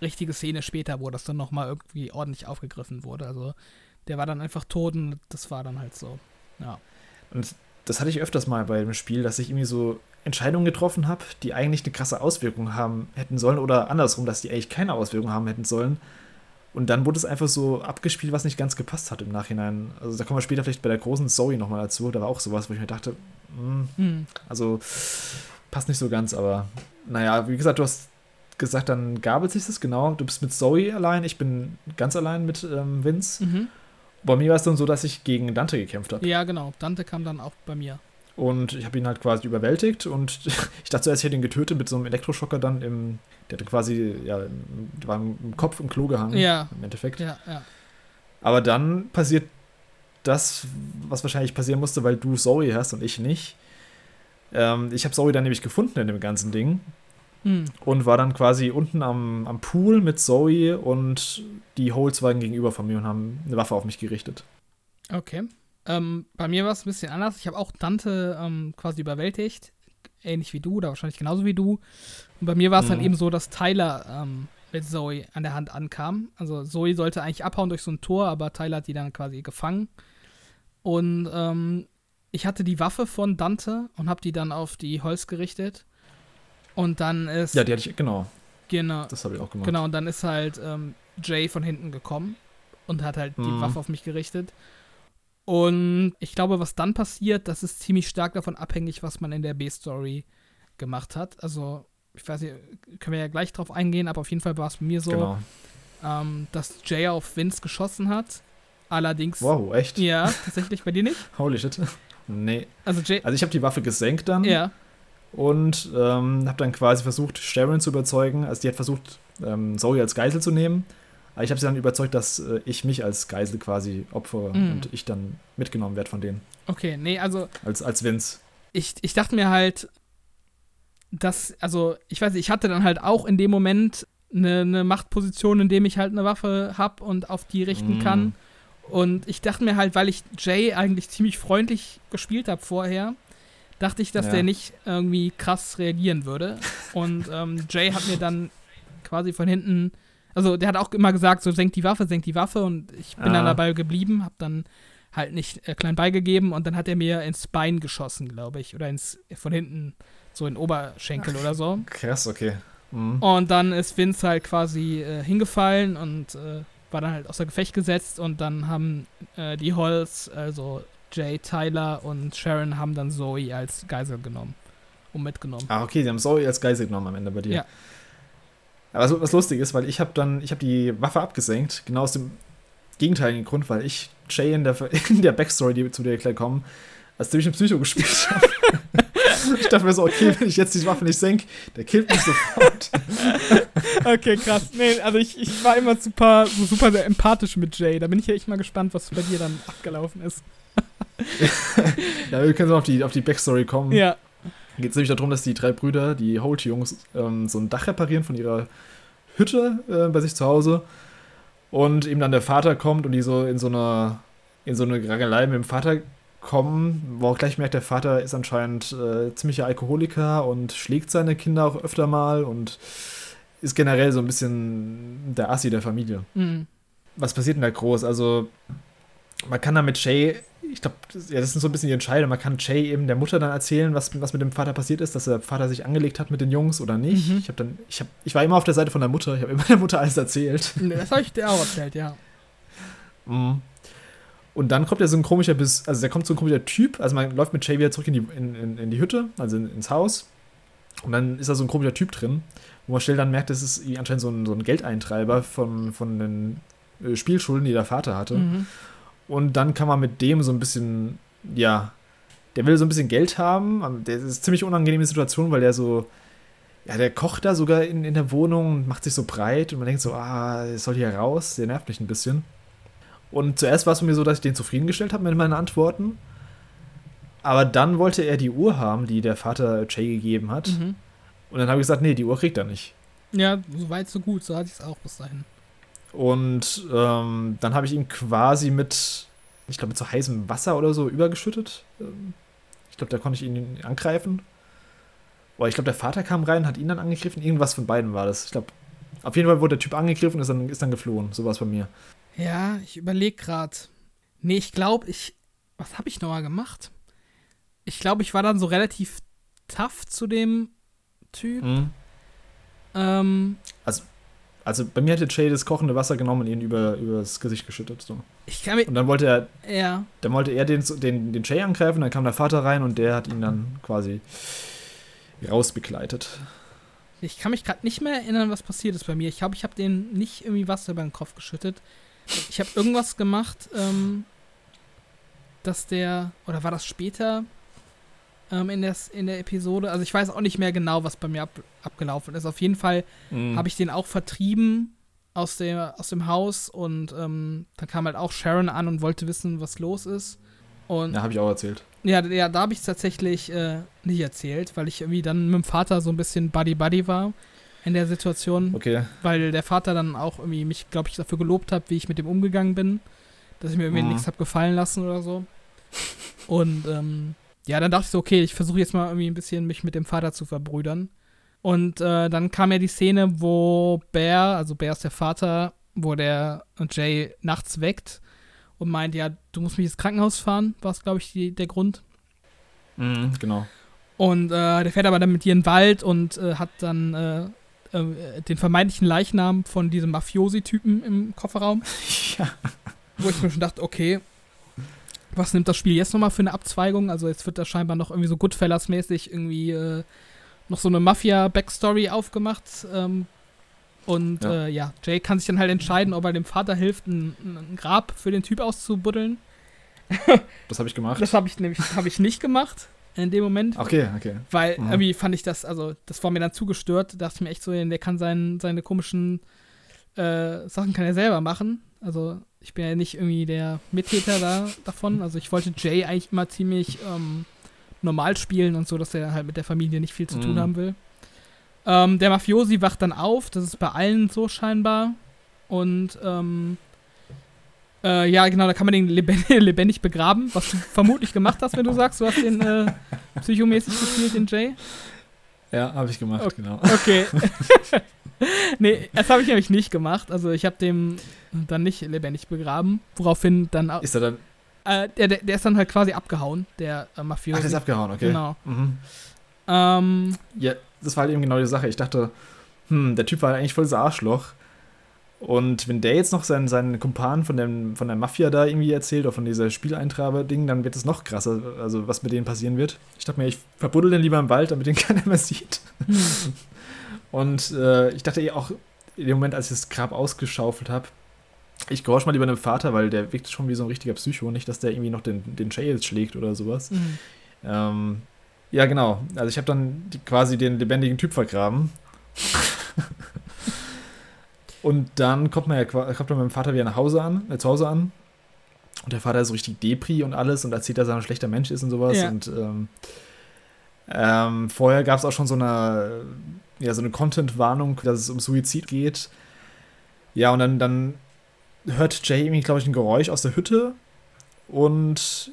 richtige Szene später, wo das dann nochmal irgendwie ordentlich aufgegriffen wurde. Also der war dann einfach tot und das war dann halt so. Ja. Und das hatte ich öfters mal bei dem Spiel, dass ich irgendwie so Entscheidungen getroffen habe, die eigentlich eine krasse Auswirkung haben hätten sollen oder andersrum, dass die eigentlich keine Auswirkung haben hätten sollen. Und dann wurde es einfach so abgespielt, was nicht ganz gepasst hat im Nachhinein. Also da kommen wir später vielleicht bei der großen Zoe nochmal dazu. Da war auch sowas, wo ich mir dachte, mh, hm. also passt nicht so ganz, aber naja, wie gesagt, du hast gesagt, dann gabelt sich das, genau. Du bist mit Zoe allein, ich bin ganz allein mit ähm, Vince. Mhm. Bei mir war es dann so, dass ich gegen Dante gekämpft habe. Ja, genau. Dante kam dann auch bei mir. Und ich habe ihn halt quasi überwältigt und ich dachte zuerst, ich hätte ihn getötet mit so einem Elektroschocker dann im, der hatte quasi, ja, war im Kopf im Klo gehangen. Ja. Im Endeffekt. Ja, ja. Aber dann passiert das, was wahrscheinlich passieren musste, weil du Zoe hast und ich nicht. Ähm, ich habe Zoe dann nämlich gefunden in dem ganzen Ding mhm. und war dann quasi unten am, am Pool mit Zoe und die Holes waren gegenüber von mir und haben eine Waffe auf mich gerichtet. Okay. Ähm, bei mir war es ein bisschen anders. Ich habe auch Dante ähm, quasi überwältigt. Ähnlich wie du, oder wahrscheinlich genauso wie du. Und bei mir war es mhm. dann eben so, dass Tyler ähm, mit Zoe an der Hand ankam. Also Zoe sollte eigentlich abhauen durch so ein Tor, aber Tyler hat die dann quasi gefangen. Und ähm, ich hatte die Waffe von Dante und habe die dann auf die Holz gerichtet. Und dann ist. Ja, die hatte ich, genau. Genau. Das habe ich auch gemacht. Genau, und dann ist halt ähm, Jay von hinten gekommen und hat halt mhm. die Waffe auf mich gerichtet. Und ich glaube, was dann passiert, das ist ziemlich stark davon abhängig, was man in der B-Story gemacht hat. Also, ich weiß nicht, können wir ja gleich drauf eingehen, aber auf jeden Fall war es bei mir so, genau. ähm, dass Jay auf Vince geschossen hat. Allerdings. Wow, echt? Ja, tatsächlich bei dir nicht? Holy shit. Nee. Also, Jay also ich habe die Waffe gesenkt dann. Ja. Und ähm, habe dann quasi versucht, Sharon zu überzeugen. Also die hat versucht, ähm, Zoe als Geisel zu nehmen. Aber ich habe sie dann überzeugt, dass äh, ich mich als Geisel quasi opfere mm. und ich dann mitgenommen werde von denen. Okay, nee, also. Als, als Vince. Ich, ich dachte mir halt, dass, also, ich weiß nicht, ich hatte dann halt auch in dem Moment eine, eine Machtposition, in dem ich halt eine Waffe habe und auf die richten mm. kann. Und ich dachte mir halt, weil ich Jay eigentlich ziemlich freundlich gespielt habe vorher, dachte ich, dass ja. der nicht irgendwie krass reagieren würde. Und ähm, Jay hat mir dann quasi von hinten, also der hat auch immer gesagt, so senkt die Waffe, senkt die Waffe. Und ich bin ah. dann dabei geblieben, hab dann halt nicht äh, klein beigegeben und dann hat er mir ins Bein geschossen, glaube ich. Oder ins, von hinten, so in Oberschenkel Ach, oder so. Krass, okay. Mhm. Und dann ist Vince halt quasi äh, hingefallen und äh, war dann halt außer Gefecht gesetzt und dann haben äh, die Holz, also Jay, Tyler und Sharon haben dann Zoe als Geisel genommen und mitgenommen. Ah, okay, sie haben Zoe als Geisel genommen am Ende bei dir. Ja. Aber was, was lustig ist, weil ich habe dann, ich habe die Waffe abgesenkt, genau aus dem gegenteiligen Grund, weil ich Jay in der, in der Backstory, die zu dir gleich kommen, als ziemlich ein Psycho gespielt habe. ich dachte mir so, okay, wenn ich jetzt die Waffe nicht senke, der killt mich sofort. okay, krass. Nee, also ich, ich war immer super, so super sehr empathisch mit Jay. Da bin ich ja echt mal gespannt, was bei dir dann abgelaufen ist. ja, wir können so auf die, auf die Backstory kommen. Ja. Geht es nämlich darum, dass die drei Brüder, die Holt-Jungs, ähm, so ein Dach reparieren von ihrer Hütte äh, bei sich zu Hause. Und eben dann der Vater kommt und die so in so einer in so eine Rangelei mit dem Vater kommen, wo auch gleich merkt, der Vater ist anscheinend äh, ziemlicher Alkoholiker und schlägt seine Kinder auch öfter mal und ist generell so ein bisschen der Assi der Familie. Mhm. Was passiert denn da groß? Also, man kann da mit Shay ich glaube, ja, das sind so ein bisschen die Entscheidungen. Man kann Jay eben der Mutter dann erzählen, was, was mit dem Vater passiert ist, dass der Vater sich angelegt hat mit den Jungs oder nicht. Mhm. Ich habe dann, ich habe, ich war immer auf der Seite von der Mutter. Ich habe immer der Mutter alles erzählt. Das habe ich dir auch erzählt, ja. Mhm. Und dann kommt ja so ein komischer, also da kommt so ein komischer Typ. Also man läuft mit Jay wieder zurück in die, in, in, in die Hütte, also in, ins Haus. Und dann ist da so ein komischer Typ drin, wo man schnell dann merkt, das ist anscheinend so ein, so ein Geldeintreiber von, von den äh, Spielschulden, die der Vater hatte. Mhm. Und dann kann man mit dem so ein bisschen, ja, der will so ein bisschen Geld haben. Der ist eine ziemlich unangenehme Situation, weil der so, ja, der kocht da sogar in, in der Wohnung und macht sich so breit und man denkt so, ah, der soll hier raus, der nervt mich ein bisschen. Und zuerst war es mir so, dass ich den zufriedengestellt habe mit meinen Antworten. Aber dann wollte er die Uhr haben, die der Vater Jay gegeben hat. Mhm. Und dann habe ich gesagt, nee, die Uhr kriegt er nicht. Ja, so weit, so gut, so hatte ich es auch bis dahin. Und ähm, dann habe ich ihn quasi mit, ich glaube, mit so heißem Wasser oder so übergeschüttet. Ähm, ich glaube, da konnte ich ihn angreifen. Oder ich glaube, der Vater kam rein, hat ihn dann angegriffen. Irgendwas von beiden war das. Ich glaube, auf jeden Fall wurde der Typ angegriffen und ist dann, ist dann geflohen. So war es bei mir. Ja, ich überlege gerade. Nee, ich glaube, ich. Was habe ich nochmal gemacht? Ich glaube, ich war dann so relativ tough zu dem Typ. Mhm. Ähm, also, also bei mir hätte Jay das kochende Wasser genommen und ihn über, übers Gesicht geschüttet. So. Ich kann mir, und dann wollte er, ja. dann wollte er den, den, den Jay angreifen, dann kam der Vater rein und der hat ihn dann quasi rausbegleitet. Ich kann mich gerade nicht mehr erinnern, was passiert ist bei mir. Ich glaube, ich habe den nicht irgendwie Wasser über den Kopf geschüttet. Ich habe irgendwas gemacht, ähm, dass der, oder war das später ähm, in, des, in der Episode? Also ich weiß auch nicht mehr genau, was bei mir ab, abgelaufen ist. Auf jeden Fall mhm. habe ich den auch vertrieben aus, der, aus dem Haus und ähm, dann kam halt auch Sharon an und wollte wissen, was los ist. Und Ja, habe ich auch erzählt. ja, ja da habe ich es tatsächlich äh, nicht erzählt, weil ich irgendwie dann mit dem Vater so ein bisschen Buddy-Buddy war in der Situation. Okay. weil der Vater dann auch irgendwie mich, glaube ich, dafür gelobt hat, wie ich mit dem umgegangen bin, dass ich mir irgendwie Mhm. nichts habe gefallen lassen oder so. Und ähm, ja, dann dachte ich so, okay, ich versuche jetzt mal irgendwie ein bisschen mich mit dem Vater zu verbrüdern. Und äh, dann kam ja die Szene, wo Bear, also Bear ist der Vater, wo der Jay nachts weckt und meint, ja, du musst mich ins Krankenhaus fahren, war es, glaube ich, die, der Grund. Mhm, genau. Und äh, der fährt aber dann mit dir in den Wald und äh, hat dann äh, äh, den vermeintlichen Leichnam von diesem Mafiosi-Typen im Kofferraum. ja. Wo ich mir schon dachte, okay, was nimmt das Spiel jetzt nochmal für eine Abzweigung? Also jetzt wird da scheinbar noch irgendwie so Goodfellas-mäßig irgendwie äh, noch so eine Mafia-Backstory aufgemacht. Ähm, und Ja. Äh, ja, Jay kann sich dann halt entscheiden, ob er dem Vater hilft, ein, ein Grab für den Typ auszubuddeln. Das habe ich gemacht. Das habe ich nämlich hab ich nicht gemacht in dem Moment. okay, okay. Weil Mhm. irgendwie fand ich das, also das war mir dann zugestört, dachte ich mir echt so, der kann sein, seine komischen äh, Sachen kann er selber machen. Also ich bin ja nicht irgendwie der Mittäter da davon. Also ich wollte Jay eigentlich immer ziemlich ähm, normal spielen und so, dass er halt mit der Familie nicht viel zu tun Mhm. haben will. Ähm, der Mafiosi wacht dann auf, das ist bei allen so scheinbar. Und ähm, äh, ja, genau, da kann man den lebendig, lebendig begraben, was du vermutlich gemacht hast, wenn du sagst, du hast den äh, psychomäßig gespielt, den Jay. Ja, habe ich gemacht, Okay. genau. Okay. nee, das habe ich nämlich nicht gemacht. Also ich habe den dann nicht lebendig begraben, woraufhin dann auch, Ist er dann. äh, der, der, ist dann halt quasi abgehauen, der äh, Ach, Mafiosi. der ist abgehauen, okay. Genau. Mhm. Ähm, Ja, das war halt eben genau die Sache. Ich dachte, hm, der Typ war eigentlich voll das Arschloch. Und wenn der jetzt noch seinen, seinen Kumpan von, dem, von der Mafia da irgendwie erzählt, oder von dieser Spieleintreiber-Ding, dann wird es noch krasser, also was mit denen passieren wird. Ich dachte mir, ich verbuddel den lieber im Wald, damit den keiner mehr sieht. hm. Und äh, ich dachte eh auch, in dem Moment, als ich das Grab ausgeschaufelt habe, ich gehorche mal lieber dem Vater, weil der wirkt schon wie so ein richtiger Psycho, nicht, dass der irgendwie noch den, den jetzt schlägt oder sowas. Mhm. Ähm, ja, genau. Also ich habe dann die, quasi den lebendigen Typ vergraben. und dann kommt man ja kommt man mit dem Vater wieder nach Hause an, äh, zu Hause an. Und der Vater ist so richtig Depri und alles und erzählt, dass er ein schlechter Mensch ist und sowas. Ja. Und ähm, ähm, vorher gab es auch schon so eine, ja, so eine Content-Warnung, dass es um Suizid geht. Ja, und dann, dann hört Jay irgendwie, glaube ich, ein Geräusch aus der Hütte und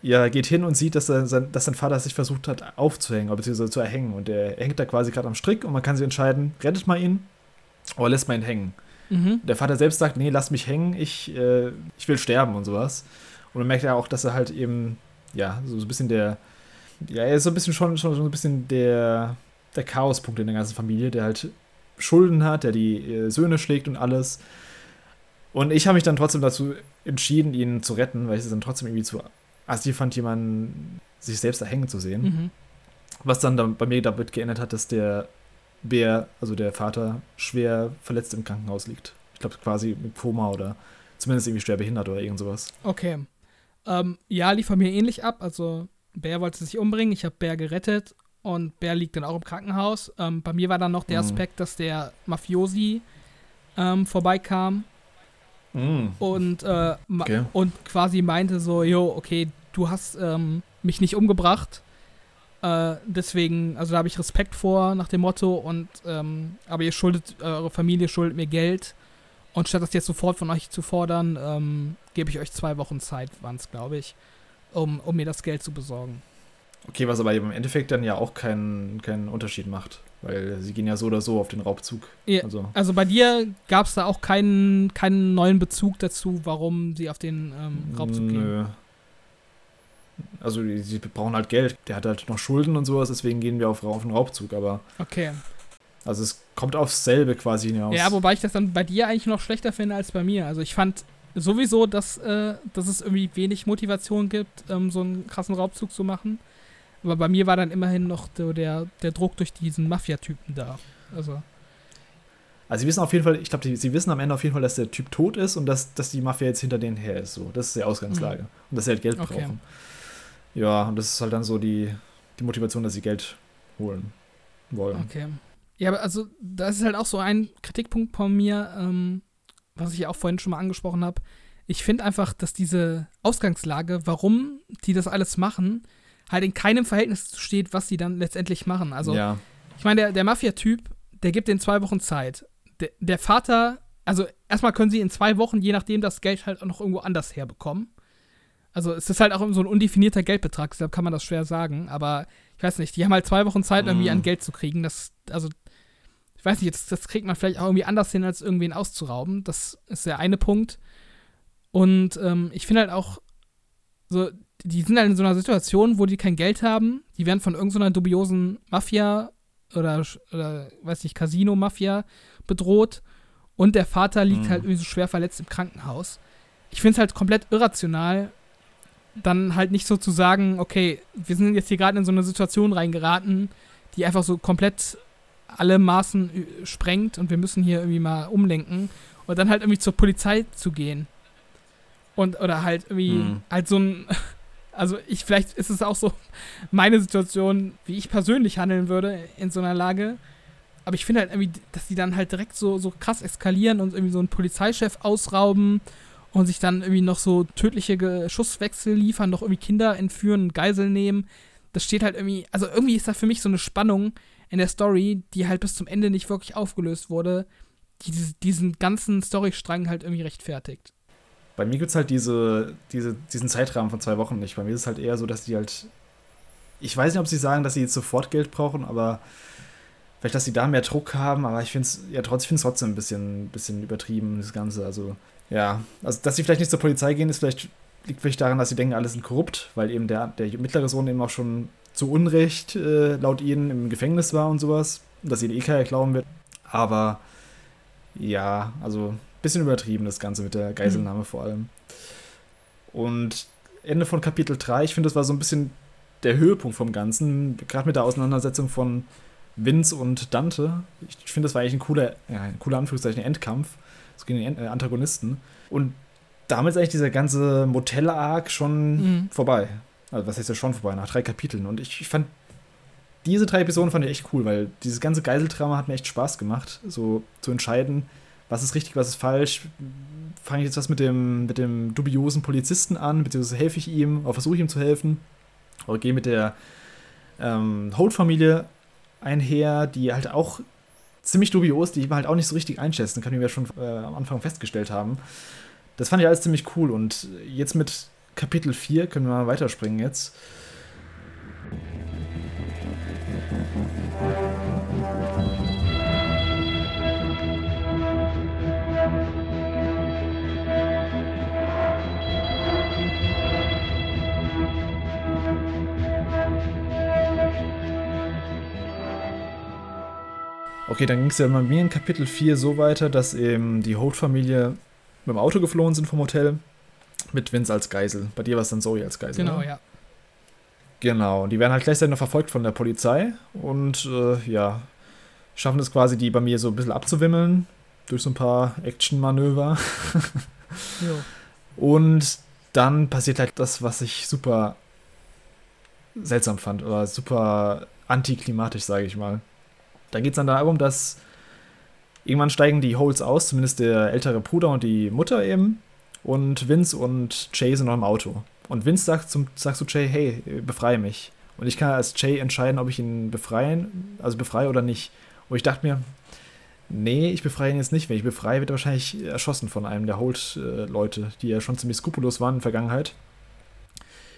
ja, geht hin und sieht, dass, er, sein, dass sein Vater sich versucht hat aufzuhängen, beziehungsweise zu erhängen. Und er hängt da quasi gerade am Strick und man kann sich entscheiden, rettet man ihn oder lässt man ihn hängen. Mhm. Der Vater selbst sagt, nee, lass mich hängen, ich, äh, ich will sterben und sowas. Und man merkt ja auch, dass er halt eben, ja, so, so ein bisschen der, ja, er ist so ein bisschen schon, schon so ein bisschen der, der Chaospunkt in der ganzen Familie, der halt Schulden hat, der die äh, Söhne schlägt und alles. Und ich habe mich dann trotzdem dazu entschieden, ihn zu retten, weil ich es dann trotzdem irgendwie zu assi fand, jemanden sich selbst erhängen zu sehen. Mhm. Was dann, dann bei mir damit geändert hat, dass der Bär, also der Vater, schwer verletzt im Krankenhaus liegt. Ich glaube quasi mit Koma oder zumindest irgendwie schwer behindert oder irgend sowas. Okay. Ähm, ja, lief bei mir ähnlich ab. Also Bär wollte sich umbringen, ich habe Bär gerettet und Bär liegt dann auch im Krankenhaus. Ähm, bei mir war dann noch der Mhm. Aspekt, dass der Mafiosi ähm, vorbeikam und, äh, Okay. und quasi meinte so, jo, okay, du hast ähm, mich nicht umgebracht. Äh, deswegen, also da habe ich Respekt vor nach dem Motto und ähm, aber ihr schuldet, eure Familie schuldet mir Geld und statt das jetzt sofort von euch zu fordern, ähm, gebe ich euch zwei Wochen Zeit, waren es, glaube ich, um, um mir das Geld zu besorgen. Okay, was aber im Endeffekt dann ja auch keinen keinen Unterschied macht, weil sie gehen ja so oder so auf den Raubzug. Ja, Also, Also bei dir gab es da auch keinen, keinen neuen Bezug dazu, warum sie auf den ähm, Raubzug gehen. Also, die, sie brauchen halt Geld. Der hat halt noch Schulden und sowas, deswegen gehen wir auf, auf den Raubzug. Aber, Okay. also, es kommt aufs selbe quasi hinaus. Ja, wobei ich das dann bei dir eigentlich noch schlechter finde als bei mir. Also ich fand sowieso, dass, äh, dass es irgendwie wenig Motivation gibt, ähm, so einen krassen Raubzug zu machen. Aber bei mir war dann immerhin noch der, der Druck durch diesen Mafia-Typen da. Also, Also sie wissen auf jeden Fall, ich glaube, sie wissen am Ende auf jeden Fall, dass der Typ tot ist und dass, dass die Mafia jetzt hinter denen her ist. So, das ist die Ausgangslage. Und dass sie halt Geld Mhm. Okay. brauchen. Ja, und das ist halt dann so die, die Motivation, dass sie Geld holen wollen. okay. Ja, aber also, das ist halt auch so ein Kritikpunkt von mir, ähm, was ich ja auch vorhin schon mal angesprochen habe. ich finde einfach, dass diese Ausgangslage, warum die das alles machen, halt in keinem Verhältnis steht, was sie dann letztendlich machen. Also, ja. ich meine, der, der Mafia-Typ, der gibt den zwei Wochen Zeit. Der, der Vater, also erstmal können sie in zwei Wochen, je nachdem, das Geld halt auch noch irgendwo anders herbekommen. Also es ist halt auch so ein undefinierter Geldbetrag, deshalb kann man das schwer sagen. Aber ich weiß nicht, die haben halt zwei Wochen Zeit, irgendwie mm. an Geld zu kriegen. Das, also, ich weiß nicht, das, das kriegt man vielleicht auch irgendwie anders hin, als irgendwen auszurauben. Das ist der eine Punkt. Und ähm, ich finde halt auch, so, die sind halt in so einer Situation, wo die kein Geld haben. Die werden von irgendeiner dubiosen Mafia oder, oder weiß nicht, Casino-Mafia bedroht. Und der Vater liegt mhm. halt irgendwie so schwer verletzt im Krankenhaus. Ich finde es halt komplett irrational, dann halt nicht so zu sagen, okay, wir sind jetzt hier gerade in so eine Situation reingeraten, die einfach so komplett alle Maßen sprengt und wir müssen hier irgendwie mal umlenken und dann halt irgendwie zur Polizei zu gehen. Und, oder halt irgendwie, mhm. halt so ein, also ich, vielleicht ist es auch so meine Situation, wie ich persönlich handeln würde in so einer Lage. Aber ich finde halt irgendwie, dass die dann halt direkt so, so krass eskalieren und irgendwie so einen Polizeichef ausrauben und sich dann irgendwie noch so tödliche Schusswechsel liefern, noch irgendwie Kinder entführen, Geisel nehmen. Das steht halt irgendwie, also irgendwie ist da für mich so eine Spannung in der Story, die halt bis zum Ende nicht wirklich aufgelöst wurde, die diesen ganzen Storystrang halt irgendwie rechtfertigt. Bei mir gibt es halt diese, diese, diesen Zeitrahmen von zwei Wochen nicht. Bei mir ist es halt eher so, dass die halt. Ich weiß nicht, ob sie sagen, dass sie jetzt sofort Geld brauchen, aber vielleicht, dass sie da mehr Druck haben, aber ich finde es ja trotzdem, trotzdem ein bisschen, bisschen übertrieben, das Ganze. Also ja, also dass sie vielleicht nicht zur Polizei gehen, ist vielleicht, liegt vielleicht daran, dass sie denken, alle sind korrupt, weil eben der, der mittlere Sohn eben auch schon zu Unrecht äh, laut ihnen im Gefängnis war und sowas, dass ihnen eh keiner glauben wird. Aber ja, also ein bisschen übertrieben das Ganze mit der Geiselnahme mhm. vor allem. Und Ende von Kapitel 3, ich finde, das war so ein bisschen der Höhepunkt vom Ganzen, gerade mit der Auseinandersetzung von Vince und Dante. Ich finde, das war eigentlich ein cooler, ja, ein cooler Anführungszeichen Endkampf so gegen den äh, Antagonisten. Und damit ist eigentlich dieser ganze Motel-Arc schon mhm. vorbei. Also, was heißt ja schon vorbei? Nach drei Kapiteln. Und ich, ich fand, diese drei Episoden fand ich echt cool, weil dieses ganze Geiseldrama hat mir echt Spaß gemacht, so zu entscheiden, was ist richtig, was ist falsch. Fange ich jetzt was mit dem, mit dem dubiosen Polizisten an, beziehungsweise helfe ich ihm, oder versuche ich ihm zu helfen, oder gehe mit der ähm, Holt-Familie einher, die halt auch ziemlich dubios, die man halt auch nicht so richtig einschätzen kann, wie wir schon äh, am Anfang festgestellt haben. Das fand ich alles ziemlich cool und jetzt mit Kapitel 4 können wir mal weiterspringen jetzt. Okay, dann ging es ja bei mir in Kapitel 4 so weiter, dass eben die Holt-Familie mit dem Auto geflohen sind vom Hotel mit Vince als Geisel. Bei dir war es dann Zoe als Geisel. Genau, oder? ja. Genau, und die werden halt gleichzeitig noch verfolgt von der Polizei und äh, ja, schaffen es quasi, die bei mir so ein bisschen abzuwimmeln durch so ein paar Action-Manöver. und dann passiert halt das, was ich super seltsam fand oder super antiklimatisch, sage ich mal. Da geht es dann darum, dass irgendwann steigen die Holes aus, zumindest der ältere Bruder und die Mutter eben. Und Vince und Jay sind noch im Auto. Und Vince sagt, zum, sagt zu Jay, hey, befreie mich. Und ich kann als Jay entscheiden, ob ich ihn befreien, also befreie oder nicht. Und ich dachte mir, nee, ich befreie ihn jetzt nicht. Wenn ich befreie, wird er wahrscheinlich erschossen von einem der Holt-Leute, die ja schon ziemlich skrupellos waren in der Vergangenheit.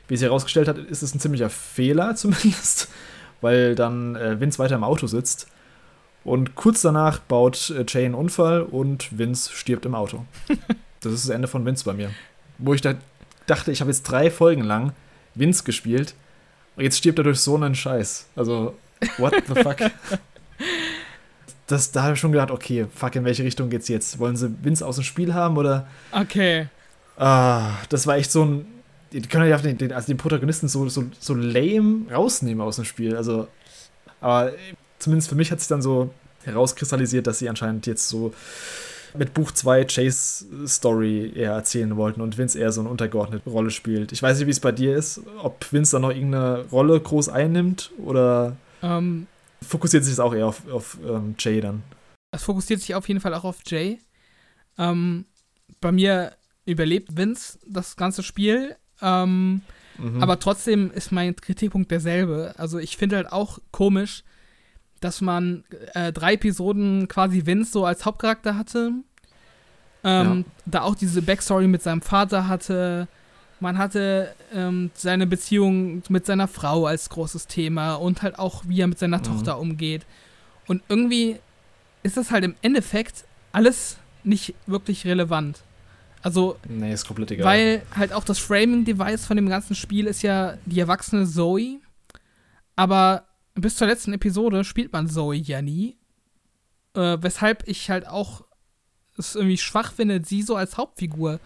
Wie sich herausgestellt hat, ist es ein ziemlicher Fehler zumindest, weil dann äh, Vince weiter im Auto sitzt und kurz danach baut äh, Jay einen Unfall und Vince stirbt im Auto. das ist das Ende von Vince bei mir. Wo ich da dachte, ich habe jetzt drei Folgen lang Vince gespielt und jetzt stirbt er durch so einen Scheiß. Also, what the fuck? Das, da habe ich schon gedacht, okay, fuck, in welche Richtung geht's jetzt? Wollen sie Vince aus dem Spiel haben oder? Okay. Ah, das war echt so ein. Die können ja den, also den Protagonisten so, so, so lame rausnehmen aus dem Spiel. Also, aber zumindest für mich hat sich dann so herauskristallisiert, dass sie anscheinend jetzt so mit Buch 2 Chase Story eher erzählen wollten und Vince eher so eine untergeordnete Rolle spielt. Ich weiß nicht, wie es bei dir ist, ob Vince dann noch irgendeine Rolle groß einnimmt oder um, ähm. fokussiert sich das auch eher auf, auf ähm, Jay dann? Es fokussiert sich auf jeden Fall auch auf Jay. Ähm, bei mir überlebt Vince das ganze Spiel. Ähm, mhm. Aber trotzdem ist mein Kritikpunkt derselbe. Also ich finde halt auch komisch, dass man äh, drei Episoden quasi Vince so als Hauptcharakter hatte. Ähm, ja. Da auch diese Backstory mit seinem Vater hatte. Man hatte ähm, seine Beziehung mit seiner Frau als großes Thema und halt auch, wie er mit seiner mhm. Tochter umgeht. Und irgendwie ist das halt im Endeffekt alles nicht wirklich relevant. Also, nee, ist komplett egal. Weil halt auch das Framing-Device von dem ganzen Spiel ist ja die erwachsene Zoe. Aber bis zur letzten Episode spielt man Zoe ja nie. Äh, weshalb ich halt auch es irgendwie schwach finde, sie so als Hauptfigur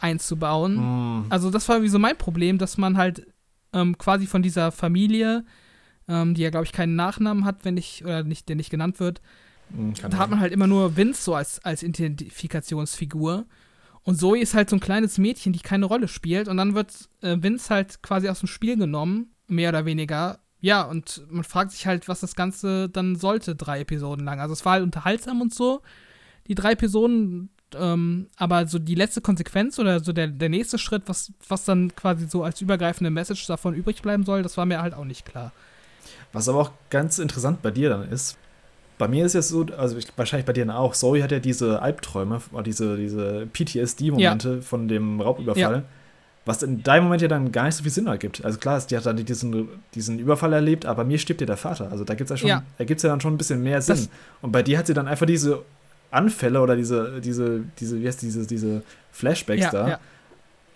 einzubauen. Mm. Also, das war irgendwie so mein Problem, dass man halt ähm, quasi von dieser Familie, ähm, die ja, glaube ich, keinen Nachnamen hat, wenn ich, oder nicht, der nicht genannt wird, mm, da hat man halt immer nur Vince so als, als Identifikationsfigur. Und Zoe ist halt so ein kleines Mädchen, die keine Rolle spielt. Und dann wird äh, Vince halt quasi aus dem Spiel genommen, mehr oder weniger. Ja, und man fragt sich halt, was das Ganze dann sollte, drei Episoden lang. Also es war halt unterhaltsam und so, die drei Episoden. Ähm, aber so die letzte Konsequenz oder so der, der nächste Schritt, was, was dann quasi so als übergreifende Message davon übrig bleiben soll, das war mir halt auch nicht klar. Was aber auch ganz interessant bei dir dann ist, bei mir ist es so, also ich, wahrscheinlich bei dir auch, Zoe hat ja diese Albträume, diese, diese PTSD-Momente ja. von dem Raubüberfall, ja. Was in deinem Moment ja dann gar nicht so viel Sinn ergibt. Also klar, die hat dann diesen, diesen Überfall erlebt, aber mir stirbt ja der Vater. Also da gibt es ja schon, ja. da gibt's ja dann schon ein bisschen mehr Sinn. Das Und bei dir hat sie dann einfach diese Anfälle oder diese, diese, diese, wie heißt diese, diese Flashbacks ja, da.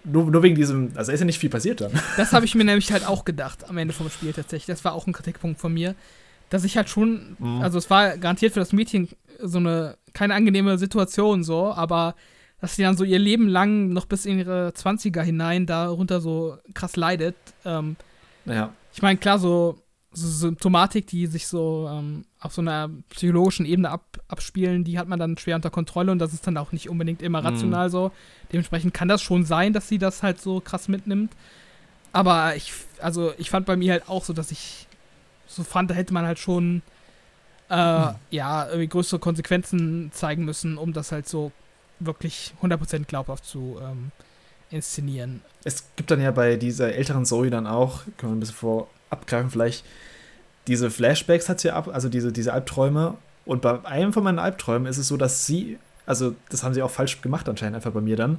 Nur, nur wegen diesem, also ist ja nicht viel passiert dann. Das habe ich mir nämlich halt auch gedacht am Ende vom Spiel tatsächlich. Das war auch ein Kritikpunkt von mir dass ich halt schon, mhm. also es war garantiert für das Mädchen so eine, keine angenehme Situation so, aber dass sie dann so ihr Leben lang noch bis in ihre 20er hinein darunter so krass leidet. Ähm, ja. Ich meine, klar, so, so Symptomatik, die sich so ähm, auf so einer psychologischen Ebene ab, abspielen, die hat man dann schwer unter Kontrolle und das ist dann auch nicht unbedingt immer mhm. rational mhm. so. Dementsprechend kann das schon sein, dass sie das halt so krass mitnimmt. Aber ich, also ich fand bei mir halt auch so, dass ich so fand, da hätte man halt schon äh, hm. ja, irgendwie größere Konsequenzen zeigen müssen, um das halt so wirklich 100% glaubhaft zu ähm, inszenieren. Es gibt dann ja bei dieser älteren Zoe dann auch, können wir ein bisschen vor abgreifen, vielleicht diese Flashbacks hat sie ab, also diese, diese Albträume. Und bei einem von meinen Albträumen ist es so, dass sie, also das haben sie auch falsch gemacht anscheinend einfach bei mir dann.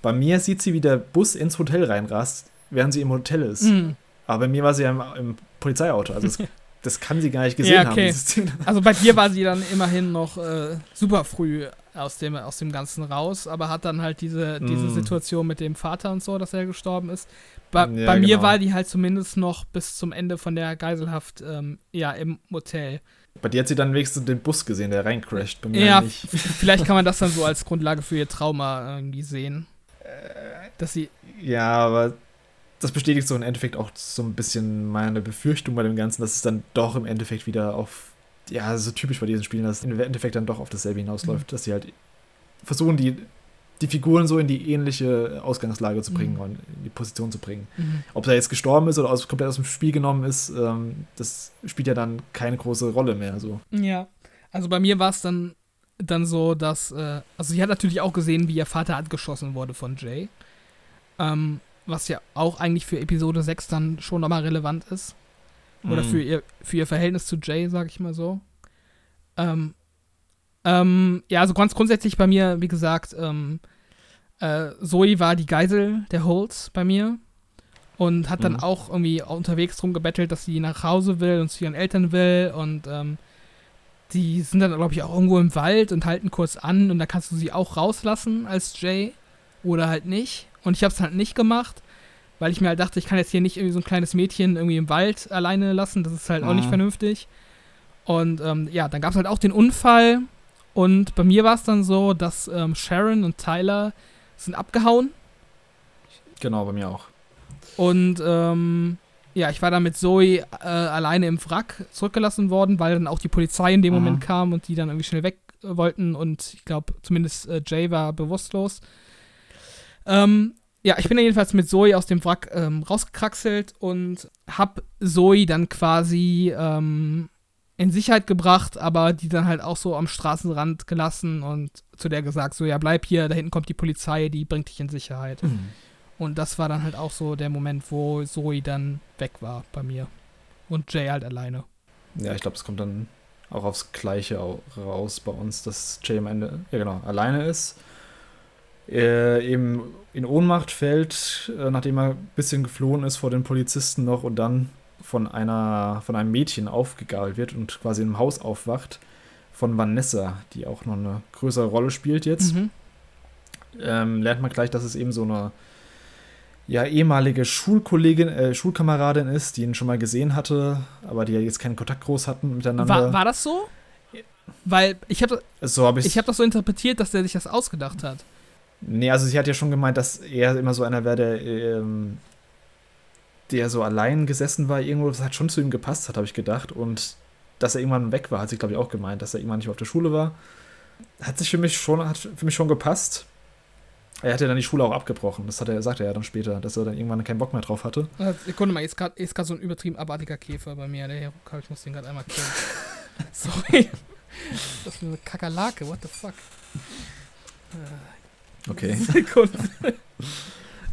Bei mir sieht sie, wie der Bus ins Hotel reinrast, während sie im Hotel ist. Mhm. Aber bei mir war sie ja im, im Polizeiauto. Also das, das, kann sie gar nicht gesehen ja, okay. haben. Also bei dir war sie dann immerhin noch äh, super früh aus dem, aus dem Ganzen raus, aber hat dann halt diese, diese mm. Situation mit dem Vater und so, dass er gestorben ist. Bei, ja, bei mir genau. war die halt zumindest noch bis zum Ende von der Geiselhaft ähm, ja, im Motel. Bei dir hat sie dann wenigstens den Bus gesehen, der reincrasht. Bei mir ja, nicht. vielleicht kann man das dann so als Grundlage für ihr Trauma irgendwie sehen. Dass sie. Ja, aber das bestätigt so im Endeffekt auch so ein bisschen meine Befürchtung bei dem Ganzen, dass es dann doch im Endeffekt wieder auf, ja, so typisch bei diesen Spielen, dass es im Endeffekt dann doch auf dasselbe hinausläuft, mhm. dass sie halt versuchen, die, die Figuren so in die ähnliche Ausgangslage zu bringen mhm. und in die Position zu bringen. Mhm. Ob er jetzt gestorben ist oder aus, komplett aus dem Spiel genommen ist, ähm, das spielt ja dann keine große Rolle mehr. So. Ja, also bei mir war es dann, dann so, dass, äh, also sie hat natürlich auch gesehen, wie ihr Vater angeschossen wurde von Jay. Ähm, was ja auch eigentlich für Episode 6 dann schon nochmal relevant ist. Oder mhm. für, ihr, für ihr Verhältnis zu Jay, sag ich mal so. Ähm, ähm, ja, also ganz grundsätzlich bei mir, wie gesagt, ähm, äh, Zoe war die Geisel der Holz bei mir und hat dann mhm. auch irgendwie unterwegs drum gebettelt, dass sie nach Hause will und zu ihren Eltern will und ähm, die sind dann, glaube ich, auch irgendwo im Wald und halten kurz an und da kannst du sie auch rauslassen als Jay oder halt nicht. Und ich habe es halt nicht gemacht, weil ich mir halt dachte, ich kann jetzt hier nicht irgendwie so ein kleines Mädchen irgendwie im Wald alleine lassen. Das ist halt mhm. auch nicht mhm. vernünftig. Und ähm, ja, dann gab es halt auch den Unfall. Und bei mir war es dann so, dass ähm, Sharon und Tyler sind abgehauen. Genau, bei mir auch. Und ähm, ja, ich war dann mit Zoe äh, alleine im Wrack zurückgelassen worden, weil dann auch die Polizei in dem mhm. Moment kam und die dann irgendwie schnell weg äh, wollten. Und ich glaube, zumindest äh, Jay war bewusstlos. Ähm, ja, ich bin dann jedenfalls mit Zoe aus dem Wrack ähm, rausgekraxelt und hab Zoe dann quasi ähm, in Sicherheit gebracht, aber die dann halt auch so am Straßenrand gelassen und zu der gesagt, so ja, bleib hier, da hinten kommt die Polizei, die bringt dich in Sicherheit. Mhm. Und das war dann halt auch so der Moment, wo Zoe dann weg war bei mir. Und Jay halt alleine. Ja, ich glaube, es kommt dann auch aufs Gleiche raus bei uns, dass Jay am Ende, ja genau, alleine ist. Er eben in Ohnmacht fällt, äh, nachdem er ein bisschen geflohen ist vor den Polizisten noch und dann von einer von einem Mädchen aufgegabelt wird und quasi im Haus aufwacht von Vanessa, die auch noch eine größere Rolle spielt jetzt. Mhm. Ähm, lernt man gleich, dass es eben so eine ja, ehemalige Schulkollegin, äh, Schulkameradin ist, die ihn schon mal gesehen hatte, aber die ja jetzt keinen Kontakt groß hatten miteinander. War, war das so? Weil ich habe so hab ich hab das so interpretiert, dass der sich das ausgedacht hat. Nee, also sie hat ja schon gemeint, dass er immer so einer wäre, der, ähm, der so allein gesessen war, irgendwo, das hat schon zu ihm gepasst hat, habe ich gedacht. Und dass er irgendwann weg war, hat sie, glaube ich, auch gemeint, dass er irgendwann nicht mehr auf der Schule war. Hat sich für mich schon, hat für mich schon gepasst. Er hat ja dann die Schule auch abgebrochen. Das hat er, sagte er ja dann später, dass er dann irgendwann keinen Bock mehr drauf hatte. Sekunde mal, ist gerade so ein übertrieben abartiger Käfer bei mir. Der Herukal, ich muss den gerade einmal killen. Sorry. Das ist eine Kakerlake, what the fuck? Okay. Sekunde.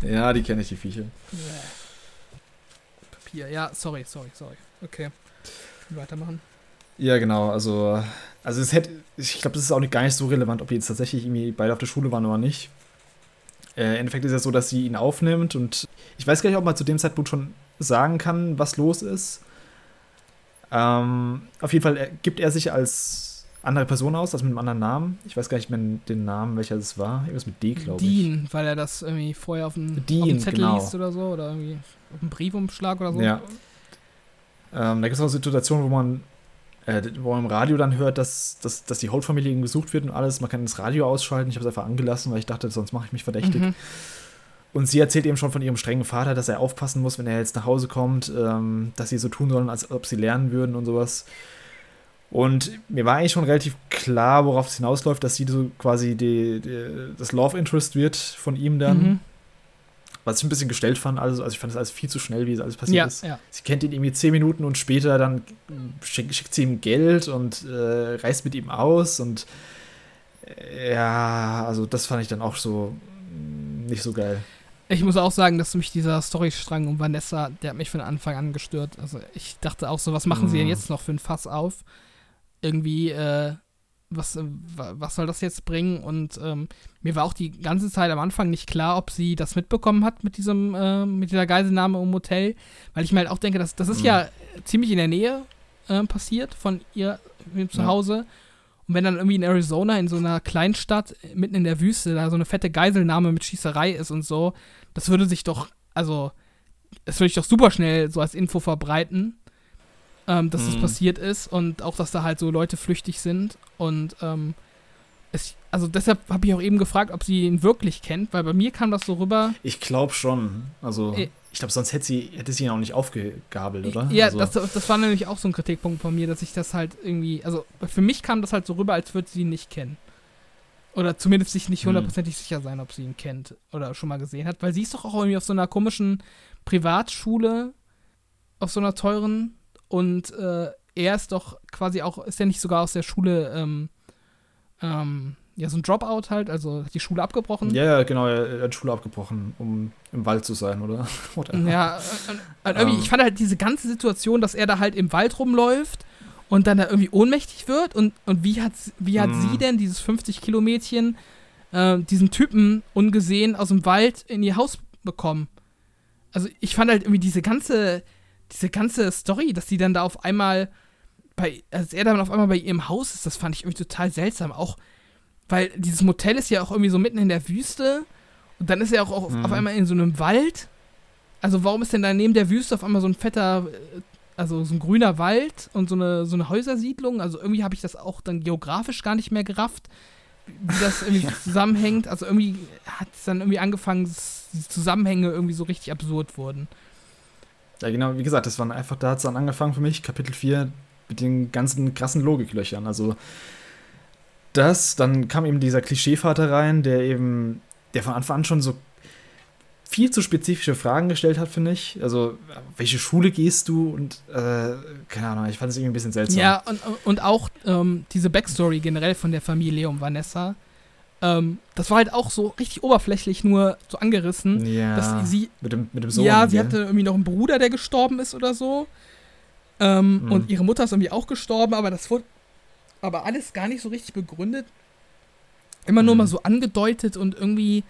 ja, die kenne ich, die Viecher. Papier, ja, sorry, sorry, sorry. Okay. Weitermachen. Ja, genau, also, also es hätte, ich glaube, das ist auch nicht gar nicht so relevant, ob die jetzt tatsächlich irgendwie beide auf der Schule waren oder nicht. Äh, Im Endeffekt ist es so, dass sie ihn aufnimmt und ich weiß gar nicht, ob man zu dem Zeitpunkt schon sagen kann, was los ist. Ähm, auf jeden Fall gibt er sich als andere Person aus, also mit einem anderen Namen. Ich weiß gar nicht mehr den Namen, welcher es war. Irgendwas mit D, glaube ich. Dean, weil er das irgendwie vorher auf dem, Dean, auf dem Zettel genau. liest oder so. Oder irgendwie auf dem Briefumschlag oder so. Ja. Ähm, da gibt es auch Situationen, wo man äh, wo man im Radio dann hört, dass, dass, dass die Holt-Familie gesucht wird und alles. Man kann das Radio ausschalten. Ich habe es einfach angelassen, weil ich dachte, sonst mache ich mich verdächtig. Mhm. Und sie erzählt eben schon von ihrem strengen Vater, dass er aufpassen muss, wenn er jetzt nach Hause kommt, ähm, dass sie so tun sollen, als ob sie lernen würden und sowas. Und mir war eigentlich schon relativ klar, worauf es hinausläuft, dass sie so quasi die, die, das Love Interest wird von ihm dann. Mhm. Was ich ein bisschen gestellt fand, also, also ich fand das alles viel zu schnell, wie es alles passiert ja, ist. Ja. Sie kennt ihn irgendwie zehn Minuten und später dann schickt, schickt sie ihm Geld und äh, reist mit ihm aus und äh, ja, also das fand ich dann auch so mm, nicht so geil. Ich muss auch sagen, dass mich dieser Storystrang um Vanessa, der hat mich von Anfang an gestört. Also ich dachte auch so, was machen mhm. sie denn jetzt noch für ein Fass auf? Irgendwie, äh, was, äh, was soll das jetzt bringen? Und ähm, mir war auch die ganze Zeit am Anfang nicht klar, ob sie das mitbekommen hat mit diesem, äh, mit dieser Geiselnahme im Hotel, weil ich mir halt auch denke, dass, das ist mhm. ja ziemlich in der Nähe äh, passiert von ihr zu Hause. Ja. Und wenn dann irgendwie in Arizona in so einer Kleinstadt mitten in der Wüste da so eine fette Geiselnahme mit Schießerei ist und so, das würde sich doch, also, das würde ich doch super schnell so als Info verbreiten ähm, dass mhm. das passiert ist und auch, dass da halt so Leute flüchtig sind. Und ähm, es, also deshalb habe ich auch eben gefragt, ob sie ihn wirklich kennt, weil bei mir kam das so rüber. Ich glaube schon. Also äh, ich glaube, sonst hätte sie, hätte sie ihn auch nicht aufgegabelt, oder? Ja, also. das, das war nämlich auch so ein Kritikpunkt von mir, dass ich das halt irgendwie, also für mich kam das halt so rüber, als würde sie ihn nicht kennen. Oder zumindest sich nicht hm. hundertprozentig hm. sicher sein, ob sie ihn kennt oder schon mal gesehen hat, weil sie ist doch auch irgendwie auf so einer komischen Privatschule, auf so einer teuren, und äh, er ist doch quasi auch, ist er nicht sogar aus der Schule, ähm, ähm, ja, so ein Dropout halt, also hat die Schule abgebrochen. Ja, ja, genau, er hat die Schule abgebrochen, um im Wald zu sein, oder? ja, und, und irgendwie, um. ich fand halt diese ganze Situation, dass er da halt im Wald rumläuft und dann da irgendwie ohnmächtig wird und, und wie hat, wie hat mm. sie denn, dieses 50-Kilo-Mädchen, äh, diesen Typen ungesehen aus dem Wald in ihr Haus bekommen? Also ich fand halt irgendwie diese ganze, diese ganze Story, dass sie dann da auf einmal bei, als er dann auf einmal bei ihrem Haus ist, das fand ich irgendwie total seltsam. Auch, weil dieses Motel ist ja auch irgendwie so mitten in der Wüste und dann ist er auch, auch mhm. auf einmal in so einem Wald. Also warum ist denn da neben der Wüste auf einmal so ein fetter, äh, also so ein grüner Wald und so eine, so eine Häusersiedlung? Also irgendwie habe ich das auch dann geografisch gar nicht mehr gerafft, wie das irgendwie zusammenhängt. Also irgendwie hat es dann irgendwie angefangen, dass die Zusammenhänge irgendwie so richtig absurd wurden. Ja, genau, wie gesagt, das waren einfach, da hat es dann angefangen für mich, Kapitel 4, mit den ganzen krassen Logiklöchern. Also das, dann kam eben dieser Klischeevater rein, der eben, der von Anfang an schon so viel zu spezifische Fragen gestellt hat, finde ich. Also, welche Schule gehst du? Und, äh, keine Ahnung, ich fand es irgendwie ein bisschen seltsam. Ja, und, und auch ähm, diese Backstory generell von der Familie um Vanessa. Ähm, das war halt auch so richtig oberflächlich nur so angerissen. Ja, dass sie, mit dem, mit dem Sohn. ja, sie gell? hatte irgendwie noch einen Bruder, der gestorben ist oder so. Ähm, Hm. Und ihre Mutter ist irgendwie auch gestorben, aber das wurde aber alles gar nicht so richtig begründet. Immer nur Hm. mal so angedeutet und irgendwie,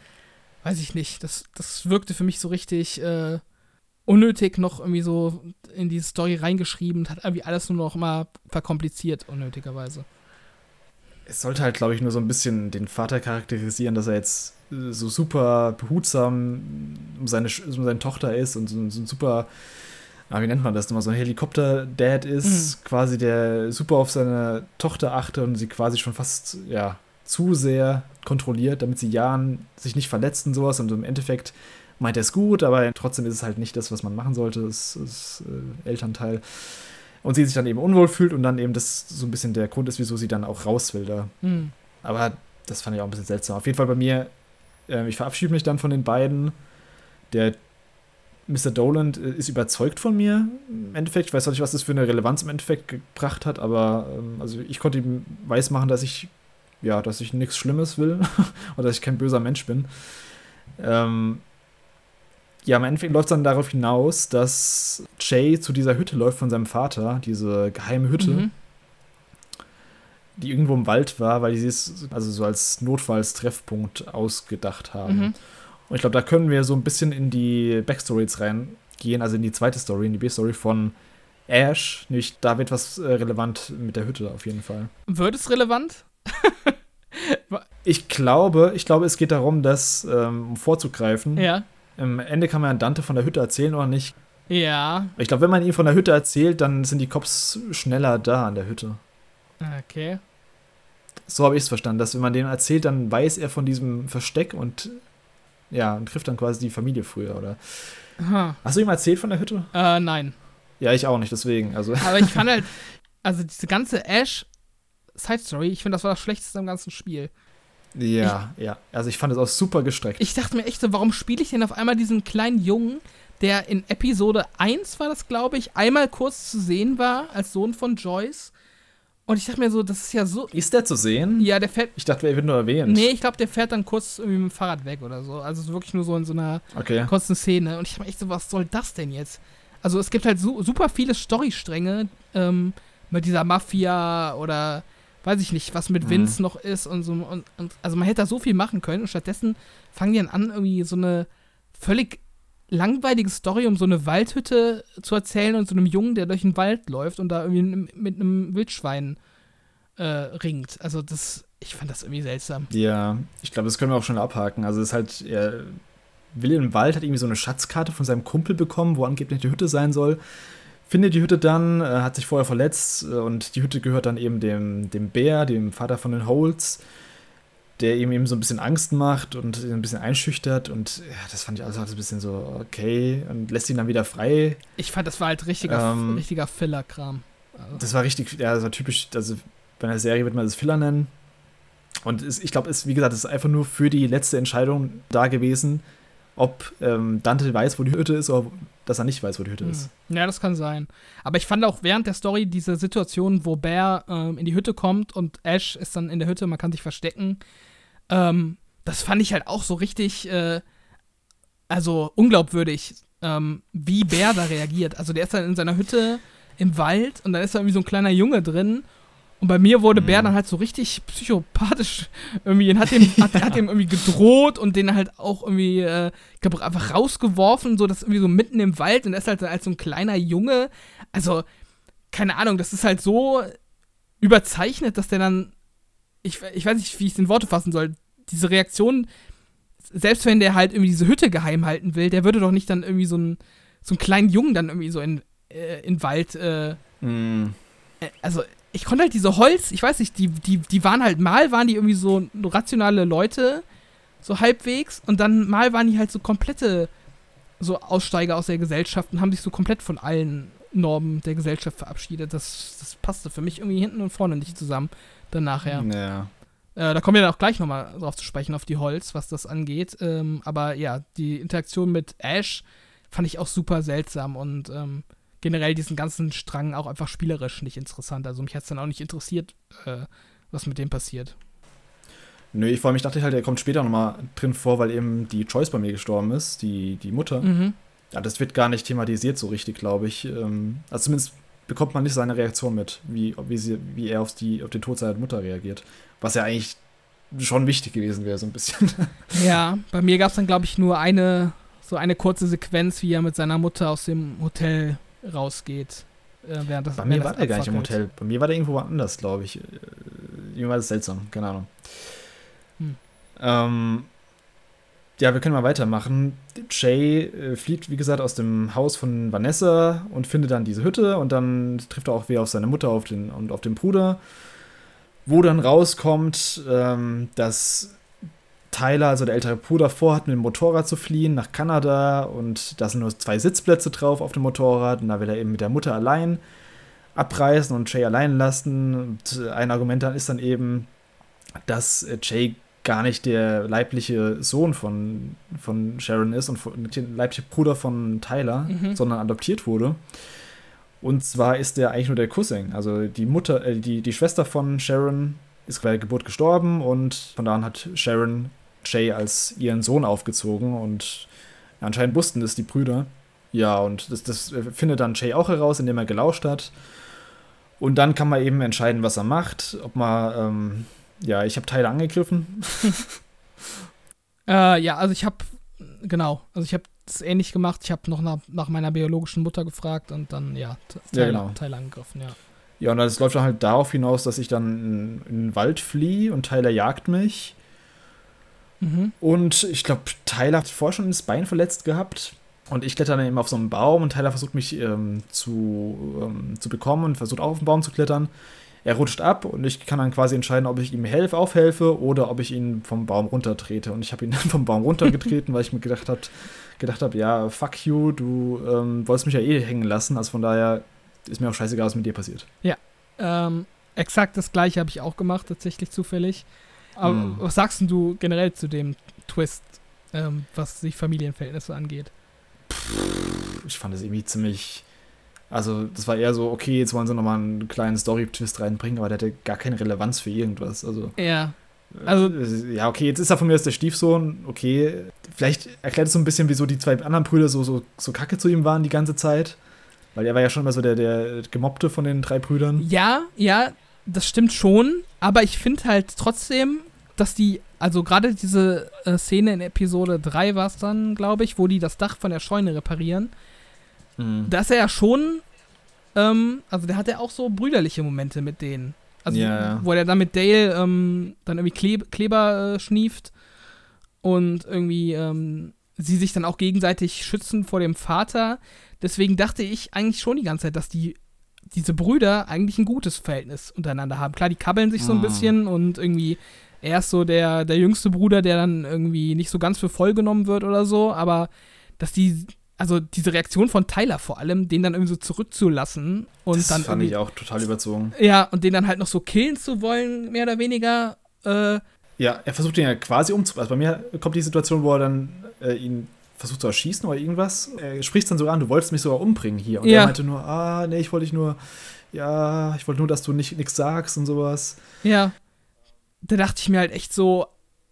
weiß ich nicht, das, das wirkte für mich so richtig äh, unnötig noch irgendwie so in die Story reingeschrieben und hat irgendwie alles nur noch mal verkompliziert, unnötigerweise. Es sollte halt, glaube ich, nur so ein bisschen den Vater charakterisieren, dass er jetzt äh, so super behutsam um seine, um seine Tochter ist und so, so ein super, ah, wie nennt man das nochmal, so ein Helikopter-Dad ist, quasi der super auf seine Tochter achtet und sie quasi schon fast, ja, zu sehr kontrolliert, damit sie Jahren sich nicht verletzt und sowas. Und im Endeffekt meint er es gut, aber trotzdem ist es halt nicht das, was man machen sollte, das ist äh, Elternteil. Und sie sich dann eben unwohl fühlt und dann eben das so ein bisschen der Grund ist, wieso sie dann auch raus will da. Hm. Aber das fand ich auch ein bisschen seltsam. Auf jeden Fall bei mir, ähm, ich verabschiede mich dann von den beiden. Der Mr. Doland äh, ist überzeugt von mir im Endeffekt. Ich weiß nicht, was das für eine Relevanz im Endeffekt gebracht hat, aber ähm, also ich konnte ihm weismachen, dass ich, ja, dass ich nichts Schlimmes will oder dass ich kein böser Mensch bin. Ähm, ja, im Endeffekt läuft es dann darauf hinaus, dass Jay zu dieser Hütte läuft von seinem Vater, diese geheime Hütte Mhm. die irgendwo im Wald war, weil die sie es also so als Notfallstreffpunkt ausgedacht haben. Mhm. Und ich glaube, da können wir so ein bisschen in die Backstories reingehen, also in die zweite Story, in die B-Story von Ash. Nämlich, da wird was äh, relevant mit der Hütte auf jeden Fall. Wird es relevant? Ich glaube, ich glaube, es geht darum, dass, ähm, um vorzugreifen, Ja. Am Ende kann man Dante von der Hütte erzählen oder nicht. Ja. Ich glaube, wenn man ihm von der Hütte erzählt, dann sind die Cops schneller da an der Hütte. Okay. So habe ich es verstanden, dass wenn man dem erzählt, dann weiß er von diesem Versteck und ja, und trifft dann quasi die Familie früher, oder? Aha. Hast du ihm erzählt von der Hütte? Äh, nein. Ja, ich auch nicht, deswegen. Also, Aber ich fand halt, also diese ganze Ash Side Story, ich finde, das war das Schlechteste im ganzen Spiel. Ja, ja. Also ich fand es auch super gestreckt. Ich dachte mir echt so, warum spiele ich denn auf einmal diesen kleinen Jungen, der in Episode 1 war das, glaube ich, einmal kurz zu sehen war, als Sohn von Joyce. Und ich dachte mir so, das ist ja so. ist der zu sehen? Ja, der fährt. Ich dachte, er wird nur erwähnt. Nee, ich glaube, der fährt dann kurz irgendwie mit dem Fahrrad weg oder so. Also wirklich nur so in so einer Okay. kurzen Szene. Und ich dachte mir echt so, was soll das denn jetzt? Also es gibt halt su super viele Storystränge ähm, mit dieser Mafia oder weiß ich nicht, was mit Mhm. Vince noch ist und so. Und, und, also man hätte da so viel machen können und stattdessen fangen die dann an, irgendwie so eine völlig langweilige Story um so eine Waldhütte zu erzählen und so einem Jungen, der durch den Wald läuft und da irgendwie mit einem Wildschwein äh, ringt. Also das, ich fand das irgendwie seltsam. Ja, ich glaube, das können wir auch schon abhaken. Also es ist halt, er will im Wald, hat irgendwie so eine Schatzkarte von seinem Kumpel bekommen, wo angeblich die Hütte sein soll. Findet die Hütte dann, äh, hat sich vorher verletzt äh, und die Hütte gehört dann eben dem, dem Bär, dem Vater von den Holes, der ihm eben so ein bisschen Angst macht und ihn ein bisschen einschüchtert und ja, das fand ich also ein bisschen so okay und lässt ihn dann wieder frei. Ich fand, das war halt richtiger, Ähm, richtiger Filler-Kram. Also, Das war richtig, ja, das war typisch, also bei einer Serie wird man das Filler nennen. Und es, ich glaube, es, wie gesagt, es ist einfach nur für die letzte Entscheidung da gewesen, ob ähm, Dante weiß, wo die Hütte ist, oder dass er nicht weiß, wo die Hütte ist. Hm. Ja, das kann sein. Aber ich fand auch während der Story diese Situation, wo Bear ähm, in die Hütte kommt und Ash ist dann in der Hütte, man kann sich verstecken. Ähm, das fand ich halt auch so richtig, äh, also unglaubwürdig, ähm, wie Bear da reagiert. Also der ist dann in seiner Hütte im Wald und dann ist da irgendwie so ein kleiner Junge drin. Und bei mir wurde Bär Mhm. dann halt so richtig psychopathisch irgendwie, und hat dem, hat, hat dem irgendwie gedroht und den halt auch irgendwie, äh, ich glaube, einfach rausgeworfen, so dass irgendwie so mitten im Wald und er ist halt als so ein kleiner Junge. Also, keine Ahnung, das ist halt so überzeichnet, dass der dann, ich, ich weiß nicht, wie ich es in Worte fassen soll, diese Reaktion, selbst wenn der halt irgendwie diese Hütte geheim halten will, der würde doch nicht dann irgendwie so einen, so einen kleinen Jungen dann irgendwie so in, äh, in Wald, äh, Mm, also ich konnte halt diese Holz, ich weiß nicht, die, die, die waren halt, mal waren die irgendwie so rationale Leute, so halbwegs, und dann mal waren die halt so komplette so Aussteiger aus der Gesellschaft und haben sich so komplett von allen Normen der Gesellschaft verabschiedet. Das, das passte für mich irgendwie hinten und vorne nicht zusammen. Dann nachher. ja. Äh, da kommen wir dann auch gleich nochmal drauf zu sprechen, auf die Holz, was das angeht. Ähm, aber ja, die Interaktion mit Ash fand ich auch super seltsam und ähm, generell diesen ganzen Strang auch einfach spielerisch nicht interessant. Also mich hat es dann auch nicht interessiert, äh, was mit dem passiert. Nö, ich vor allem, ich dachte halt, er kommt später nochmal drin vor, weil eben die Choice bei mir gestorben ist, die, die Mutter. Mhm. Ja, das wird gar nicht thematisiert so richtig, glaube ich. Ähm, also zumindest bekommt man nicht seine Reaktion mit, wie, wie, sie, wie er auf, die, auf den Tod seiner Mutter reagiert. Was ja eigentlich schon wichtig gewesen wäre, so ein bisschen. Ja, bei mir gab es dann, glaube ich, nur eine, so eine kurze Sequenz, wie er mit seiner Mutter aus dem Hotel rausgeht. Äh, während das, bei mir war der gar nicht im Hotel. Bei mir war der irgendwo anders, glaube ich. Äh, irgendwie war das seltsam, keine Ahnung. Hm. Ähm, ja, wir können mal weitermachen. Jay äh, fliegt, wie gesagt, aus dem Haus von Vanessa und findet dann diese Hütte und dann trifft er auch wieder auf seine Mutter auf den, und auf den Bruder, wo dann rauskommt, ähm, dass Tyler, also der ältere Bruder, vorhat, mit dem Motorrad zu fliehen nach Kanada und da sind nur zwei Sitzplätze drauf auf dem Motorrad und da will er eben mit der Mutter allein abreisen und Jay allein lassen. Und ein Argument dann ist dann eben, dass Jay gar nicht der leibliche Sohn von, von Sharon ist und der leibliche Bruder von Tyler, mhm. sondern adoptiert wurde. Und zwar ist der eigentlich nur der Cousin. Also die Mutter, äh, die, die Schwester von Sharon ist bei der Geburt gestorben und von da an hat Sharon Jay als ihren Sohn aufgezogen und anscheinend wussten das die Brüder. Ja, und das, das findet dann Jay auch heraus, indem er gelauscht hat. Und dann kann man eben entscheiden, was er macht, ob man ähm, ja, ich habe Teile angegriffen. äh, ja, also ich habe, genau, also ich habe es ähnlich gemacht. Ich habe noch nach, nach, meiner biologischen Mutter gefragt und dann, ja, Teile, ja, genau. Teile angegriffen, ja. Ja, und das läuft dann halt darauf hinaus, dass ich dann in, in den Wald fliehe und Tyler jagt mich. Mhm. Und ich glaube, Tyler hat vorher schon das Bein verletzt gehabt. Und ich kletter dann eben auf so einen Baum und Tyler versucht mich ähm, zu, ähm, zu bekommen und versucht auch auf den Baum zu klettern. Er rutscht ab und ich kann dann quasi entscheiden, ob ich ihm helfe, aufhelfe oder ob ich ihn vom Baum runtertrete. Und ich habe ihn dann vom Baum runtergetreten, weil ich mir gedacht habe, gedacht habe, ja, fuck you, du ähm, wolltest mich ja eh hängen lassen. Also von daher ist mir auch scheißegal, was mit dir passiert. Ja, ähm, exakt das gleiche habe ich auch gemacht, tatsächlich zufällig. Aber hm. was sagst du generell zu dem Twist, ähm, was sich Familienverhältnisse angeht? Ich fand es irgendwie ziemlich also, das war eher so, okay, jetzt wollen sie nochmal einen kleinen Story-Twist reinbringen, aber der hatte gar keine Relevanz für irgendwas. Also. Ja. Äh, also, ja, okay, jetzt ist er von mir als der Stiefsohn, okay. Vielleicht erklärt es so ein bisschen, wieso die zwei anderen Brüder so, so, so kacke zu ihm waren die ganze Zeit. Weil er war ja schon immer so der, der Gemobbte von den drei Brüdern. Ja, ja, das stimmt schon. Aber ich finde halt trotzdem, dass die, also gerade diese äh, Szene in Episode 3 war es dann, glaube ich, wo die das Dach von der Scheune reparieren Mhm. Da ist er ja schon, ähm, also der hat ja auch so brüderliche Momente mit denen. Also, ja. wo er dann mit Dale ähm, dann irgendwie Kleb Kleber äh, schnieft und irgendwie ähm, sie sich dann auch gegenseitig schützen vor dem Vater. Deswegen dachte ich eigentlich schon die ganze Zeit, dass die diese Brüder eigentlich ein gutes Verhältnis untereinander haben. Klar, die kabbeln sich so ein mhm. bisschen und irgendwie er ist so der, der jüngste Bruder, der dann irgendwie nicht so ganz für voll genommen wird oder so, aber dass die also diese Reaktion von Tyler vor allem, den dann irgendwie so zurückzulassen und das dann. fand ich auch total überzogen. Ja, und den dann halt noch so killen zu wollen, mehr oder weniger. Äh, ja, er versucht ihn ja quasi umzubringen. Also bei mir kommt die Situation, wo er dann äh, ihn versucht zu erschießen oder irgendwas. Er spricht dann sogar an, du wolltest mich sogar umbringen hier. Und ja. er meinte nur, ah, nee, ich wollte dich nur, ja, ich wollte nur, dass du nicht nichts sagst und sowas. Ja. Da dachte ich mir halt echt so,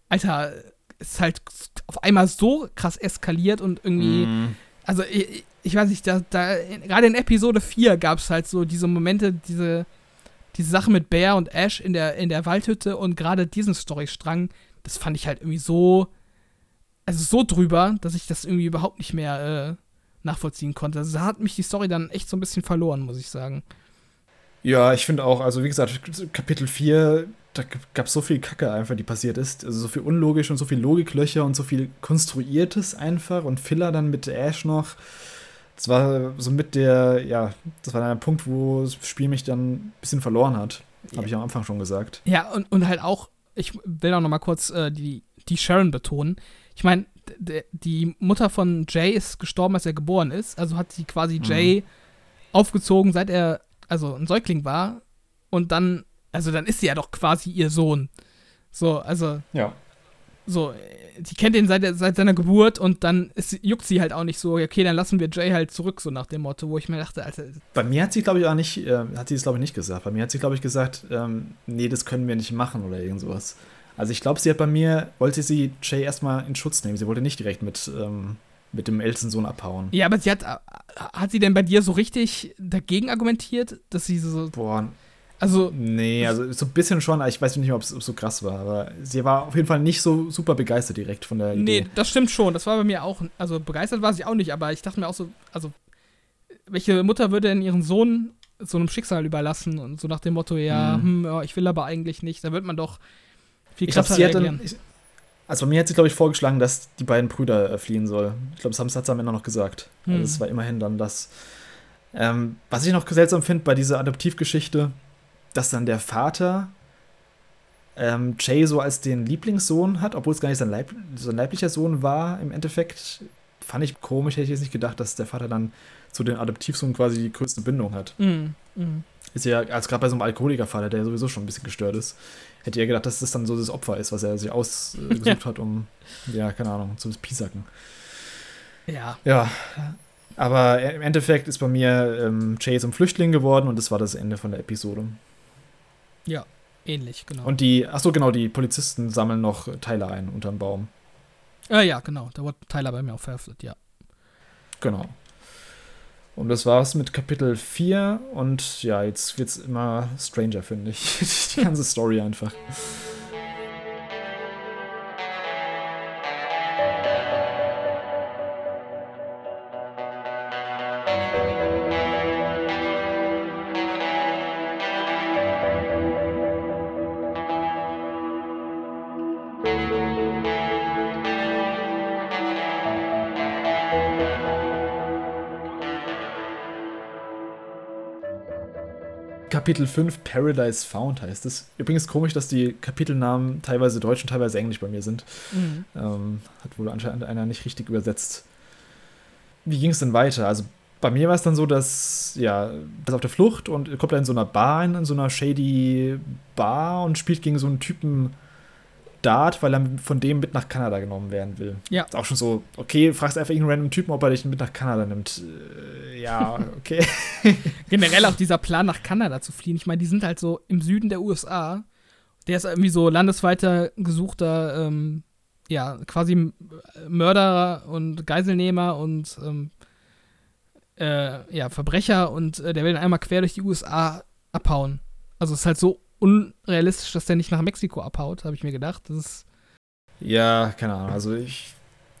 Alter, es ist halt auf einmal so krass eskaliert und irgendwie. Mm also ich, ich weiß nicht, da, da gerade in Episode 4 gab es halt so diese Momente, diese, diese Sache mit Bear und Ash in der, in der Waldhütte und gerade diesen Storystrang, das fand ich halt irgendwie so, also so drüber, dass ich das irgendwie überhaupt nicht mehr äh, nachvollziehen konnte. Also da hat mich die Story dann echt so ein bisschen verloren, muss ich sagen. Ja, ich finde auch, also wie gesagt, Kapitel 4 da gab es so viel Kacke einfach, die passiert ist. Also so viel unlogisch und so viel Logiklöcher und so viel Konstruiertes einfach und Filler dann mit Ash noch. Das war so mit der, ja, das war der Punkt, wo das Spiel mich dann ein bisschen verloren hat. Ja. Habe ich am Anfang schon gesagt. Ja, und, und halt auch, ich will auch noch mal kurz äh, die, die Sharon betonen. Ich meine, die Mutter von Jay ist gestorben, als er geboren ist. Also hat sie quasi mhm. Jay aufgezogen, seit er also ein Säugling war. Und dann also dann ist sie ja doch quasi ihr Sohn. So, also. Ja. So, die kennt ihn seit, seit seiner Geburt und dann ist, juckt sie halt auch nicht so, okay, dann lassen wir Jay halt zurück, so nach dem Motto, wo ich mir dachte, Alter. Bei mir hat sie, glaube ich, auch nicht, äh, hat sie es, glaube ich, nicht gesagt. Bei mir hat sie, glaube ich, gesagt, ähm, nee, das können wir nicht machen oder irgend sowas. Also ich glaube, sie hat bei mir, wollte sie Jay erstmal in Schutz nehmen. Sie wollte nicht direkt mit, ähm, mit dem ältesten Sohn abhauen. Ja, aber sie hat, hat sie denn bei dir so richtig dagegen argumentiert, dass sie so. Boah, also. Nee, also so ein bisschen schon, ich weiß nicht mehr, ob es so krass war, aber sie war auf jeden Fall nicht so super begeistert direkt von der Idee. Nee, das stimmt schon. Das war bei mir auch. Also begeistert war sie auch nicht, aber ich dachte mir auch so, also, welche Mutter würde denn ihren Sohn so einem Schicksal überlassen und so nach dem Motto, ja, mhm. hm, ja ich will aber eigentlich nicht. Da wird man doch viel krasser ich glaub, reagieren. Dann, ich, also bei mir hat sie, glaube ich, vorgeschlagen, dass die beiden Brüder äh, fliehen soll. Ich glaube, das hat sie am Ende noch gesagt. Mhm. Also es war immerhin dann das. Ähm, was ich noch seltsam finde bei dieser Adoptivgeschichte, dass dann der Vater ähm, Jay so als den Lieblingssohn hat, obwohl es gar nicht sein, Leib sein leiblicher Sohn war im Endeffekt. Fand ich komisch, hätte ich jetzt nicht gedacht, dass der Vater dann zu den Adoptivsohn quasi die größte Bindung hat. Mm, mm. Ist ja, als gerade bei so einem Alkoholikervater, der sowieso schon ein bisschen gestört ist, hätte er gedacht, dass das dann so das Opfer ist, was er sich ausgesucht ja. hat, um, ja, keine Ahnung, zu piesacken. Ja. Ja. Aber im Endeffekt ist bei mir ähm, Jay zum Flüchtling geworden und das war das Ende von der Episode. Ja, ähnlich, genau. Und die, ach so, genau, die Polizisten sammeln noch Teile ein unterm Baum. Ah, ja, genau. Da wurde Tyler bei mir auch verhaftet, ja. Genau. Und das war's mit Kapitel 4 und ja, jetzt wird's immer stranger, finde ich. die ganze Story einfach. Kapitel 5 Paradise Found heißt es. Übrigens komisch, dass die Kapitelnamen teilweise deutsch und teilweise englisch bei mir sind. Mhm. Ähm, hat wohl anscheinend einer nicht richtig übersetzt. Wie ging es denn weiter? Also bei mir war es dann so, dass, ja, ist auf der Flucht und kommt da in so einer Bar in, in so einer shady Bar und spielt gegen so einen Typen Dart, weil er von dem mit nach Kanada genommen werden will. Ja. Ist auch schon so, okay, fragst einfach irgendeinen random Typen, ob er dich mit nach Kanada nimmt. Äh, ja, okay. Generell auch dieser Plan, nach Kanada zu fliehen. Ich meine, die sind halt so im Süden der USA. Der ist irgendwie so landesweiter gesuchter, ähm, ja, quasi Mörder und Geiselnehmer und ähm, äh, ja, Verbrecher und äh, der will dann einmal quer durch die USA abhauen. Also es ist halt so unrealistisch, dass der nicht nach Mexiko abhaut, habe ich mir gedacht. Das ist ja, keine Ahnung. Also ich,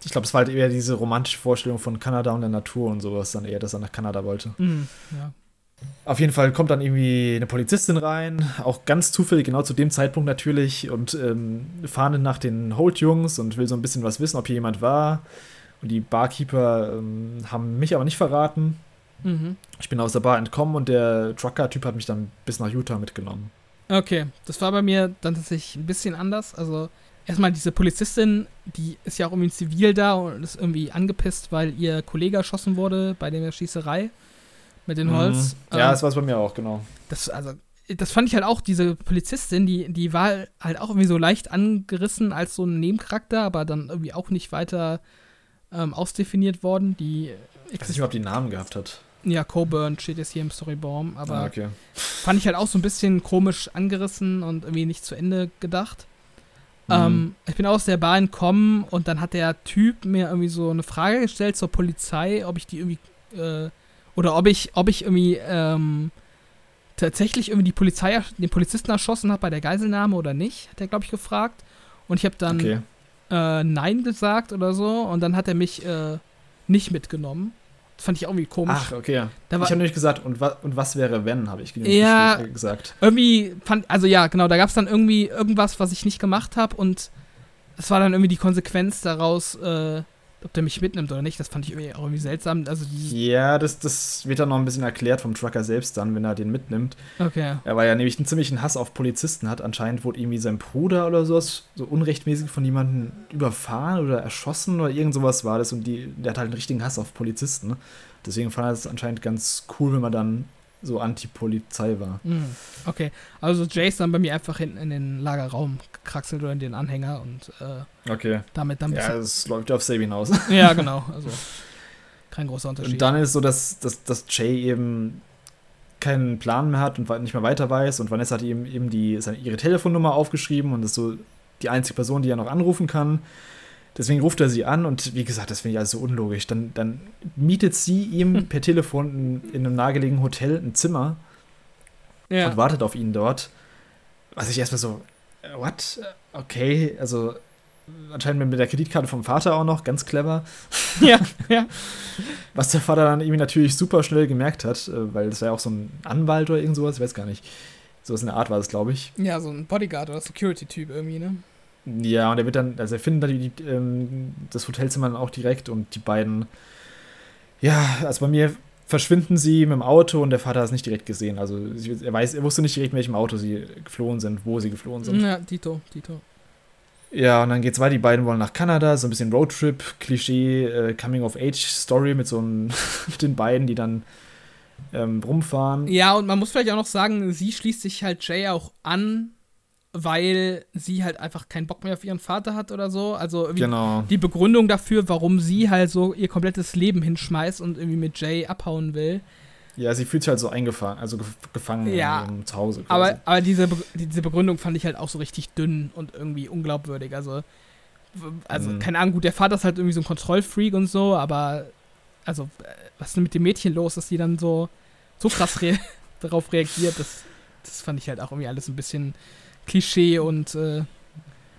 ich glaube, es war halt eher diese romantische Vorstellung von Kanada und der Natur und sowas, dann eher, dass er nach Kanada wollte. Mhm, ja. Auf jeden Fall kommt dann irgendwie eine Polizistin rein, auch ganz zufällig, genau zu dem Zeitpunkt natürlich, und ähm, fahren nach den Holt-Jungs und will so ein bisschen was wissen, ob hier jemand war. Und die Barkeeper ähm, haben mich aber nicht verraten. Mhm. Ich bin aus der Bar entkommen und der Trucker-Typ hat mich dann bis nach Utah mitgenommen. Okay, das war bei mir dann tatsächlich ein bisschen anders. Also erstmal diese Polizistin, die ist ja auch irgendwie zivil da und ist irgendwie angepisst, weil ihr Kollege erschossen wurde bei der Schießerei mit dem Holz. Mhm. Ja, ähm, das war es bei mir auch, genau. Das, also, das fand ich halt auch, diese Polizistin, die, die war halt auch irgendwie so leicht angerissen als so ein Nebencharakter, aber dann irgendwie auch nicht weiter ähm, ausdefiniert worden. Die ich weiß nicht, ob die Namen gehabt hat. Ja, Coburn steht jetzt hier im Storybaum, aber ah, okay. fand ich halt auch so ein bisschen komisch angerissen und irgendwie nicht zu Ende gedacht. Mhm. Ähm, ich bin aus der Bahn gekommen und dann hat der Typ mir irgendwie so eine Frage gestellt zur Polizei, ob ich die irgendwie äh, oder ob ich, ob ich irgendwie ähm, tatsächlich irgendwie die Polizei, den Polizisten erschossen habe bei der Geiselnahme oder nicht, hat er, glaube ich, gefragt. Und ich habe dann okay. äh, Nein gesagt oder so und dann hat er mich äh, nicht mitgenommen. Fand ich auch irgendwie komisch. Ach, okay. Da ich habe nämlich gesagt, und, wa und was wäre, wenn, habe ich ja, gesagt. Irgendwie fand, also ja, genau, da gab es dann irgendwie irgendwas, was ich nicht gemacht habe und das war dann irgendwie die Konsequenz daraus, äh, ob der mich mitnimmt oder nicht. Das fand ich irgendwie auch irgendwie seltsam. Also ja, das, das wird dann noch ein bisschen erklärt vom Trucker selbst dann, wenn er den mitnimmt. Okay. Er war ja nämlich einen ziemlichen Hass auf Polizisten hat. Anscheinend wurde irgendwie sein Bruder oder sowas so unrechtmäßig von jemandem überfahren oder erschossen oder irgend sowas war das. Und die, der hat halt einen richtigen Hass auf Polizisten. Deswegen fand er es anscheinend ganz cool, wenn man dann so Anti-Polizei war. Mhm. Okay, also Jay ist dann bei mir einfach hinten in den Lagerraum gekraxelt oder in den Anhänger und äh, Okay. damit dann Ja, es läuft ja auf Sabe hinaus. Ja, genau. Also kein großer Unterschied. Und dann ist so, dass, dass, dass Jay eben keinen Plan mehr hat und nicht mehr weiter weiß. Und Vanessa hat ihm eben die, seine, ihre Telefonnummer aufgeschrieben und ist so die einzige Person, die er noch anrufen kann. Deswegen ruft er sie an und wie gesagt, das finde ich also so unlogisch. Dann, dann mietet sie ihm per Telefon in, in einem nahegelegenen Hotel ein Zimmer ja. und wartet auf ihn dort. Was ich erstmal so, äh, what? Okay, also anscheinend mit der Kreditkarte vom Vater auch noch, ganz clever. ja, ja. Was der Vater dann irgendwie natürlich super schnell gemerkt hat, äh, weil das war ja auch so ein Anwalt oder irgend sowas, ich weiß gar nicht. So in der Art war das, glaube ich. Ja, so ein Bodyguard oder Security-Typ irgendwie, ne? Ja, und er wird dann, also er findet dann die, die, ähm, das Hotelzimmer dann auch direkt und die beiden, ja, also bei mir verschwinden sie mit dem Auto und der Vater hat es nicht direkt gesehen. Also er weiß, er wusste nicht direkt, in welchem Auto sie geflohen sind, wo sie geflohen sind. Ja, Dito, Dito. Ja, und dann geht's weiter, die beiden wollen nach Kanada, so ein bisschen Roadtrip, Klischee, äh, Coming-of-Age-Story mit so einem, mit den beiden, die dann ähm, rumfahren. Ja, und man muss vielleicht auch noch sagen, sie schließt sich halt Jay auch an, weil sie halt einfach keinen Bock mehr auf ihren Vater hat oder so. Also irgendwie Genau. die Begründung dafür, warum sie halt so ihr komplettes Leben hinschmeißt und irgendwie mit Jay abhauen will. Ja, sie fühlt sich halt so eingefangen, also gef gefangen Ja, in ihrem Zuhause. quasi. Aber, aber diese, Be- diese Begründung fand ich halt auch so richtig dünn und irgendwie unglaubwürdig. Also, also Mhm. keine Ahnung, gut, der Vater ist halt irgendwie so ein Kontrollfreak und so, aber also, äh, was ist denn mit dem Mädchen los, dass die dann so, so krass rea darauf reagiert? Das, das fand ich halt auch irgendwie alles ein bisschen Klischee und äh,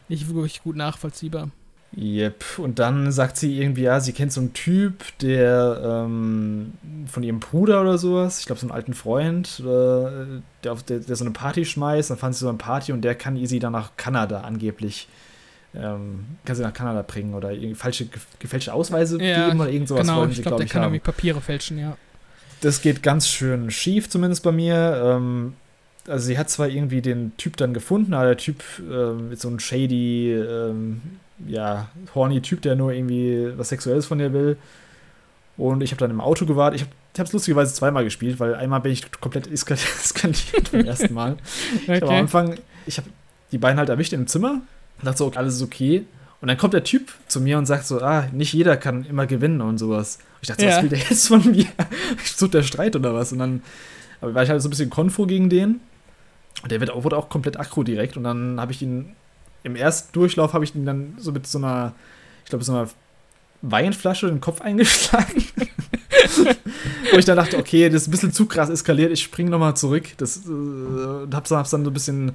nicht wirklich gut nachvollziehbar. Yep. Und dann sagt sie irgendwie, ja, sie kennt so einen Typ, der ähm, von ihrem Bruder oder sowas, ich glaube, so einen alten Freund, äh, der, auf, der, der so eine Party schmeißt, dann fand sie so eine Party und der kann sie dann nach Kanada angeblich, ähm, kann sie nach Kanada bringen oder falsche, ge- gefälschte Ausweise Ja, geben oder irgend sowas genau, wollen ich sie, glaube, glaube der ich, kann haben. irgendwie Papiere fälschen, ja. Das geht ganz schön schief, zumindest bei mir. Ähm, also sie hat zwar irgendwie den Typ dann gefunden, aber der Typ ähm, ist so ein shady, ähm, ja, horny Typ, der nur irgendwie was Sexuelles von ihr will. Und ich habe dann im Auto gewartet. Ich habe es lustigerweise zweimal gespielt, weil einmal bin ich komplett eskal- eskaliert beim ersten Mal. Ich habe am Okay. Anfang, ich habe die beiden halt erwischt im Zimmer und dachte so, okay, alles ist okay. Und dann kommt der Typ zu mir und sagt so, ah, nicht jeder kann immer gewinnen und sowas. Und ich dachte, so, Ja. was will der jetzt von mir? Sucht der Streit oder was? Und dann aber war ich halt so ein bisschen konfro gegen den. Und der wird auch, wurde auch komplett aggro direkt. Und dann habe ich ihn, im ersten Durchlauf habe ich ihn dann so mit so einer, ich glaube, so einer Weinflasche in den Kopf eingeschlagen. Wo ich dann dachte, okay, das ist ein bisschen zu krass eskaliert, ich springe nochmal zurück. Das, äh, und hab's, dann- hab's dann so ein bisschen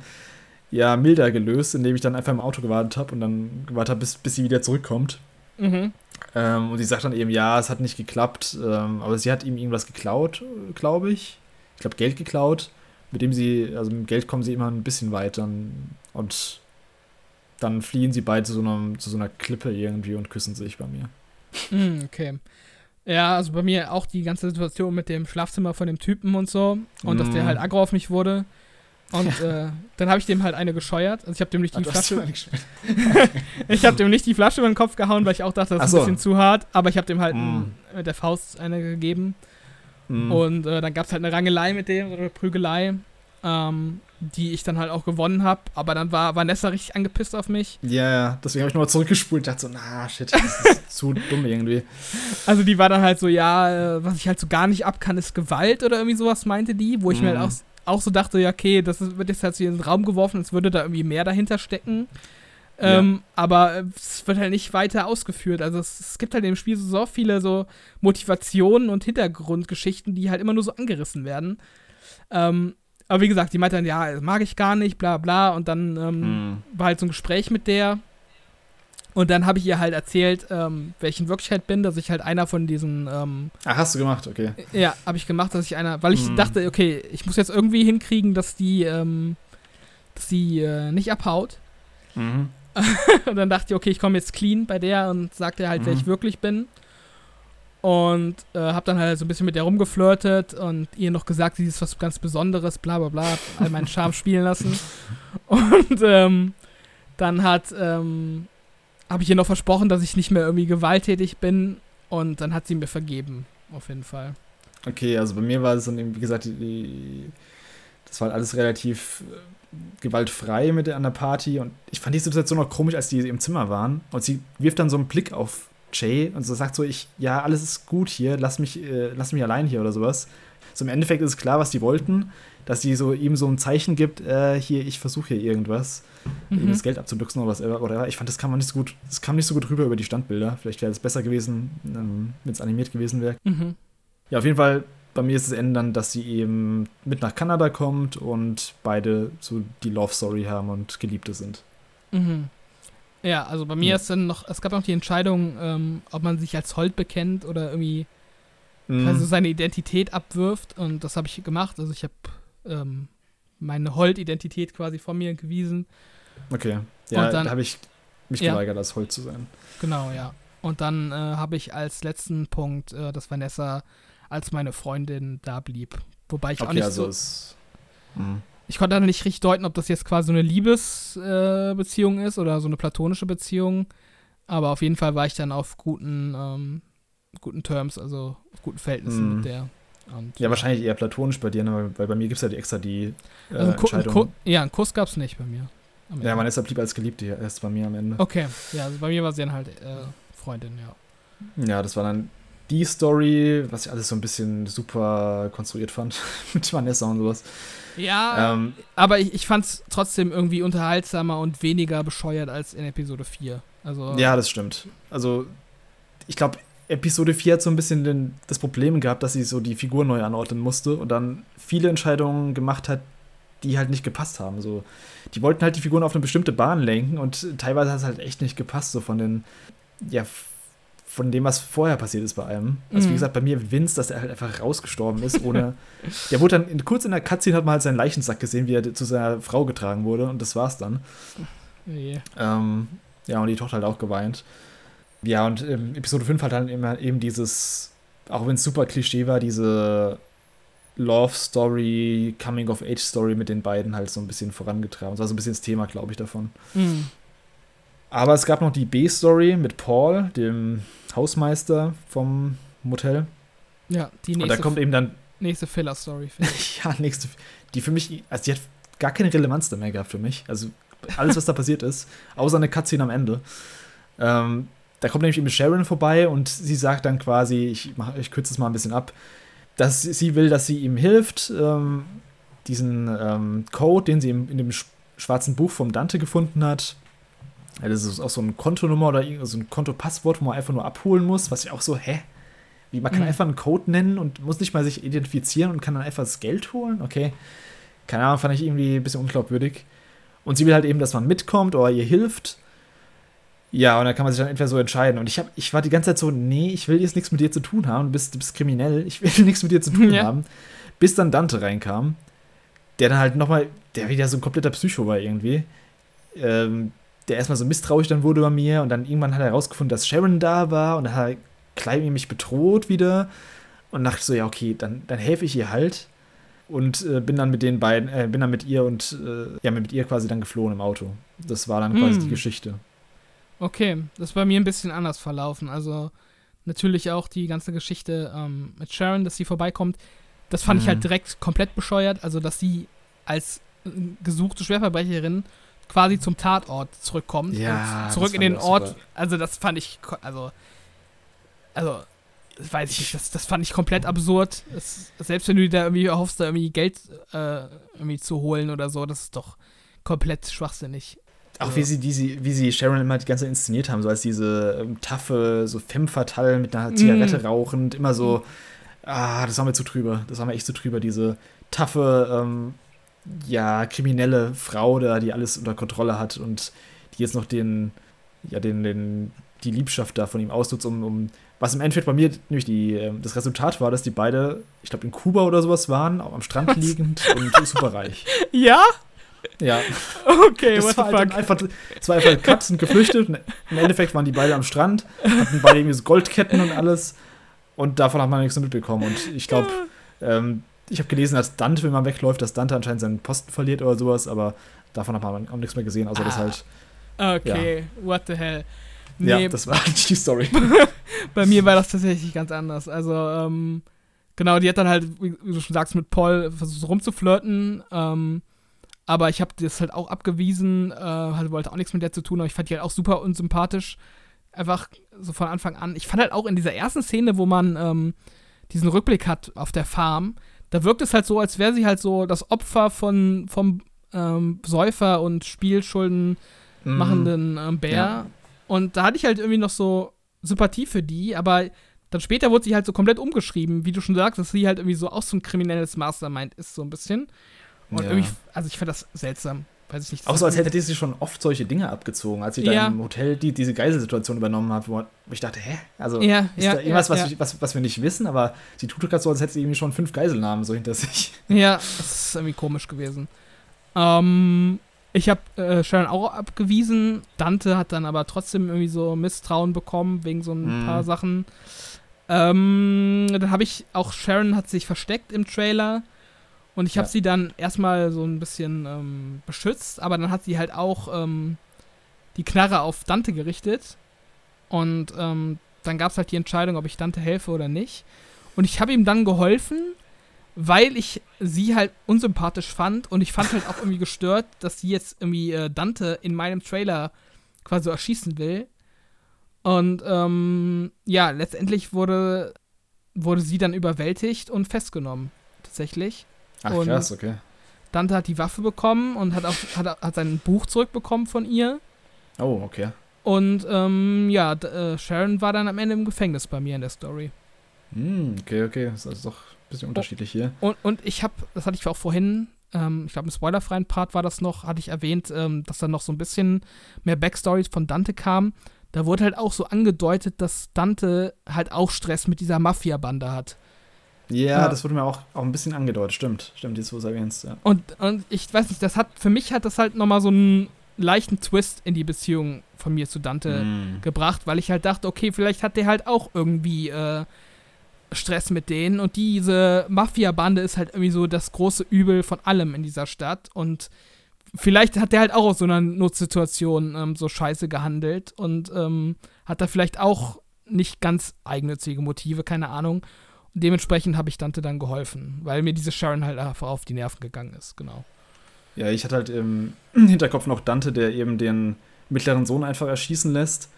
ja, milder gelöst, indem ich dann einfach im Auto gewartet habe und dann gewartet habe, bis, bis sie wieder zurückkommt. Mhm. Ähm, und sie sagt dann eben, ja, es hat nicht geklappt, ähm, aber sie hat ihm irgendwas geklaut, glaube ich. Ich glaube, Geld geklaut, mit dem sie, also mit Geld kommen sie immer ein bisschen weiter und dann fliehen sie beide zu so, einer, zu so einer Klippe irgendwie und küssen sich bei mir. Mm, okay. Ja, also bei mir auch die ganze Situation mit dem Schlafzimmer von dem Typen und so. Und dass der Mm. halt aggro auf mich wurde. Und äh, dann habe ich dem halt eine gescheuert. Also ich habe dem nicht die hast Flasche. Ich habe dem nicht die Flasche über den Kopf gehauen, weil ich auch dachte, das Ach ist so. ein bisschen zu hart. Aber ich habe dem halt Mm. mit der Faust eine gegeben. Mhm. Und äh, dann gab es halt eine Rangelei mit dem, oder eine Prügelei, ähm, die ich dann halt auch gewonnen habe. Aber dann war Vanessa richtig angepisst auf mich. Ja, ja, deswegen habe ich nochmal zurückgespult und dachte so, na, shit, das ist zu dumm irgendwie. Also die war dann halt so, ja, äh, was ich halt so gar nicht ab kann, ist Gewalt oder irgendwie sowas, meinte die, wo ich mir Mhm. halt auch, auch so dachte, ja, okay, das wird jetzt halt so in den Raum geworfen, als würde da irgendwie mehr dahinter stecken. Ja. Ähm, aber äh, es wird halt nicht weiter ausgeführt. Also es, es gibt halt im Spiel so, so viele so Motivationen und Hintergrundgeschichten, die halt immer nur so angerissen werden. Ähm, aber wie gesagt, die meinte dann, ja, das mag ich gar nicht, bla bla. Und dann ähm, Mhm. war halt so ein Gespräch mit der. Und dann habe ich ihr halt erzählt, ähm, wer ich in Wirklichkeit bin, dass ich halt einer von diesen, ähm, Ach, hast du gemacht, okay. ja, habe ich gemacht, dass ich einer, weil ich Mhm. dachte, okay, ich muss jetzt irgendwie hinkriegen, dass die, ähm, dass die äh, nicht abhaut. Mhm. Und dann dachte ich, okay, ich komme jetzt clean bei der und sag dir halt, wer Mhm. ich wirklich bin. Und äh, habe dann halt so ein bisschen mit der rumgeflirtet und ihr noch gesagt, sie ist was ganz Besonderes, bla bla bla, all meinen Charme spielen lassen. Und ähm, dann hat, ähm, habe ich ihr noch versprochen, dass ich nicht mehr irgendwie gewalttätig bin und dann hat sie mir vergeben, auf jeden Fall. Okay, also bei mir war es dann, wie gesagt, die, das war halt alles relativ äh, gewaltfrei mit der, an der Party und ich fand die Situation auch komisch, als die im Zimmer waren und sie wirft dann so einen Blick auf Jay und so sagt so, ich, ja, alles ist gut hier, lass mich, äh, lass mich allein hier oder sowas. So im Endeffekt ist es klar, was die wollten, dass sie so ihm so ein Zeichen gibt, äh, hier, ich versuche hier irgendwas, mhm. das Geld abzuduxen oder was oder ich fand, das kam nicht so gut, das kam nicht so gut rüber über die Standbilder. Vielleicht wäre es besser gewesen, ähm, wenn es animiert gewesen wäre. Mhm. Ja, auf jeden Fall, bei mir ist es Ende dann, dass sie eben mit nach Kanada kommt und beide so die Love Story haben und Geliebte sind. Mhm. Ja, also bei mir ja. ist dann noch, es gab noch die Entscheidung, ähm, ob man sich als Holt bekennt oder irgendwie mhm. also seine Identität abwirft. Und das habe ich gemacht. Also ich habe ähm, meine Holt-Identität quasi von mir gewiesen. Okay. Ja, dann, da habe ich mich ja, geweigert, als Holt zu sein. Genau, ja. Und dann äh, habe ich als letzten Punkt, äh, dass Vanessa als meine Freundin da blieb. Wobei ich okay, auch nicht also so. Ist, mhm. ich konnte dann nicht richtig deuten, ob das jetzt quasi so eine Liebesbeziehung äh, ist oder so eine platonische Beziehung. Aber auf jeden Fall war ich dann auf guten, ähm, guten Terms, also auf guten Verhältnissen mhm. mit der. Und, ja, wahrscheinlich eher platonisch bei dir, ne? weil bei mir gibt es ja die extra die äh, also Entscheidung. Ein ja, einen Kuss gab es nicht bei mir. Ja, Vanessa blieb als Geliebte erst bei mir am Ende. Okay, ja, also bei mir war sie dann halt äh, Freundin, ja. Ja, das war dann die Story, was ich alles so ein bisschen super konstruiert fand, mit Vanessa und sowas. Ja, ähm, aber ich, ich fand es trotzdem irgendwie unterhaltsamer und weniger bescheuert als in Episode 4. Also, ja, das stimmt. Also, ich glaube, Episode 4 hat so ein bisschen den, das Problem gehabt, dass sie so die Figur neu anordnen musste und dann viele Entscheidungen gemacht hat, die halt nicht gepasst haben. So, die wollten halt die Figuren auf eine bestimmte Bahn lenken und teilweise hat es halt echt nicht gepasst, so von den, ja, von dem, was vorher passiert ist bei einem. Also, mhm. wie gesagt, bei mir Vince, dass er halt einfach rausgestorben ist, ohne. der wurde dann in, kurz in der Cutscene hat man halt seinen Leichensack gesehen, wie er zu seiner Frau getragen wurde, und das war's dann. Yeah. Ähm, ja, und die Tochter halt auch geweint. Ja, und ähm, Episode 5 hat dann immer eben dieses, auch wenn es super Klischee war, diese Love Story, Coming of Age Story mit den beiden halt so ein bisschen vorangetragen. Das war so ein bisschen das Thema, glaube ich, davon. Mhm. Aber es gab noch die B-Story mit Paul, dem Hausmeister vom Motel. Ja, die nächste. Und da kommt eben dann. Nächste Filler-Story, ja, nächste. Die für mich, also die hat gar keine Relevanz da mehr gehabt für mich. Also alles, was da passiert ist, außer eine Cutscene am Ende. Ähm, da kommt nämlich eben Sharon vorbei und sie sagt dann quasi, ich, mach, ich kürze es mal ein bisschen ab, dass sie will, dass sie ihm hilft, ähm, diesen ähm, Code, den sie in dem schwarzen Buch vom Dante gefunden hat. Ja, das ist auch so eine Kontonummer oder so ein Kontopasswort, wo man einfach nur abholen muss, was ich auch so, hä? Wie, man kann mhm. einfach einen Code nennen und muss nicht mal sich identifizieren und kann dann einfach das Geld holen? Okay. Keine Ahnung, fand ich irgendwie ein bisschen unglaubwürdig. Und sie will halt eben, dass man mitkommt oder ihr hilft. Ja, und dann kann man sich dann entweder so entscheiden. Und ich, hab, ich war die ganze Zeit so, nee, ich will jetzt nichts mit dir zu tun haben. Du bist, du bist kriminell. Ich will nichts mit dir zu tun ja. haben. Bis dann Dante reinkam. Der dann halt nochmal, der wieder so ein kompletter Psycho war irgendwie. Ähm, der erstmal so misstrauisch dann wurde bei mir. Und dann irgendwann hat er herausgefunden, dass Sharon da war. Und dann hat er Clive mich bedroht wieder. Und dachte so, ja, okay, dann, dann helfe ich ihr halt. Und äh, bin dann mit den beiden, äh, bin dann mit ihr und, äh, ja, mit ihr quasi dann geflohen im Auto. Das war dann quasi mm. die Geschichte. Okay, das bei mir ein bisschen anders verlaufen. Also natürlich auch die ganze Geschichte ähm, mit Sharon, dass sie vorbeikommt. Das fand mhm. ich halt mhm. direkt komplett bescheuert. Also, dass sie als äh, gesuchte Schwerverbrecherin quasi zum Tatort zurückkommt. Ja, zurück in den Ort. Super. Also, das fand ich. Also. Also. Weiß ich nicht, das, das fand ich komplett absurd. Das, selbst wenn du da irgendwie erhoffst, da irgendwie Geld äh, irgendwie zu holen oder so, das ist doch komplett schwachsinnig. Auch wie sie, diese, wie sie Sharon immer die ganze Zeit inszeniert haben, so als diese ähm, taffe, so femme fatale mit einer Zigarette mm. rauchend, immer so, ah, das war mir zu trüber, das war mir echt zu trüber, diese taffe, ähm, ja, kriminelle Frau da, die alles unter Kontrolle hat und die jetzt noch den, ja, den, den, die Liebschaft da von ihm ausnutzt, um, um was im Endeffekt bei mir nämlich die, ähm, das Resultat war, dass die beide, ich glaube, in Kuba oder sowas waren, auch am Strand liegend und super reich. Ja? Ja. Okay, das what the halt fuck? Einfach, es war einfach Katzen geflüchtet. Im Endeffekt waren die beide am Strand, hatten beide irgendwie so Goldketten und alles. Und davon hat man nichts mitbekommen. Und ich glaube, ähm, ich habe gelesen, dass Dante, wenn man wegläuft, dass Dante anscheinend seinen Posten verliert oder sowas, aber davon hat man auch nichts mehr gesehen, außer ah. das halt. Okay, ja. what the hell. Nee, ja, das war die Story. Bei mir war das tatsächlich ganz anders. Also, ähm, Genau, die hat dann halt, wie du schon sagst, mit Paul versucht rumzuflirten. Ähm, aber ich habe das halt auch abgewiesen, äh, halt, wollte auch nichts mit der zu tun, aber ich fand die halt auch super unsympathisch. Einfach so von Anfang an. Ich fand halt auch in dieser ersten Szene, wo man ähm, diesen Rückblick hat auf der Farm, da wirkt es halt so, als wäre sie halt so das Opfer von, vom ähm, Säufer und Spielschulden mhm. machenden ähm, Bär. Ja. Und da hatte ich halt irgendwie noch so Sympathie für die, aber dann später wurde sie halt so komplett umgeschrieben, wie du schon sagst, dass sie halt irgendwie so auch so ein kriminelles Mastermind ist, so ein bisschen. Und ja. irgendwie, also ich fand das seltsam. Weiß ich nicht. Auch so, als hätte sich schon oft solche Dinge abgezogen, als sie ja. da im Hotel die, diese Geiselsituation übernommen hat, wo ich dachte, hä? Also ja, ist ja, da irgendwas, was, was, was wir nicht wissen, aber sie tut gerade so, als hätte sie irgendwie schon fünf Geiselnamen so hinter sich. Ja, das ist irgendwie komisch gewesen. Ähm, ich habe äh, Sharon auch abgewiesen. Dante hat dann aber trotzdem irgendwie so Misstrauen bekommen wegen so ein mm. paar Sachen. Ähm, dann habe ich auch Sharon hat sich versteckt im Trailer und ich habe ja. sie dann erstmal so ein bisschen ähm, beschützt, aber dann hat sie halt auch ähm, die Knarre auf Dante gerichtet und ähm, dann gab es halt die Entscheidung, ob ich Dante helfe oder nicht. Und ich habe ihm dann geholfen, weil ich sie halt unsympathisch fand und ich fand halt auch irgendwie gestört, dass sie jetzt irgendwie äh, Dante in meinem Trailer quasi erschießen will. Und ähm, ja, letztendlich wurde, wurde sie dann überwältigt und festgenommen. Tatsächlich. Ach, und krass, okay. Dante hat die Waffe bekommen und hat, auch, hat, hat sein Buch zurückbekommen von ihr. Oh, okay. Und ähm, ja, äh, Sharon war dann am Ende im Gefängnis bei mir in der Story. Hm, okay, okay. Das ist also doch ein bisschen unterschiedlich hier. Und, und ich habe, das hatte ich auch vorhin, ähm, ich glaube im spoilerfreien Part war das noch, hatte ich erwähnt, ähm, dass da noch so ein bisschen mehr Backstory von Dante kam da wurde halt auch so angedeutet, dass Dante halt auch Stress mit dieser Mafia-Bande hat. Ja, ja, das wurde mir auch, auch ein bisschen angedeutet, stimmt. Stimmt, jetzt wo es erwähnst, ja. Und, und ich weiß nicht, das hat, für mich hat das halt nochmal so einen leichten Twist in die Beziehung von mir zu Dante mm. gebracht, weil ich halt dachte, okay, vielleicht hat der halt auch irgendwie äh, Stress mit denen und diese Mafia-Bande ist halt irgendwie so das große Übel von allem in dieser Stadt und vielleicht hat der halt auch aus so einer Notsituation ähm, so scheiße gehandelt und ähm, hat da vielleicht auch nicht ganz eigennützige Motive, keine Ahnung. Und dementsprechend habe ich Dante dann geholfen, weil mir diese Sharon halt einfach auf die Nerven gegangen ist, genau. Ja, ich hatte halt im Hinterkopf noch Dante, der eben den mittleren Sohn einfach erschießen lässt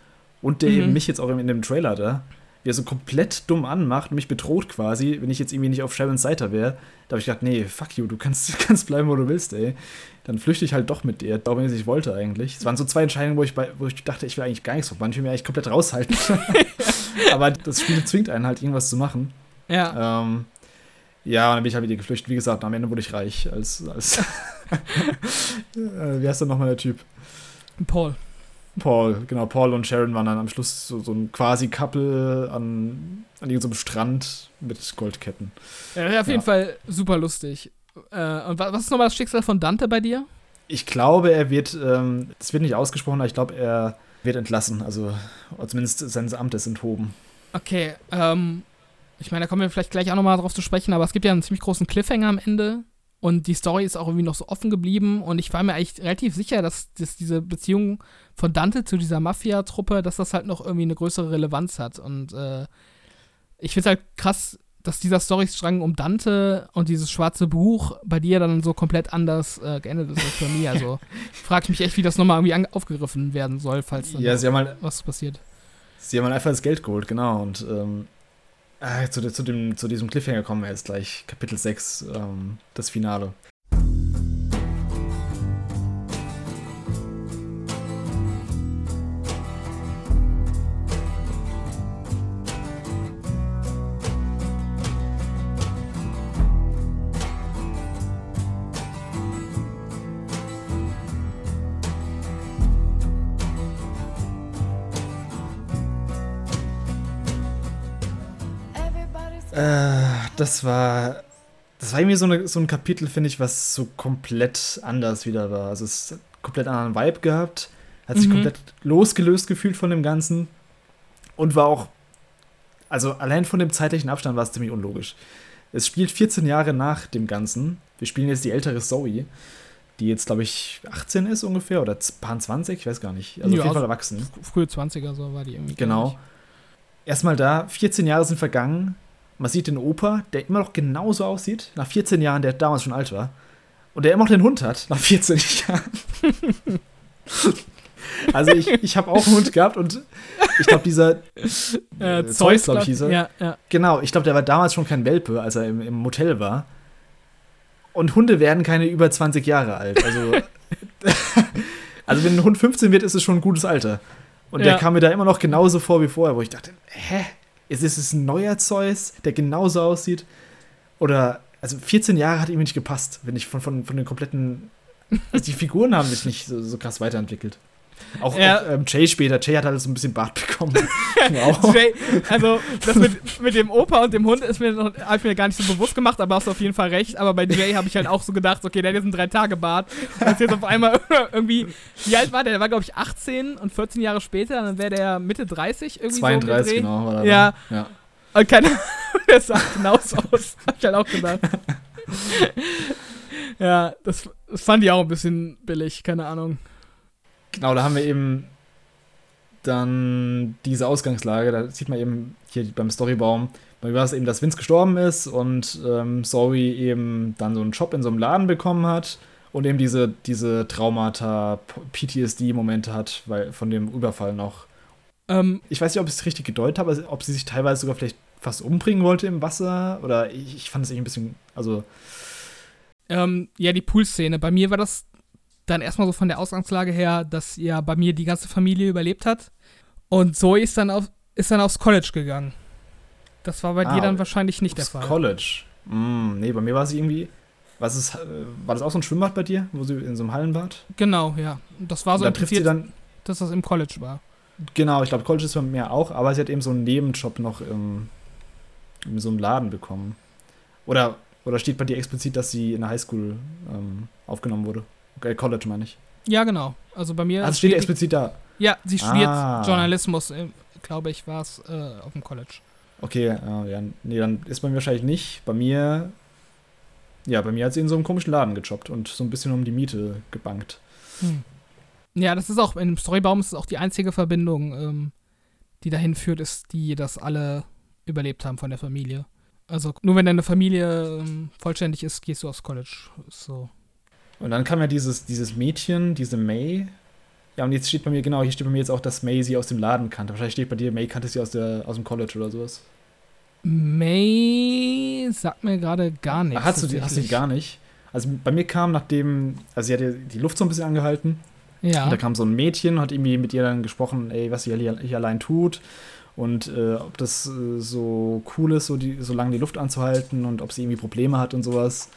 und der mhm. eben mich jetzt auch in dem Trailer da wie er so komplett dumm anmacht, mich bedroht quasi, wenn ich jetzt irgendwie nicht auf Sharons Seite wäre. Da habe ich gedacht, nee, fuck you, du kannst, kannst bleiben, wo du willst, ey. Dann flüchte ich halt doch mit dir, auch wenn ich wollte eigentlich. Es waren so zwei Entscheidungen, wo ich, bei, wo ich dachte, ich will eigentlich gar nichts von. Ich will mir eigentlich komplett raushalten. Aber das Spiel zwingt einen halt, irgendwas zu machen. Ja. Ähm, ja, und dann bin ich halt mit dir geflüchtet. Wie gesagt, am Ende wurde ich reich. Als, als äh, wie heißt denn nochmal der Typ? Paul. Paul, genau, Paul und Sharon waren dann am Schluss so, so ein quasi Couple an, an irgendeinem Strand mit Goldketten. Ja, auf jeden ja. Fall super lustig. Äh, und was ist nochmal das Schicksal von Dante bei dir? Ich glaube, er wird, das ähm, wird nicht ausgesprochen, aber ich glaube, er wird entlassen, also zumindest seines Amtes enthoben. Okay, ähm, ich meine, da kommen wir vielleicht gleich auch nochmal drauf zu sprechen, aber es gibt ja einen ziemlich großen Cliffhanger am Ende. Und die Story ist auch irgendwie noch so offen geblieben. Und ich war mir eigentlich relativ sicher, dass, dass diese Beziehung von Dante zu dieser Mafia-Truppe, dass das halt noch irgendwie eine größere Relevanz hat. Und äh, ich finde es halt krass, dass dieser Storystrang um Dante und dieses schwarze Buch bei dir dann so komplett anders äh, geendet ist als bei mir. Also frage ich mich echt, wie das nochmal irgendwie aufgegriffen werden soll, falls dann ja, sie haben halt, was passiert. Sie haben halt einfach das Geld geholt, genau. Und ähm, Ah, zu, zu, dem, zu diesem Cliffhanger kommen wir jetzt gleich. Kapitel 6, ähm, das Finale. Das war. Das war irgendwie so, eine, so ein Kapitel, finde ich, was so komplett anders wieder war. Also es hat komplett anderen Vibe gehabt, hat sich mhm. komplett losgelöst gefühlt von dem Ganzen und war auch, also allein von dem zeitlichen Abstand war es ziemlich unlogisch. Es spielt 14 Jahre nach dem Ganzen. Wir spielen jetzt die ältere Zoe, die jetzt, glaube ich, 18 ist ungefähr oder 20, ich weiß gar nicht. Also ja, auf jeden Fall erwachsen. Frühe 20er, so war die irgendwie. Genau. Erstmal da, 14 Jahre sind vergangen Man sieht den Opa, der immer noch genauso aussieht, nach 14 Jahren, der damals schon alt war. Und der immer noch den Hund hat, nach 14 Jahren. also ich, ich habe auch einen Hund gehabt und ich glaube, dieser Äh, äh, Zeus, Zeus, glaub ich, hieß er. Ja, ja. Genau, ich glaube, der war damals schon kein Welpe, als er im, im Motel war. Und Hunde werden keine über 20 Jahre alt. Also, also wenn ein Hund 15 wird, ist es schon ein gutes Alter. Und Ja. der kam mir da immer noch genauso vor wie vorher, wo ich dachte, hä? Ist es ein neuer Zeus, der genauso aussieht? Oder, also 14 Jahre hat ihm nicht gepasst, wenn ich von, von, von den kompletten. Also die Figuren haben sich nicht so, so krass weiterentwickelt. Auch, Ja. auch ähm, Jay später. Jay hat halt so ein bisschen Bart bekommen. wow. Jay, also das mit, mit dem Opa und dem Hund ist mir noch, hab ich mir gar nicht so bewusst gemacht, aber hast auf jeden Fall recht. Aber bei Jay habe ich halt auch so gedacht, okay, der hat jetzt einen Drei-Tage-Bart. Und ist jetzt auf einmal irgendwie, wie alt war der? Der war, glaube ich, 18 und 14 Jahre später, dann wäre der Mitte 30 irgendwie so um den 32, Dreh. genau. War Ja. dann. ja. Und keine der sah genauso aus. Hab ich halt auch gedacht. ja, das, das fand ich auch ein bisschen billig, keine Ahnung. Genau, da haben wir eben dann diese Ausgangslage. Da sieht man eben hier beim Storybaum, bei war es eben, dass Vince gestorben ist und ähm, Zoe eben dann so einen Job in so einem Laden bekommen hat und eben diese, diese Traumata, PTSD-Momente hat, weil von dem Überfall noch. Ähm, Ich weiß nicht, ob ich es richtig gedeutet habe, also ob sie sich teilweise sogar vielleicht fast umbringen wollte im Wasser oder ich, ich fand es irgendwie ein bisschen, also Ähm, ja, die Poolszene. Bei mir war das dann erstmal so von der Ausgangslage her, dass ja bei mir die ganze Familie überlebt hat. Und Zoe ist dann, auf, ist dann aufs College gegangen. Das war bei Ah, dir dann wahrscheinlich nicht der Fall. College. Mm, nee, bei mir war sie irgendwie. Was ist, äh, war das auch so ein Schwimmbad bei dir, wo sie in so einem Hallenbad? Genau, ja. Das war so trifft sie interessiert, dann, dass das im College war. genau, ich glaube, College ist bei mir auch, aber sie hat eben so einen Nebenjob noch im, in so einem Laden bekommen. Oder, oder steht bei dir explizit, dass sie in der Highschool ähm, aufgenommen wurde? Okay, College meine ich. Ja, genau. Also bei mir. Also steht die- explizit da. Ja, sie studiert Ah. Journalismus, äh, glaube ich, war es äh, auf dem College. Okay, äh, ja, nee, dann ist bei mir wahrscheinlich nicht. Bei mir, ja, bei mir hat sie in so einem komischen Laden gejobbt und so ein bisschen um die Miete gebankt. Hm. Ja, das ist auch, in dem Storybaum ist es auch die einzige Verbindung, ähm, die dahin führt, ist die, dass alle überlebt haben von der Familie. Also nur wenn deine Familie ähm, vollständig ist, gehst du aufs College. So. Und dann kam ja dieses, dieses Mädchen, diese May. Ja, und jetzt steht bei mir, genau, hier steht bei mir jetzt auch, dass May sie aus dem Laden kannte. Wahrscheinlich steht bei dir, May kannte sie aus, der, aus dem College oder sowas. May sagt mir gerade gar nichts. Hast, du die, hast du die gar nicht? Also bei mir kam, nachdem, also sie hatte die Luft so ein bisschen angehalten. Ja. Und da kam so ein Mädchen, hat irgendwie mit ihr dann gesprochen, ey, was sie hier, hier allein tut. Und äh, ob das äh, so cool ist, so, die, so lange die Luft anzuhalten und ob sie irgendwie Probleme hat und sowas.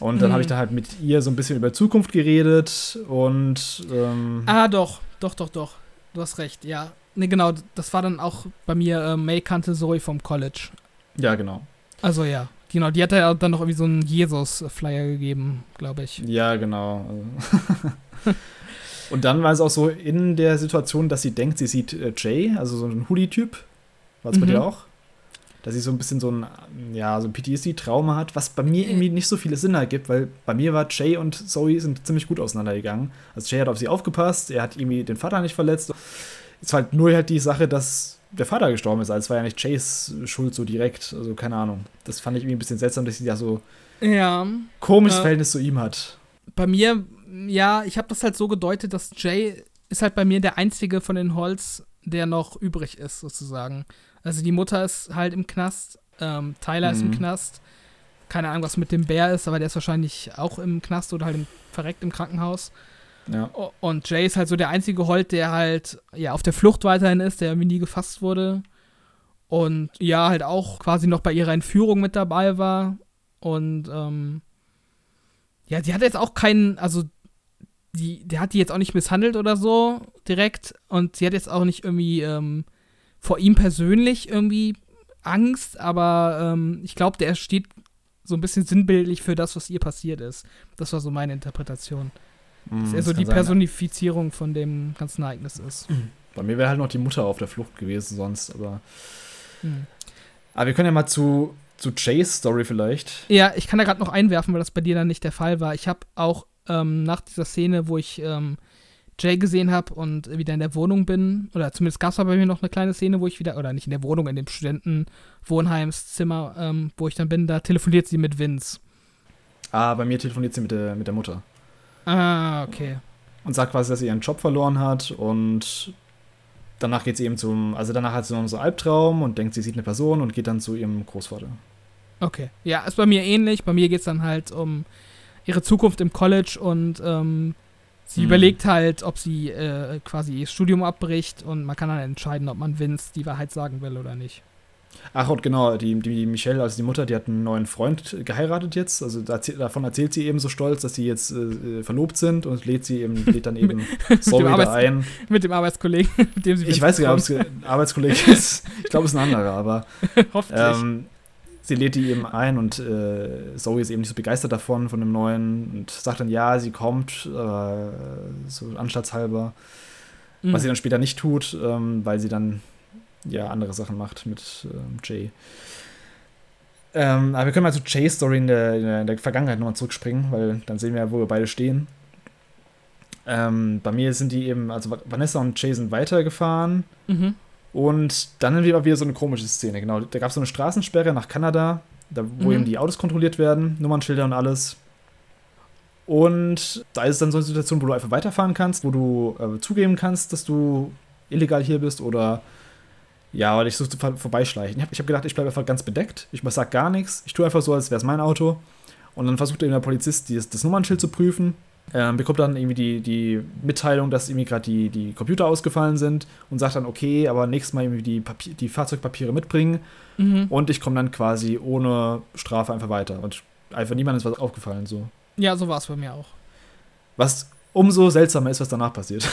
Und dann Mhm. habe ich da halt mit ihr so ein bisschen über Zukunft geredet und ähm, Ah, doch, doch, doch, doch. Du hast recht, ja. Ne, genau, das war dann auch bei mir, äh, May kannte Zoe vom College. ja, genau. Also ja, genau, die hat ja dann noch irgendwie so einen Jesus-Flyer gegeben, glaube ich. Ja, genau. Also und dann war es auch so in der Situation, dass sie denkt, sie sieht äh, Jay, also so ein Hoodie-Typ. War es bei Mhm. dir auch? Dass sie so ein bisschen so ein, ja, so ein PTSD-Trauma hat, was bei mir irgendwie nicht so viele Sinn ergibt, weil bei mir war Jay und Zoe sind ziemlich gut auseinandergegangen. Also Jay hat auf sie aufgepasst, er hat irgendwie den Vater nicht verletzt. Es war halt nur halt die Sache, dass der Vater gestorben ist, als war ja nicht Jays Schuld so direkt. Also keine Ahnung. Das fand ich irgendwie ein bisschen seltsam, dass sie da so Ja, komisches Ja. Verhältnis zu ihm hat. bei mir, ja, ich habe das halt so gedeutet, dass Jay ist halt bei mir der einzige von den Holz, der noch übrig ist, sozusagen. Also die Mutter ist halt im Knast, ähm, Tyler ist im Mhm. Knast. Keine Ahnung, was mit dem Bär ist, aber der ist wahrscheinlich auch im Knast oder halt im, verreckt im Krankenhaus. Ja. Und Jay ist halt so der einzige Holt, der halt ja auf der Flucht weiterhin ist, der irgendwie nie gefasst wurde. Und ja, halt auch quasi noch bei ihrer Entführung mit dabei war. Und ähm, ja, die hat jetzt auch keinen, also die, der hat die jetzt auch nicht misshandelt oder so direkt. Und sie hat jetzt auch nicht irgendwie ähm, vor ihm persönlich irgendwie Angst, aber ähm, ich glaube, der steht so ein bisschen sinnbildlich für das, was ihr passiert ist. Das war so meine Interpretation. Dass Mm, er so die sein. Personifizierung von dem ganzen Ereignis ist. Bei mir wäre halt noch die Mutter auf der Flucht gewesen sonst, aber. Hm. Aber wir können ja mal zu, zu Jays Story vielleicht. Ja, ich kann da gerade noch einwerfen, weil das bei dir dann nicht der Fall war. Ich habe auch ähm, nach dieser Szene, wo ich ähm, Jay gesehen habe und wieder in der Wohnung bin, oder zumindest gab es bei mir noch eine kleine Szene, wo ich wieder, oder nicht in der Wohnung, in dem Studentenwohnheimszimmer, ähm, wo ich dann bin, da telefoniert sie mit Vince. Ah, bei mir telefoniert sie mit der, mit der Mutter. Ah, okay. Und sagt quasi, dass sie ihren Job verloren hat und danach geht sie eben zum, also danach hat sie noch so einen Albtraum und denkt, sie sieht eine Person und geht dann zu ihrem Großvater. Okay. Ja, ist bei mir ähnlich. Bei mir geht es dann halt um ihre Zukunft im College und ähm, sie hm. überlegt halt, ob sie äh, quasi ihr Studium abbricht und man kann dann entscheiden, ob man Vince die Wahrheit sagen will oder nicht. Ach, und genau, die, die Michelle, also die Mutter, die hat einen neuen Freund geheiratet jetzt. Also davon erzählt sie eben so stolz, dass sie jetzt äh, verlobt sind und lädt sie eben, lädt dann eben Zoe da ein. Mit dem Arbeitskollegen, mit dem sie Ich weiß nicht, ob es ein Arbeitskollege ist. Ich glaube, es ist ein anderer, aber. Hoffentlich. Ähm, sie lädt die eben ein und äh, Zoe ist eben nicht so begeistert davon, von dem neuen und sagt dann, ja, sie kommt, äh, so anstattshalber. Mhm. Was sie dann später nicht tut, ähm, weil sie dann ja andere Sachen macht mit ähm, Jay. Ähm, aber wir können mal zu Jays Story in der, in der, in der Vergangenheit nochmal zurückspringen, weil dann sehen wir ja, wo wir beide stehen. Ähm, bei mir sind die eben, also Vanessa und Jay sind weitergefahren. Mhm. Und dann war wieder so eine komische Szene, genau. Da gab es so eine Straßensperre nach Kanada, da, wo mhm. eben die Autos kontrolliert werden, Nummernschilder und alles. Und da ist es dann so eine Situation, wo du einfach weiterfahren kannst, wo du äh, zugeben kannst, dass du illegal hier bist oder ja, weil ich so vorbeischleichen. Ich habe hab gedacht, ich bleibe einfach ganz bedeckt. Ich sag gar nichts. Ich tue einfach so, als wäre es mein Auto. Und dann versucht eben der Polizist, das, das Nummernschild zu prüfen. Ähm, bekommt dann irgendwie die, die Mitteilung, dass irgendwie gerade die, die Computer ausgefallen sind und sagt dann, okay, aber nächstes Mal irgendwie die, Papier, die Fahrzeugpapiere mitbringen. Mhm. Und ich komme dann quasi ohne Strafe einfach weiter. Und einfach niemandem ist was aufgefallen. So. Ja, so war es bei mir auch. Was umso seltsamer ist, was danach passiert.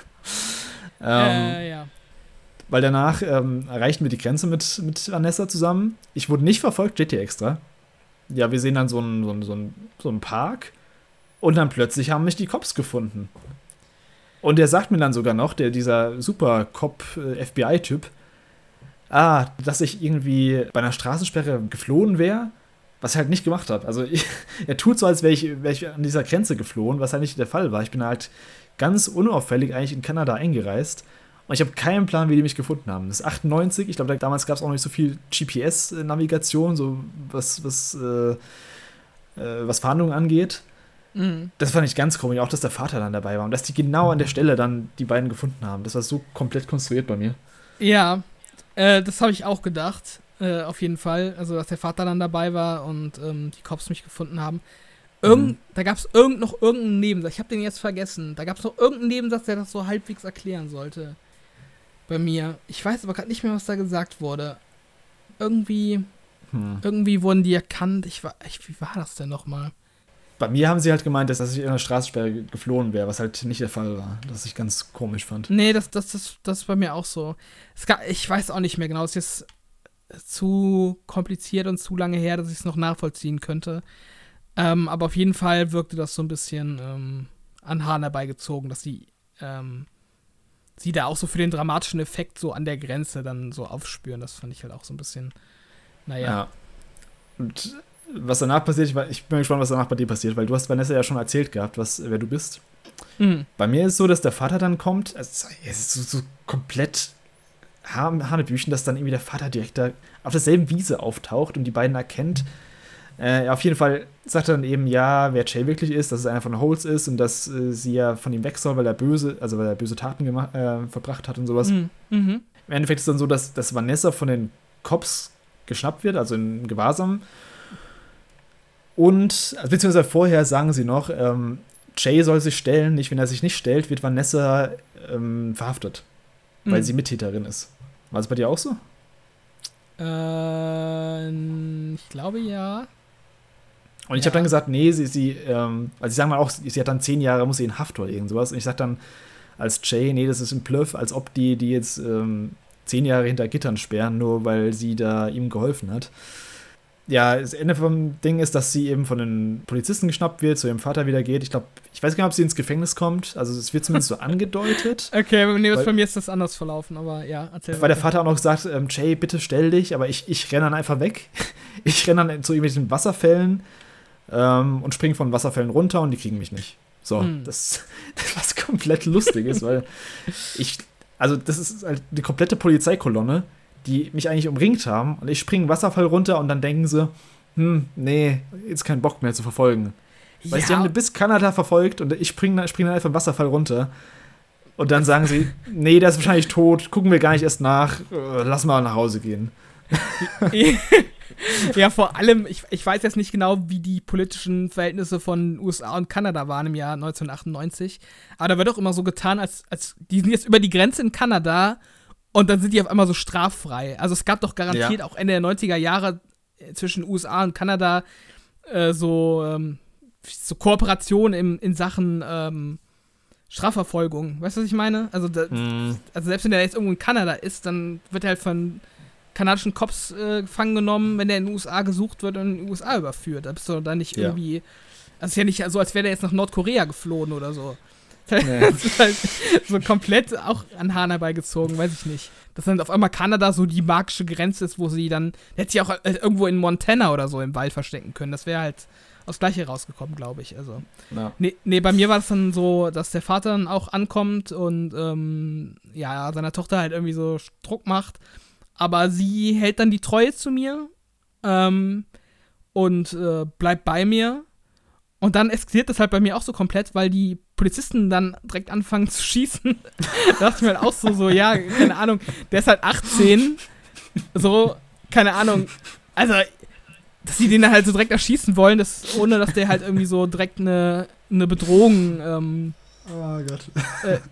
ähm, äh, ja weil danach ähm, erreichten wir die Grenze mit, mit Vanessa zusammen. Ich wurde nicht verfolgt, steht hier extra. Ja, wir sehen dann so einen, so, einen, so, einen, so einen Park und dann plötzlich haben mich die Cops gefunden. Und der sagt mir dann sogar noch, der, dieser super Cop-FBI-Typ, äh, ah, dass ich irgendwie bei einer Straßensperre geflohen wäre, was ich halt nicht gemacht habe. Also ich, er tut so, als wäre ich, wär ich an dieser Grenze geflohen, was halt nicht der Fall war. Ich bin halt ganz unauffällig eigentlich in Kanada eingereist und ich habe keinen Plan, wie die mich gefunden haben. Das ist 98, ich glaube, damals gab es auch noch nicht so viel GPS-Navigation, so was, was, äh, äh, was Fahndungen angeht. Mhm. Das fand ich ganz komisch, auch dass der Vater dann dabei war und dass die genau an der Stelle dann die beiden gefunden haben. Das war so komplett konstruiert bei mir. Ja, äh, das habe ich auch gedacht, äh, auf jeden Fall. Also, dass der Vater dann dabei war und ähm, die Cops mich gefunden haben. Irgend, mhm. Da gab es irgend, noch irgendeinen Nebensatz, ich habe den jetzt vergessen. Da gab es noch irgendeinen Nebensatz, der das so halbwegs erklären sollte bei mir. Ich weiß aber gerade nicht mehr, was da gesagt wurde. Irgendwie, hm. irgendwie wurden die erkannt. Ich war, ich, wie war das denn nochmal? Bei mir haben sie halt gemeint, dass ich in der Straßensperre geflohen wäre, was halt nicht der Fall war. Das ich ganz komisch fand. Nee, das, das, das, das ist bei mir auch so. Gab, ich weiß auch nicht mehr genau. Es ist jetzt zu kompliziert und zu lange her, dass ich es noch nachvollziehen könnte. Ähm, aber auf jeden Fall wirkte das so ein bisschen ähm, an Haaren herbeigezogen, dass sie ähm, sie da auch so für den dramatischen Effekt so an der Grenze dann so aufspüren. Das fand ich halt auch so ein bisschen, naja. Ja. Und was danach passiert, ich, ich bin gespannt, was danach bei dir passiert, weil du hast Vanessa ja schon erzählt gehabt, was, wer du bist. Mhm. Bei mir ist es so, dass der Vater dann kommt, also es ist so, so komplett Hanebüchen, dass dann irgendwie der Vater direkt da auf derselben Wiese auftaucht und die beiden erkennt. Äh, auf jeden Fall sagt er dann eben, ja, wer Jay wirklich ist, dass es einer von Holes ist und dass äh, sie ja von ihm weg soll, weil er böse, also weil er böse Taten äh, verbracht hat und sowas. Mhm. Mhm. Im Endeffekt ist es dann so, dass, dass Vanessa von den Cops geschnappt wird, also in Gewahrsam. Und, also beziehungsweise vorher sagen sie noch, ähm, Jay soll sich stellen, nicht wenn er sich nicht stellt, wird Vanessa ähm, verhaftet, mhm. weil sie Mittäterin ist. War es bei dir auch so? Äh, ich glaube ja. Und ich ja. habe dann gesagt, nee, sie, sie ähm, also ich sage mal auch, sie hat dann zehn Jahre, muss sie in Haft oder irgend sowas. Und ich sage dann als Jay, nee, das ist ein Bluff, als ob die, die jetzt ähm, zehn Jahre hinter Gittern sperren, nur weil sie da ihm geholfen hat. Ja, das Ende vom Ding ist, dass sie eben von den Polizisten geschnappt wird, zu ihrem Vater wieder geht. Ich glaube, ich weiß gar nicht, ob sie ins Gefängnis kommt. Also es wird zumindest so angedeutet. Okay, nee, weil, bei mir ist das anders verlaufen, aber ja, erzähl Weil weiter. der Vater auch noch sagt, ähm, Jay, bitte stell dich, aber ich, ich renne dann einfach weg. ich renne dann zu irgendwelchen Wasserfällen ähm, und springe von Wasserfällen runter und die kriegen mich nicht. So, hm. das, was komplett lustig ist, weil ich, also das ist halt die komplette Polizeikolonne, die mich eigentlich umringt haben und ich springe einen Wasserfall runter und dann denken sie, hm, nee, jetzt keinen Bock mehr zu verfolgen. Ja. Weil sie haben bis Kanada verfolgt und ich springe spring dann einfach einen Wasserfall runter. Und dann sagen sie, nee, der ist wahrscheinlich tot, gucken wir gar nicht erst nach, äh, lass mal nach Hause gehen. ja, vor allem, ich, ich weiß jetzt nicht genau, wie die politischen Verhältnisse von USA und Kanada waren im Jahr 1998. Aber da wird doch immer so getan, als, als die sind jetzt über die Grenze in Kanada und dann sind die auf einmal so straffrei. Also es gab doch garantiert ja. auch Ende der 90er Jahre äh, zwischen USA und Kanada äh, so, ähm, so Kooperationen in, in Sachen ähm, Strafverfolgung. Weißt du, was ich meine? Also, da, mm. also selbst wenn der jetzt irgendwo in Kanada ist, dann wird er halt von kanadischen Cops äh, gefangen genommen, wenn der in den USA gesucht wird und in den USA überführt. Da bist du da nicht ja. irgendwie. Also ist ja nicht so, als wäre der jetzt nach Nordkorea geflohen oder so. Nee. Das ist halt so komplett auch an Hahn herbeigezogen, weiß ich nicht. Dass dann auf einmal Kanada so die magische Grenze ist, wo sie dann. Hätte sie auch äh, irgendwo in Montana oder so im Wald verstecken können. Das wäre halt aufs Gleiche rausgekommen, glaube ich. Also. Ja. Nee, nee, bei mir war es dann so, dass der Vater dann auch ankommt und ähm, ja, seiner Tochter halt irgendwie so Druck macht. Aber sie hält dann die Treue zu mir ähm, und äh, bleibt bei mir. Und dann eskaliert das halt bei mir auch so komplett, weil die Polizisten dann direkt anfangen zu schießen. da dachte ich mir halt auch so, so, ja, keine Ahnung, der ist halt 18. So, keine Ahnung. Also, dass sie den dann halt so direkt erschießen wollen, das, ohne dass der halt irgendwie so direkt eine, eine Bedrohung ähm, oh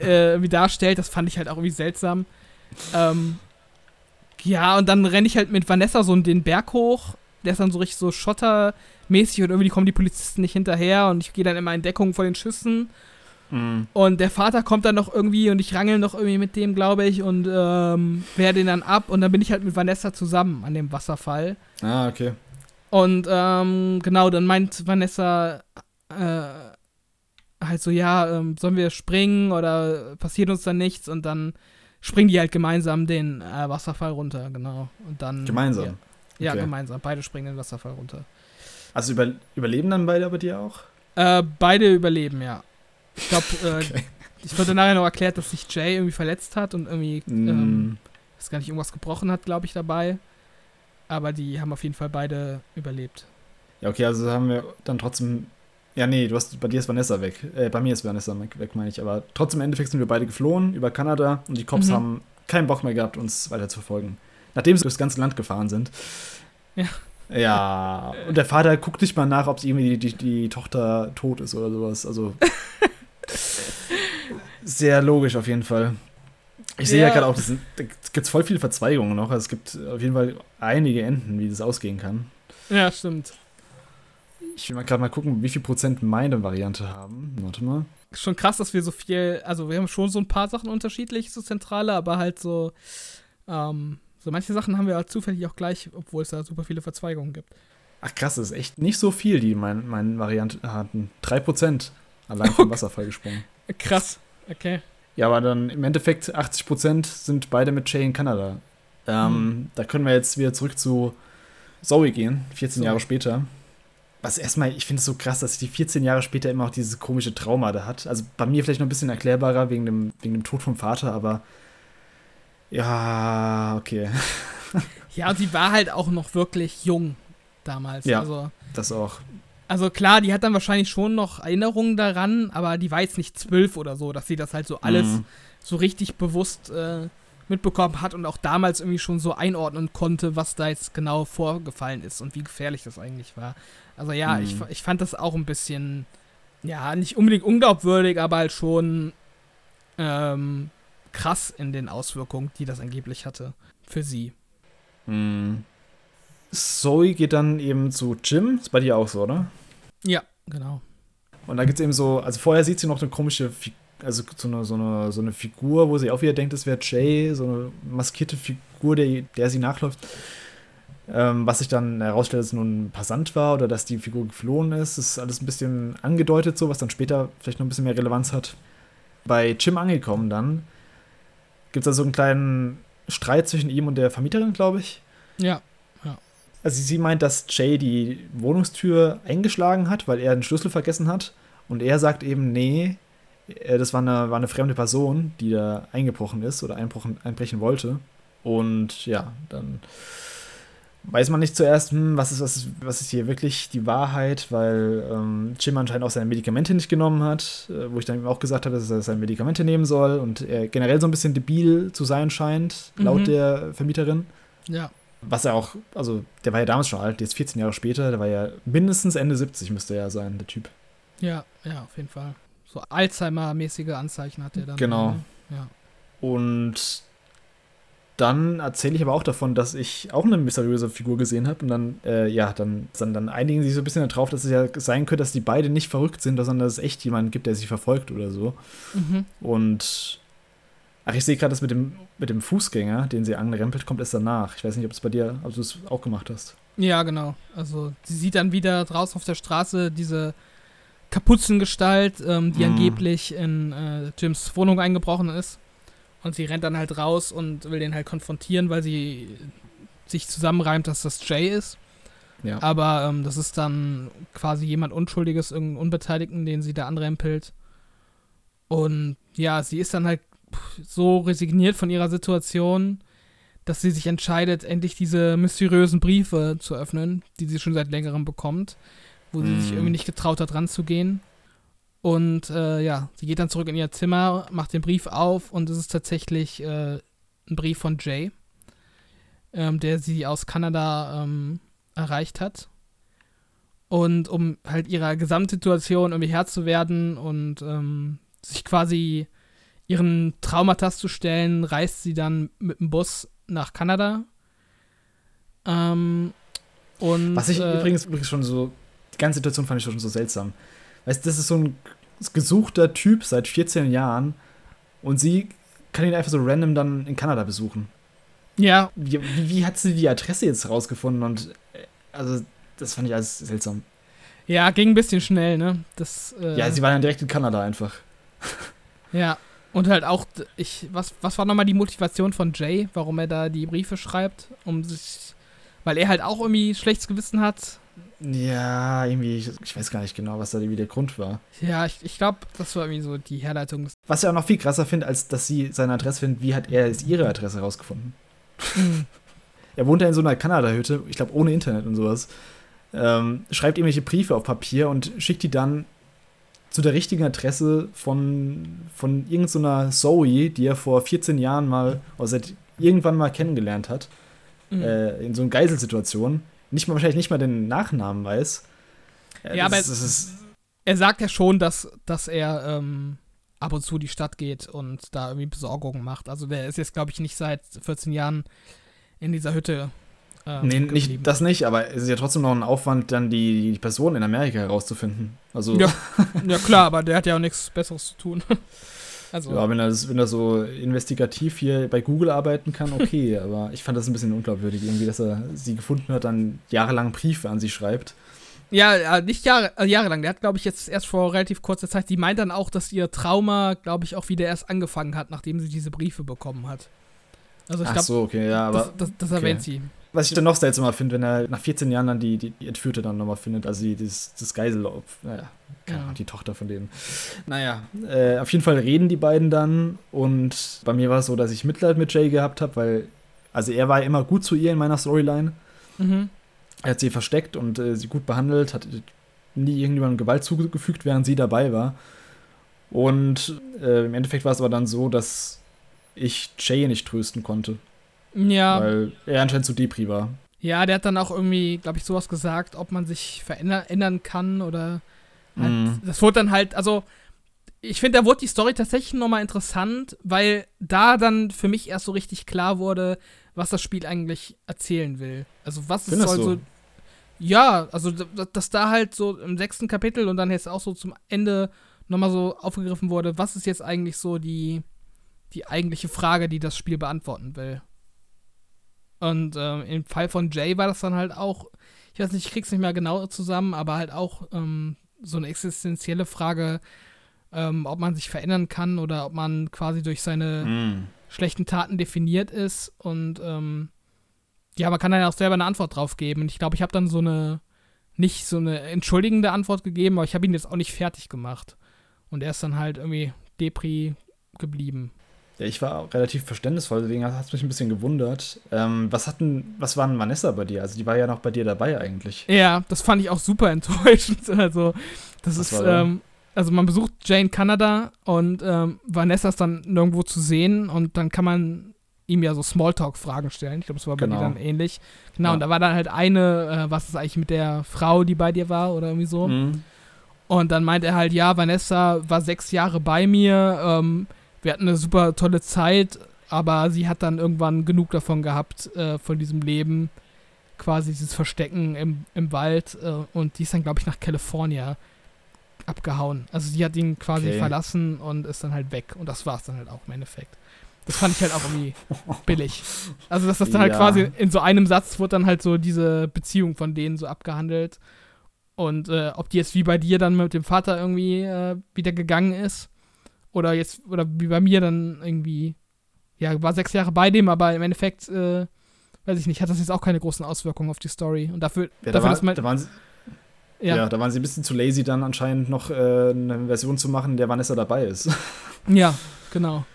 äh, äh, wie darstellt, das fand ich halt auch irgendwie seltsam. Ähm, ja, und dann renne ich halt mit Vanessa so den Berg hoch. Der ist dann so richtig so schottermäßig und irgendwie kommen die Polizisten nicht hinterher und ich gehe dann immer in Deckung vor den Schüssen. Mhm. Und der Vater kommt dann noch irgendwie und ich rangel noch irgendwie mit dem, glaube ich, und ähm, wehre den dann ab. Und dann bin ich halt mit Vanessa zusammen an dem Wasserfall. Ah, okay. Und ähm, genau, dann meint Vanessa äh, halt so, ja, ähm, sollen wir springen oder passiert uns da nichts? Und dann springen die halt gemeinsam den äh, Wasserfall runter, genau. Und dann. Gemeinsam? Ja, okay. ja, gemeinsam. Beide springen den Wasserfall runter. Also über, überleben dann beide bei dir auch? Äh, beide überleben, ja. Ich glaube, äh, okay. ich wurde nachher noch erklärt, dass sich Jay irgendwie verletzt hat und irgendwie, mm. ähm, weiß gar nicht, irgendwas gebrochen hat, glaube ich, dabei. Aber die haben auf jeden Fall beide überlebt. Ja, okay, also haben wir dann trotzdem ja, nee, du hast, bei dir ist Vanessa weg. Äh, bei mir ist Vanessa weg, meine ich. Aber trotzdem im Endeffekt sind wir beide geflohen über Kanada und die Cops mhm. haben keinen Bock mehr gehabt, uns weiter zu verfolgen. Nachdem sie durchs ganze Land gefahren sind. Ja. Ja, und der Vater guckt nicht mal nach, ob irgendwie die, die, die Tochter tot ist oder sowas. Also. sehr logisch auf jeden Fall. Ich sehe ja, ja gerade auch, sind, da gibt es voll viele Verzweigungen noch. Also es gibt auf jeden Fall einige Enden, wie das ausgehen kann. Ja, stimmt. Ich will mal gerade mal gucken, wie viel Prozent meine Variante haben. Warte mal. Schon krass, dass wir so viel, also wir haben schon so ein paar Sachen unterschiedlich zur Zentrale, aber halt so, ähm, so manche Sachen haben wir halt zufällig auch gleich, obwohl es da super viele Verzweigungen gibt. Ach krass, das ist echt nicht so viel, die meine mein Variante hatten. 3% allein vom Wasserfall gesprungen. Krass, okay. Ja, aber dann im Endeffekt 80% sind beide mit Jay in Kanada. Ähm, hm. Da können wir jetzt wieder zurück zu Zoe gehen, 14 so. Jahre später was erstmal, ich finde es so krass, dass sie 14 Jahre später immer auch dieses komische Trauma da hat. Also bei mir vielleicht noch ein bisschen erklärbarer wegen dem, wegen dem Tod vom Vater, aber ja, okay. ja, sie war halt auch noch wirklich jung damals. Ja, also, das auch. Also klar, die hat dann wahrscheinlich schon noch Erinnerungen daran, aber die war jetzt nicht zwölf oder so, dass sie das halt so alles mhm. so richtig bewusst äh, mitbekommen hat und auch damals irgendwie schon so einordnen konnte, was da jetzt genau vorgefallen ist und wie gefährlich das eigentlich war. Also ja, mhm. ich, ich fand das auch ein bisschen, ja, nicht unbedingt unglaubwürdig, aber halt schon ähm, krass in den Auswirkungen, die das angeblich hatte für sie. Mhm. Zoe geht dann eben zu Jim, ist bei dir auch so, oder? Ja, genau. Und da gibt es eben so, also vorher sieht sie noch eine komische also so eine, so, eine, so eine Figur, wo sie auch wieder denkt, es wäre Jay, so eine maskierte Figur, der, der sie nachläuft. Ähm, was sich dann herausstellt, dass es nur ein Passant war oder dass die Figur geflohen ist, ist alles ein bisschen angedeutet, so was dann später vielleicht noch ein bisschen mehr Relevanz hat. Bei Jim angekommen dann gibt es da so einen kleinen Streit zwischen ihm und der Vermieterin, glaube ich. Ja. Also sie meint, dass Jay die Wohnungstür eingeschlagen hat, weil er den Schlüssel vergessen hat. Und er sagt eben, nee, äh, das war eine, war eine fremde Person, die da eingebrochen ist oder einbrochen, einbrechen wollte. Und ja, dann weiß man nicht zuerst, hm, was, ist, was, ist, was ist hier wirklich die Wahrheit, weil ähm, Jim anscheinend auch seine Medikamente nicht genommen hat, äh, wo ich dann auch gesagt habe, dass er seine Medikamente nehmen soll und er generell so ein bisschen debil zu sein scheint, laut mhm. der Vermieterin. Ja. Was er auch, also der war ja damals schon alt, jetzt 14 Jahre später, der war ja mindestens Ende 70 müsste er ja sein, der Typ. Ja, ja, auf jeden Fall. So Alzheimer-mäßige Anzeichen hat er dann. Genau. Ne? Ja. Und dann erzähle ich aber auch davon, dass ich auch eine mysteriöse Figur gesehen habe. Und dann, äh, ja, dann, dann, dann, einigen sie sich so ein bisschen darauf, dass es ja sein könnte, dass die beide nicht verrückt sind, sondern dass es echt jemanden gibt, der sie verfolgt oder so. Mhm. Und ach, ich sehe gerade, das mit dem, mit dem Fußgänger, den sie anrempelt, kommt erst danach. Ich weiß nicht, ob es bei dir, ob du es auch gemacht hast. Ja, genau. Also sie sieht dann wieder draußen auf der Straße diese Kapuzengestalt, ähm, die mhm. angeblich in äh, Jims Wohnung eingebrochen ist. Und sie rennt dann halt raus und will den halt konfrontieren, weil sie sich zusammenreimt, dass das Jay ist. Ja. Aber ähm, das ist dann quasi jemand Unschuldiges, irgendeinen Unbeteiligten, den sie da anrempelt. Und ja, sie ist dann halt so resigniert von ihrer Situation, dass sie sich entscheidet, endlich diese mysteriösen Briefe zu öffnen, die sie schon seit längerem bekommt, wo sie sich mhm. irgendwie nicht getraut hat, ranzugehen. Und äh, ja, sie geht dann zurück in ihr Zimmer, macht den Brief auf und es ist tatsächlich äh, ein Brief von Jay, ähm, der sie aus Kanada ähm, erreicht hat. Und um halt ihrer Gesamtsituation irgendwie Herr zu werden und ähm, sich quasi ihren Traumata zu stellen, reist sie dann mit dem Bus nach Kanada. Ähm, und, Was ich äh, übrigens, übrigens schon so, die ganze Situation fand ich schon so seltsam. Weißt du, das ist so ein gesuchter Typ seit 14 Jahren und sie kann ihn einfach so random dann in Kanada besuchen. Ja. Wie, wie, hat sie die Adresse jetzt rausgefunden? Und äh, also, das fand ich alles seltsam. Ja, ging ein bisschen schnell, ne? Das, äh, ja, sie war dann direkt in Kanada einfach. ja. Und halt auch, ich, was, was war nochmal die Motivation von Jay, warum er da die Briefe schreibt? Um sich. Weil er halt auch irgendwie schlechtes Gewissen hat, ja, irgendwie, ich, ich, weiß gar nicht genau, was da irgendwie der Grund war. Ja, ich, ich glaube, das war irgendwie so die Herleitung. Was ich auch noch viel krasser finde, als dass sie seine Adresse findet, wie hat er jetzt ihre Adresse rausgefunden? Mhm. er wohnt ja in so einer Kanada-Hütte, ich glaube ohne Internet und sowas. Ähm, schreibt irgendwelche Briefe auf Papier und schickt die dann zu der richtigen Adresse von, von irgendeiner so Zoe, die er vor 14 Jahren mal, oder seit irgendwann mal kennengelernt hat. Mhm. Äh, in so einer Geiselsituation nicht mal wahrscheinlich nicht mal den Nachnamen weiß. Äh, ja, das, aber das er sagt ja schon, dass, dass er ähm, ab und zu die Stadt geht und da irgendwie Besorgungen macht. Also der ist jetzt, glaube ich, nicht seit 14 Jahren in dieser Hütte. Ähm, nee, nicht, das nicht, aber es ist ja trotzdem noch ein Aufwand, dann die, die Person in Amerika herauszufinden. Also ja, ja, klar, aber der hat ja auch nichts Besseres zu tun. Also. Ja, wenn er, das, wenn er so investigativ hier bei Google arbeiten kann, okay. aber ich fand das ein bisschen unglaubwürdig, irgendwie, dass er sie gefunden hat, dann jahrelang Briefe an sie schreibt. Ja, nicht Jahre, äh, jahrelang. Der hat, glaube ich, jetzt erst vor relativ kurzer Zeit. Die meint dann auch, dass ihr Trauma, glaube ich, auch wieder erst angefangen hat, nachdem sie diese Briefe bekommen hat. Also ich glaube, so, okay, ja. Das, das, das okay. erwähnt sie. Was ich dann noch seltsamer finde, wenn er nach 14 Jahren dann die, die, die Entführte dann nochmal findet, also die, das, das Geisel, naja, keine Ahnung, die Tochter von denen. Naja, äh, auf jeden Fall reden die beiden dann und bei mir war es so, dass ich Mitleid mit Jay gehabt habe, weil, also er war immer gut zu ihr in meiner Storyline. Mhm. Er hat sie versteckt und äh, sie gut behandelt, hat nie irgendjemandem Gewalt zugefügt, während sie dabei war. Und äh, im Endeffekt war es aber dann so, dass ich Jay nicht trösten konnte. Ja. Weil er anscheinend zu Depri war. Ja, der hat dann auch irgendwie, glaube ich, sowas gesagt, ob man sich verändern kann oder halt, mm. das wurde dann halt, also ich finde, da wurde die Story tatsächlich nochmal interessant, weil da dann für mich erst so richtig klar wurde, was das Spiel eigentlich erzählen will. Also was es soll so, so ja, also dass da halt so im sechsten Kapitel und dann jetzt auch so zum Ende nochmal so aufgegriffen wurde, was ist jetzt eigentlich so die, die eigentliche Frage, die das Spiel beantworten will. Und ähm, im Fall von Jay war das dann halt auch, ich weiß nicht, ich krieg's nicht mehr genau zusammen, aber halt auch ähm, so eine existenzielle Frage, ähm, ob man sich verändern kann oder ob man quasi durch seine mm. schlechten Taten definiert ist. Und ähm, ja, man kann dann auch selber eine Antwort drauf geben. Und ich glaube, ich habe dann so eine, nicht so eine entschuldigende Antwort gegeben, aber ich habe ihn jetzt auch nicht fertig gemacht. Und er ist dann halt irgendwie Depri geblieben. Ja, ich war auch relativ verständnisvoll, deswegen hat es mich ein bisschen gewundert. Ähm, was hatten, was war denn Vanessa bei dir? Also die war ja noch bei dir dabei eigentlich. Ja, das fand ich auch super enttäuschend. Also, das was ist, ähm, also man besucht Jane Kanada und ähm, Vanessa ist dann nirgendwo zu sehen und dann kann man ihm ja so Smalltalk-Fragen stellen. Ich glaube, das war bei genau. dir dann ähnlich. Genau, ja. und da war dann halt eine, äh, was ist eigentlich mit der Frau, die bei dir war oder irgendwie so. Mhm. Und dann meint er halt, ja, Vanessa war sechs Jahre bei mir, ähm, wir hatten eine super tolle Zeit, aber sie hat dann irgendwann genug davon gehabt, äh, von diesem Leben, quasi dieses Verstecken im, im Wald. Äh, und die ist dann, glaube ich, nach Kalifornien abgehauen. Also sie hat ihn quasi okay. verlassen und ist dann halt weg. Und das war es dann halt auch im Endeffekt. Das fand ich halt auch irgendwie billig. Also, dass das dann halt ja. quasi in so einem Satz wurde dann halt so diese Beziehung von denen so abgehandelt. Und äh, ob die jetzt wie bei dir dann mit dem Vater irgendwie äh, wieder gegangen ist. Oder jetzt, oder wie bei mir dann irgendwie, ja, war sechs Jahre bei dem, aber im Endeffekt, äh, weiß ich nicht, hat das jetzt auch keine großen Auswirkungen auf die Story. Und dafür, ja, dafür da war. Da waren sie ja. ja. da waren sie ein bisschen zu lazy, dann anscheinend noch äh, eine Version zu machen, in der Vanessa dabei ist. Ja, genau.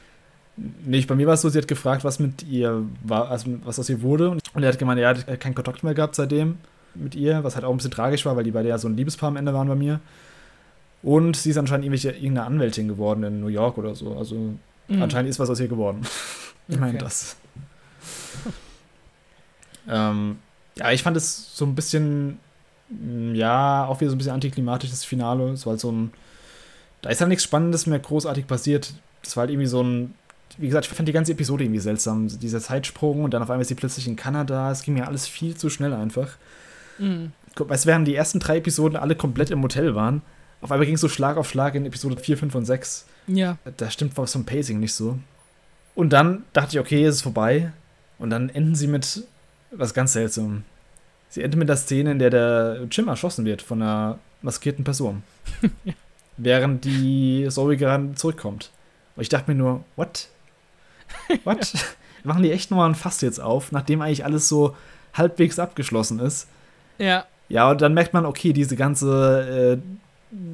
Nee, bei mir war es so, sie hat gefragt, was mit ihr war, also was aus ihr wurde. Und er hat gemeint, er hat keinen Kontakt mehr gehabt seitdem mit ihr, was halt auch ein bisschen tragisch war, weil die beide ja so ein Liebespaar am Ende waren bei mir. Und sie ist anscheinend irgendwelche, irgendeine Anwältin geworden in New York oder so. Also mhm. anscheinend ist was aus ihr geworden. ich okay. meine das. ähm, ja, ich fand es so ein bisschen, ja, auch wieder so ein bisschen antiklimatisch, das Finale. Es war halt so ein, da ist halt nichts Spannendes mehr großartig passiert. Das war halt irgendwie so ein wie gesagt, ich fand die ganze Episode irgendwie seltsam. Dieser Zeitsprung und dann auf einmal ist sie plötzlich in Kanada. Es ging mir alles viel zu schnell einfach. Mhm. Weißt du, während die ersten drei Episoden alle komplett im Hotel waren, auf einmal ging es so Schlag auf Schlag in Episode 4, 5 und 6. Ja. Da stimmt was vom Pacing nicht so. Und dann dachte ich, okay, ist es vorbei. Und dann enden sie mit was ganz seltsam. Sie enden mit der Szene, in der der Jim erschossen wird von einer maskierten Person. ja. Während die Zoe gerade zurückkommt. Und ich dachte mir nur, what? What? Machen die echt nochmal ein Fass jetzt auf, nachdem eigentlich alles so halbwegs abgeschlossen ist? Ja. Ja, und dann merkt man, okay, diese ganze äh,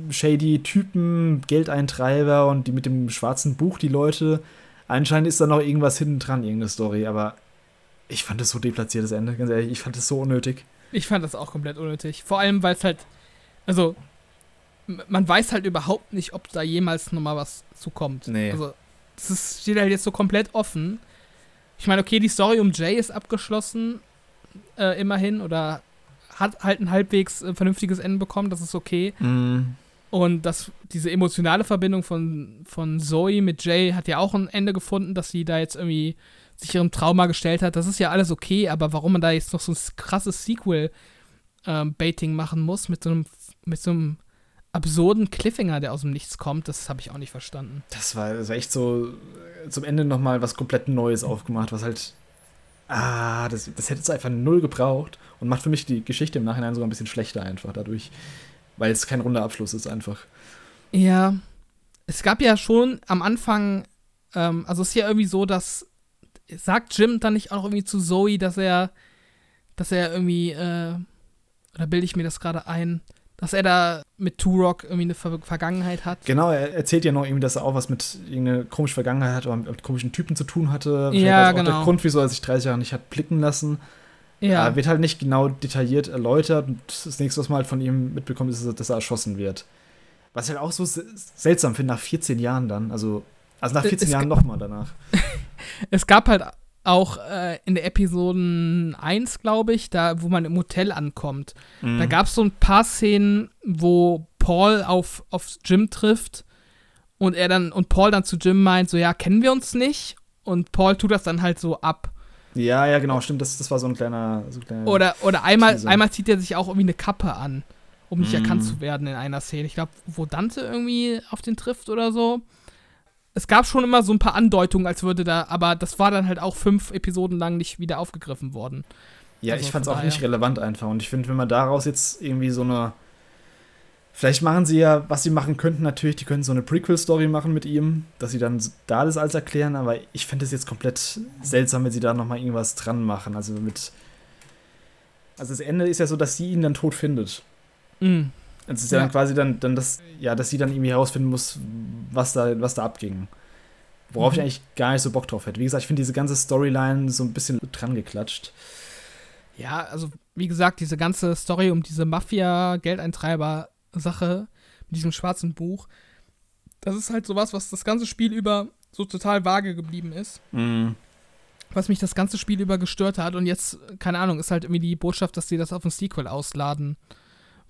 shady Typen, Geldeintreiber und die mit dem schwarzen Buch, die Leute, anscheinend ist da noch irgendwas hinten dran, irgendeine Story, aber ich fand das so deplatziert, das Ende, ganz ehrlich, ich fand das so unnötig. Ich fand das auch komplett unnötig. Vor allem, weil es halt, also, man weiß halt überhaupt nicht, ob da jemals nochmal was zukommt. Nee. Also, das ist, steht halt jetzt so komplett offen. Ich meine, okay, die Story um Jay ist abgeschlossen, äh, immerhin, oder hat halt ein halbwegs äh, vernünftiges Ende bekommen, das ist okay. Mm. Und das, diese emotionale Verbindung von, von Zoe mit Jay hat ja auch ein Ende gefunden, dass sie da jetzt irgendwie sich ihrem Trauma gestellt hat. Das ist ja alles okay, aber warum man da jetzt noch so ein krasses Sequel-Baiting ähm, machen muss mit so einem, mit so einem absurden Cliffhanger, der aus dem Nichts kommt, das habe ich auch nicht verstanden. Das war, das war echt so äh, zum Ende nochmal was komplett Neues aufgemacht, was halt. Ah, das, das hätte es einfach null gebraucht und macht für mich die Geschichte im Nachhinein sogar ein bisschen schlechter einfach dadurch, weil es kein runder Abschluss ist einfach. Ja. Es gab ja schon am Anfang, ähm, also es ist ja irgendwie so, dass sagt Jim dann nicht auch irgendwie zu Zoe, dass er, dass er irgendwie, äh, oder bilde ich mir das gerade ein, dass er da mit Turok irgendwie eine Ver Vergangenheit hat. Genau, er erzählt ja noch irgendwie, dass er auch was mit irgendeiner komischen Vergangenheit hat oder mit komischen Typen zu tun hatte. Ja, genau. Auch der Grund, wieso er sich 30 Jahre nicht hat blicken lassen. Ja. Äh, wird halt nicht genau detailliert erläutert. Und das nächste, was man halt von ihm mitbekommt, ist, dass er erschossen wird. Was ich halt auch so seltsam finde, nach 14 Jahren dann. Also, also nach 14 es Jahren nochmal danach. es gab halt auch äh, in der Episode 1, glaube ich, da, wo man im Hotel ankommt. Mhm. Da gab es so ein paar Szenen, wo Paul auf, auf Jim trifft und er dann, und Paul dann zu Jim meint, so, ja, kennen wir uns nicht? Und Paul tut das dann halt so ab. Ja, ja, genau, stimmt, das, das war so ein kleiner. So ein kleiner oder oder einmal, einmal zieht er sich auch irgendwie eine Kappe an, um nicht mm. erkannt zu werden in einer Szene. Ich glaube, wo Dante irgendwie auf den trifft oder so es gab schon immer so ein paar Andeutungen, als würde da, aber das war dann halt auch fünf Episoden lang nicht wieder aufgegriffen worden. Ja, also ich fand es auch nicht relevant einfach. Und ich finde, wenn man daraus jetzt irgendwie so eine. Vielleicht machen sie ja, was sie machen könnten, natürlich, die könnten so eine Prequel-Story machen mit ihm, dass sie dann da das alles erklären, aber ich fände es jetzt komplett seltsam, wenn sie da nochmal irgendwas dran machen. Also mit. Also das Ende ist ja so, dass sie ihn dann tot findet. Mhm. Es ist ja, ja, dann quasi dann, dann das, ja, dass sie dann irgendwie herausfinden muss, was da, was da abging. Worauf mhm. ich eigentlich gar nicht so Bock drauf hätte. Wie gesagt, ich finde diese ganze Storyline so ein bisschen dran geklatscht. Ja, also wie gesagt, diese ganze Story um diese Mafia-Geldeintreiber-Sache mit diesem schwarzen Buch, das ist halt sowas, was das ganze Spiel über so total vage geblieben ist. Mhm. Was mich das ganze Spiel über gestört hat. Und jetzt, keine Ahnung, ist halt irgendwie die Botschaft, dass sie das auf ein Sequel ausladen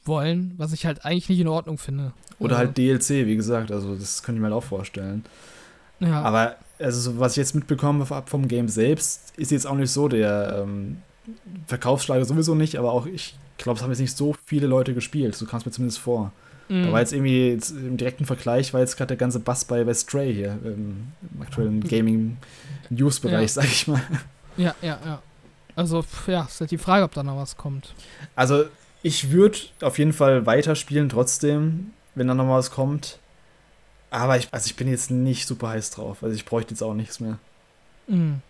wollen, was ich halt eigentlich nicht in Ordnung finde. Oder also, halt DLC, wie gesagt, also das könnte ich mir halt auch vorstellen. Ja. Aber also was ich jetzt mitbekomme vom Game selbst, ist jetzt auch nicht so der ähm, Verkaufsschlager sowieso nicht, aber auch ich glaube, es haben jetzt nicht so viele Leute gespielt. So kam es mir zumindest vor. Mhm. Da war jetzt irgendwie jetzt im direkten Vergleich, war jetzt gerade der ganze Bass bei West Stray hier im, im aktuellen Gaming-News-Bereich, ja. sag ich mal. Ja, ja, ja. Also, ja, ist halt die Frage, ob da noch was kommt. Also, ich würde auf jeden Fall weiterspielen trotzdem, wenn da noch was kommt. Aber ich, also ich bin jetzt nicht super heiß drauf. Also ich bräuchte jetzt auch nichts mehr. Mhm.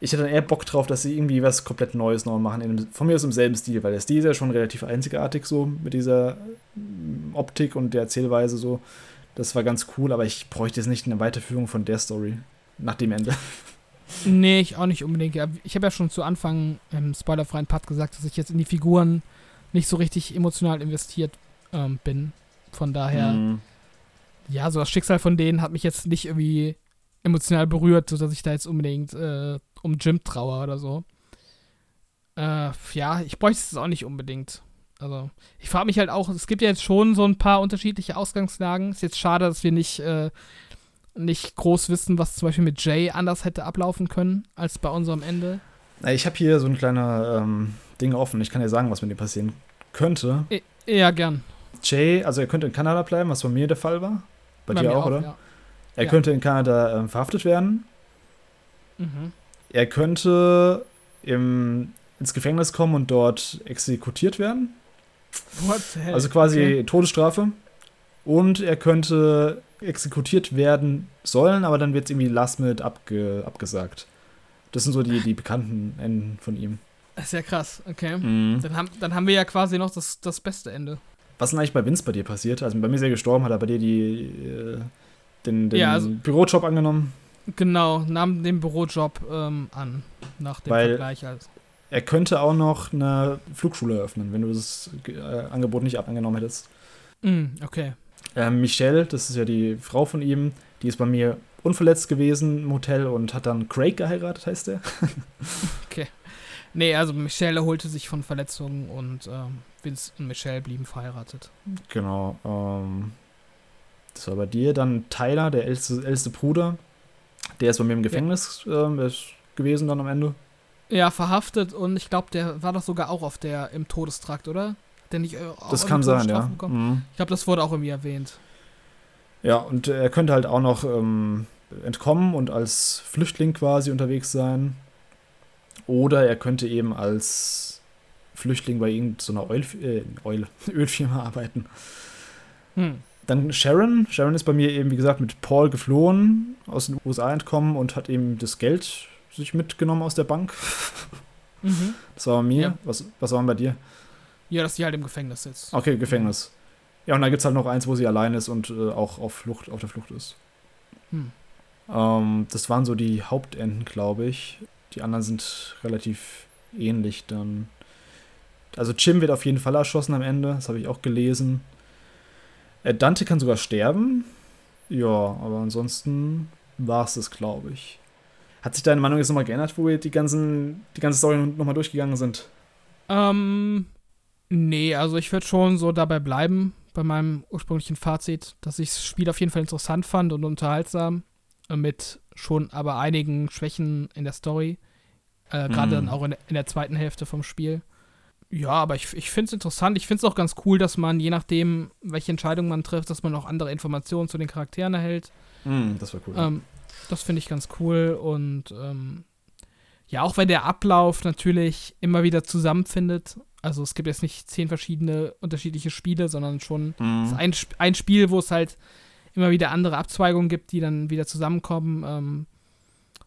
Ich hätte dann eher Bock drauf, dass sie irgendwie was komplett Neues noch machen. In, von mir aus im selben Stil, weil der Stil ist ja schon relativ einzigartig so mit dieser mm, Optik und der Erzählweise so. Das war ganz cool, aber ich bräuchte jetzt nicht eine Weiterführung von der Story nach dem Ende. Nee, ich auch nicht unbedingt. Ich habe ja schon zu Anfang im spoilerfreien Part gesagt, dass ich jetzt in die Figuren nicht so richtig emotional investiert ähm, bin. Von daher. Mhm ja, so das Schicksal von denen hat mich jetzt nicht irgendwie emotional berührt, sodass ich da jetzt unbedingt äh, um Jim trauer oder so. Äh, ja, ich bräuchte es auch nicht unbedingt. Also, ich frage mich halt auch, es gibt ja jetzt schon so ein paar unterschiedliche Ausgangslagen. Ist jetzt schade, dass wir nicht, äh, nicht groß wissen, was zum Beispiel mit Jay anders hätte ablaufen können, als bei unserem Ende. Ich habe hier so ein kleiner ähm, Ding offen. Ich kann dir sagen, was mit ihm passieren könnte. Ja, gern. Jay, also er könnte in Kanada bleiben, was bei mir der Fall war. Bei, Bei dir auch, oder? Ja. Er ja. könnte in Kanada äh, verhaftet werden. Mhm. Er könnte im, ins Gefängnis kommen und dort exekutiert werden. What the hell? Also quasi okay. Todesstrafe. Und er könnte exekutiert werden sollen, aber dann wird es irgendwie last minute abge, abgesagt. Das sind so die, die bekannten Enden von ihm. Das ist ja krass, okay. Mhm. Dann, haben, dann haben wir ja quasi noch das, das beste Ende. Was ist denn eigentlich bei Vince bei dir passiert? Also bei mir ist er gestorben, hat er bei dir die, äh, den, den ja, also, Bürojob angenommen? Genau, nahm den Bürojob ähm, an, nach dem Weil Vergleich. Als. Er könnte auch noch eine Flugschule eröffnen, wenn du das äh, Angebot nicht angenommen hättest. Mm, okay. Äh, Michelle, das ist ja die Frau von ihm, die ist bei mir unverletzt gewesen im Hotel und hat dann Craig geheiratet, heißt der. okay. Nee, also Michelle erholte sich von Verletzungen und ähm, Vince und Michelle blieben verheiratet. Genau. Ähm, das war bei dir. Dann Tyler, der älteste, älteste Bruder. Der ist bei mir im Gefängnis ja. ähm, gewesen dann am Ende. Ja, verhaftet und ich glaube, der war doch sogar auch auf der im Todestrakt, oder? Der nicht, äh, das kann sein, ja. Mhm. Ich glaube, das wurde auch irgendwie erwähnt. Ja, und er könnte halt auch noch ähm, entkommen und als Flüchtling quasi unterwegs sein. Oder er könnte eben als Flüchtling bei irgendeiner Oil, äh, Oil, Ölfirma arbeiten. Hm. Dann Sharon. Sharon ist bei mir eben, wie gesagt, mit Paul geflohen, aus den USA entkommen und hat eben das Geld sich mitgenommen aus der Bank. Mhm. Das war bei mir. Ja. Was, was war bei dir? Ja, dass sie halt im Gefängnis sitzt. Okay, Gefängnis. Ja, und dann gibt es halt noch eins, wo sie allein ist und äh, auch auf, Flucht, auf der Flucht ist. Hm. Ähm, das waren so die Hauptenden, glaube ich. Die anderen sind relativ ähnlich dann. Also Jim wird auf jeden Fall erschossen am Ende, das habe ich auch gelesen. Äh, Dante kann sogar sterben. Ja, aber ansonsten war es das, glaube ich. Hat sich deine Meinung jetzt nochmal geändert, wo wir die ganzen, die ganze Story nochmal durchgegangen sind? Ähm, nee, also ich würde schon so dabei bleiben, bei meinem ursprünglichen Fazit, dass ich das Spiel auf jeden Fall interessant fand und unterhaltsam, mit schon aber einigen Schwächen in der Story. Äh, Gerade mm. dann auch in, in der zweiten Hälfte vom Spiel. Ja, aber ich, ich finde es interessant. Ich finde es auch ganz cool, dass man, je nachdem, welche Entscheidung man trifft, dass man auch andere Informationen zu den Charakteren erhält. Mm, das war cool. Ähm, das finde ich ganz cool. Und ähm, ja, auch wenn der Ablauf natürlich immer wieder zusammenfindet. Also es gibt jetzt nicht zehn verschiedene unterschiedliche Spiele, sondern schon mm. ein, ein Spiel, wo es halt immer wieder andere Abzweigungen gibt, die dann wieder zusammenkommen. Ähm,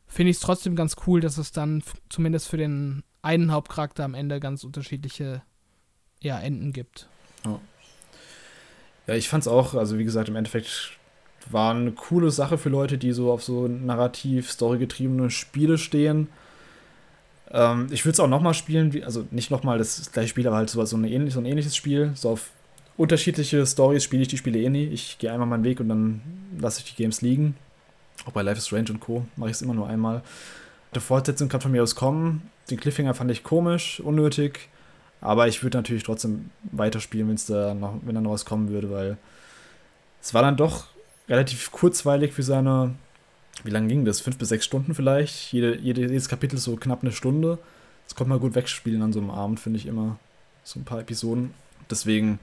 finde ich es trotzdem ganz cool, dass es dann zumindest für den einen Hauptcharakter am Ende ganz unterschiedliche ja, Enden gibt. Ja. Ja, ich fand's auch, also wie gesagt, im Endeffekt war eine coole Sache für Leute, die so auf so narrativ, storygetriebene Spiele stehen. Ähm, ich würde es auch nochmal spielen, also nicht nochmal das gleiche Spiel, aber halt so, so, eine ähnlich, so ein ähnliches Spiel. So auf unterschiedliche Stories spiele ich die Spiele eh nie. Ich gehe einmal meinen Weg und dann lasse ich die Games liegen. Auch bei Life is Strange und Co. mache ich es immer nur einmal. Die Fortsetzung kann von mir aus kommen. Den Cliffhanger fand ich komisch, unnötig. Aber ich würde natürlich trotzdem weiterspielen, wenn's da noch, wenn da noch was kommen würde, weil es war dann doch relativ kurzweilig für seine. Wie lange ging das? Fünf bis sechs Stunden vielleicht? Jede, jedes Kapitel so knapp eine Stunde. Das konnte man gut wegspielen an so einem Abend, finde ich immer. So ein paar Episoden. Deswegen,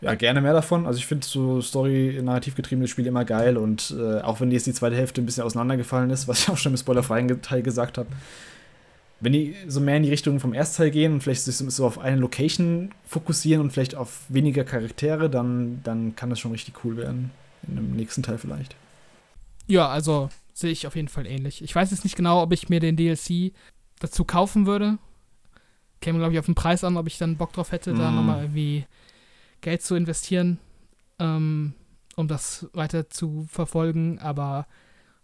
ja, gerne mehr davon. Also ich finde so Story-narrativ getriebene Spiele immer geil und äh, auch wenn jetzt die zweite Hälfte ein bisschen auseinandergefallen ist, was ich auch schon im spoilerfreien Teil gesagt habe, wenn die so mehr in die Richtung vom Erstteil gehen und vielleicht sich so auf eine Location fokussieren und vielleicht auf weniger Charaktere, dann, dann kann das schon richtig cool werden. In dem nächsten Teil vielleicht. Ja, also sehe ich auf jeden Fall ähnlich. Ich weiß jetzt nicht genau, ob ich mir den DLC dazu kaufen würde. Käme, glaube ich, auf den Preis an, ob ich dann Bock drauf hätte, mm. da nochmal irgendwie Geld zu investieren, ähm, um das weiter zu verfolgen. Aber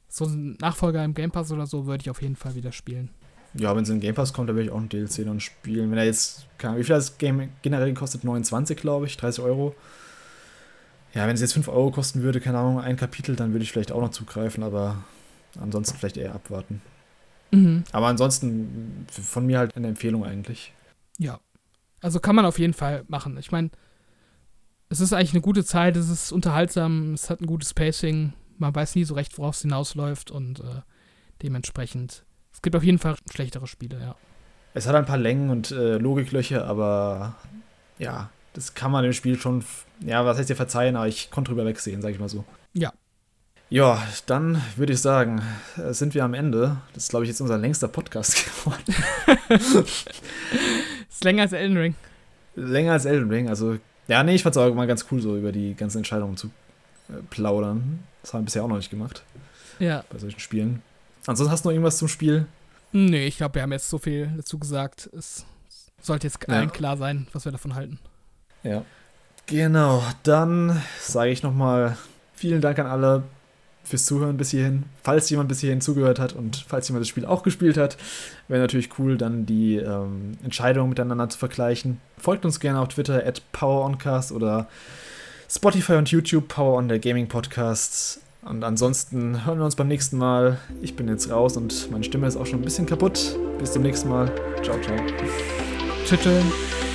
so ein Nachfolger im Game Pass oder so würde ich auf jeden Fall wieder spielen. Ja, wenn es in Game Pass kommt, dann würde ich auch ein DLC dann spielen. Wenn er jetzt, keine Ahnung, wie viel das Game generell kostet? 29, glaube ich, 30 Euro. Ja, wenn es jetzt 5 Euro kosten würde, keine Ahnung, ein Kapitel, dann würde ich vielleicht auch noch zugreifen, aber ansonsten vielleicht eher abwarten. Mhm. Aber ansonsten von mir halt eine Empfehlung eigentlich. Ja. Also kann man auf jeden Fall machen. Ich meine, es ist eigentlich eine gute Zeit, es ist unterhaltsam, es hat ein gutes Pacing, man weiß nie so recht, worauf es hinausläuft und äh, dementsprechend es gibt auf jeden Fall schlechtere Spiele, ja. Es hat ein paar Längen und äh, Logiklöcher, aber ja, das kann man im Spiel schon, ja, was heißt dir verzeihen, aber ich konnte drüber wegsehen, sag ich mal so. Ja. Ja, dann würde ich sagen, äh, sind wir am Ende. Das ist, glaube ich, jetzt unser längster Podcast geworden. ist länger als Elden Ring. Länger als Elden Ring, also, ja, nee, ich fand es auch mal ganz cool, so über die ganzen Entscheidungen zu äh, plaudern. Das haben wir bisher auch noch nicht gemacht. Ja. Bei solchen Spielen. Ansonsten hast du noch irgendwas zum Spiel? Nee, ich glaube, wir haben jetzt so viel dazu gesagt. Es sollte jetzt allen ja. klar sein, was wir davon halten. Ja. Genau, dann sage ich nochmal vielen Dank an alle fürs Zuhören bis hierhin. Falls jemand bis hierhin zugehört hat und falls jemand das Spiel auch gespielt hat, wäre natürlich cool, dann die ähm, Entscheidungen miteinander zu vergleichen. Folgt uns gerne auf Twitter at PowerOnCast oder Spotify und YouTube Power on der Gaming Podcast. Und ansonsten hören wir uns beim nächsten Mal. Ich bin jetzt raus und meine Stimme ist auch schon ein bisschen kaputt. Bis zum nächsten Mal. Ciao, ciao. Tschüss.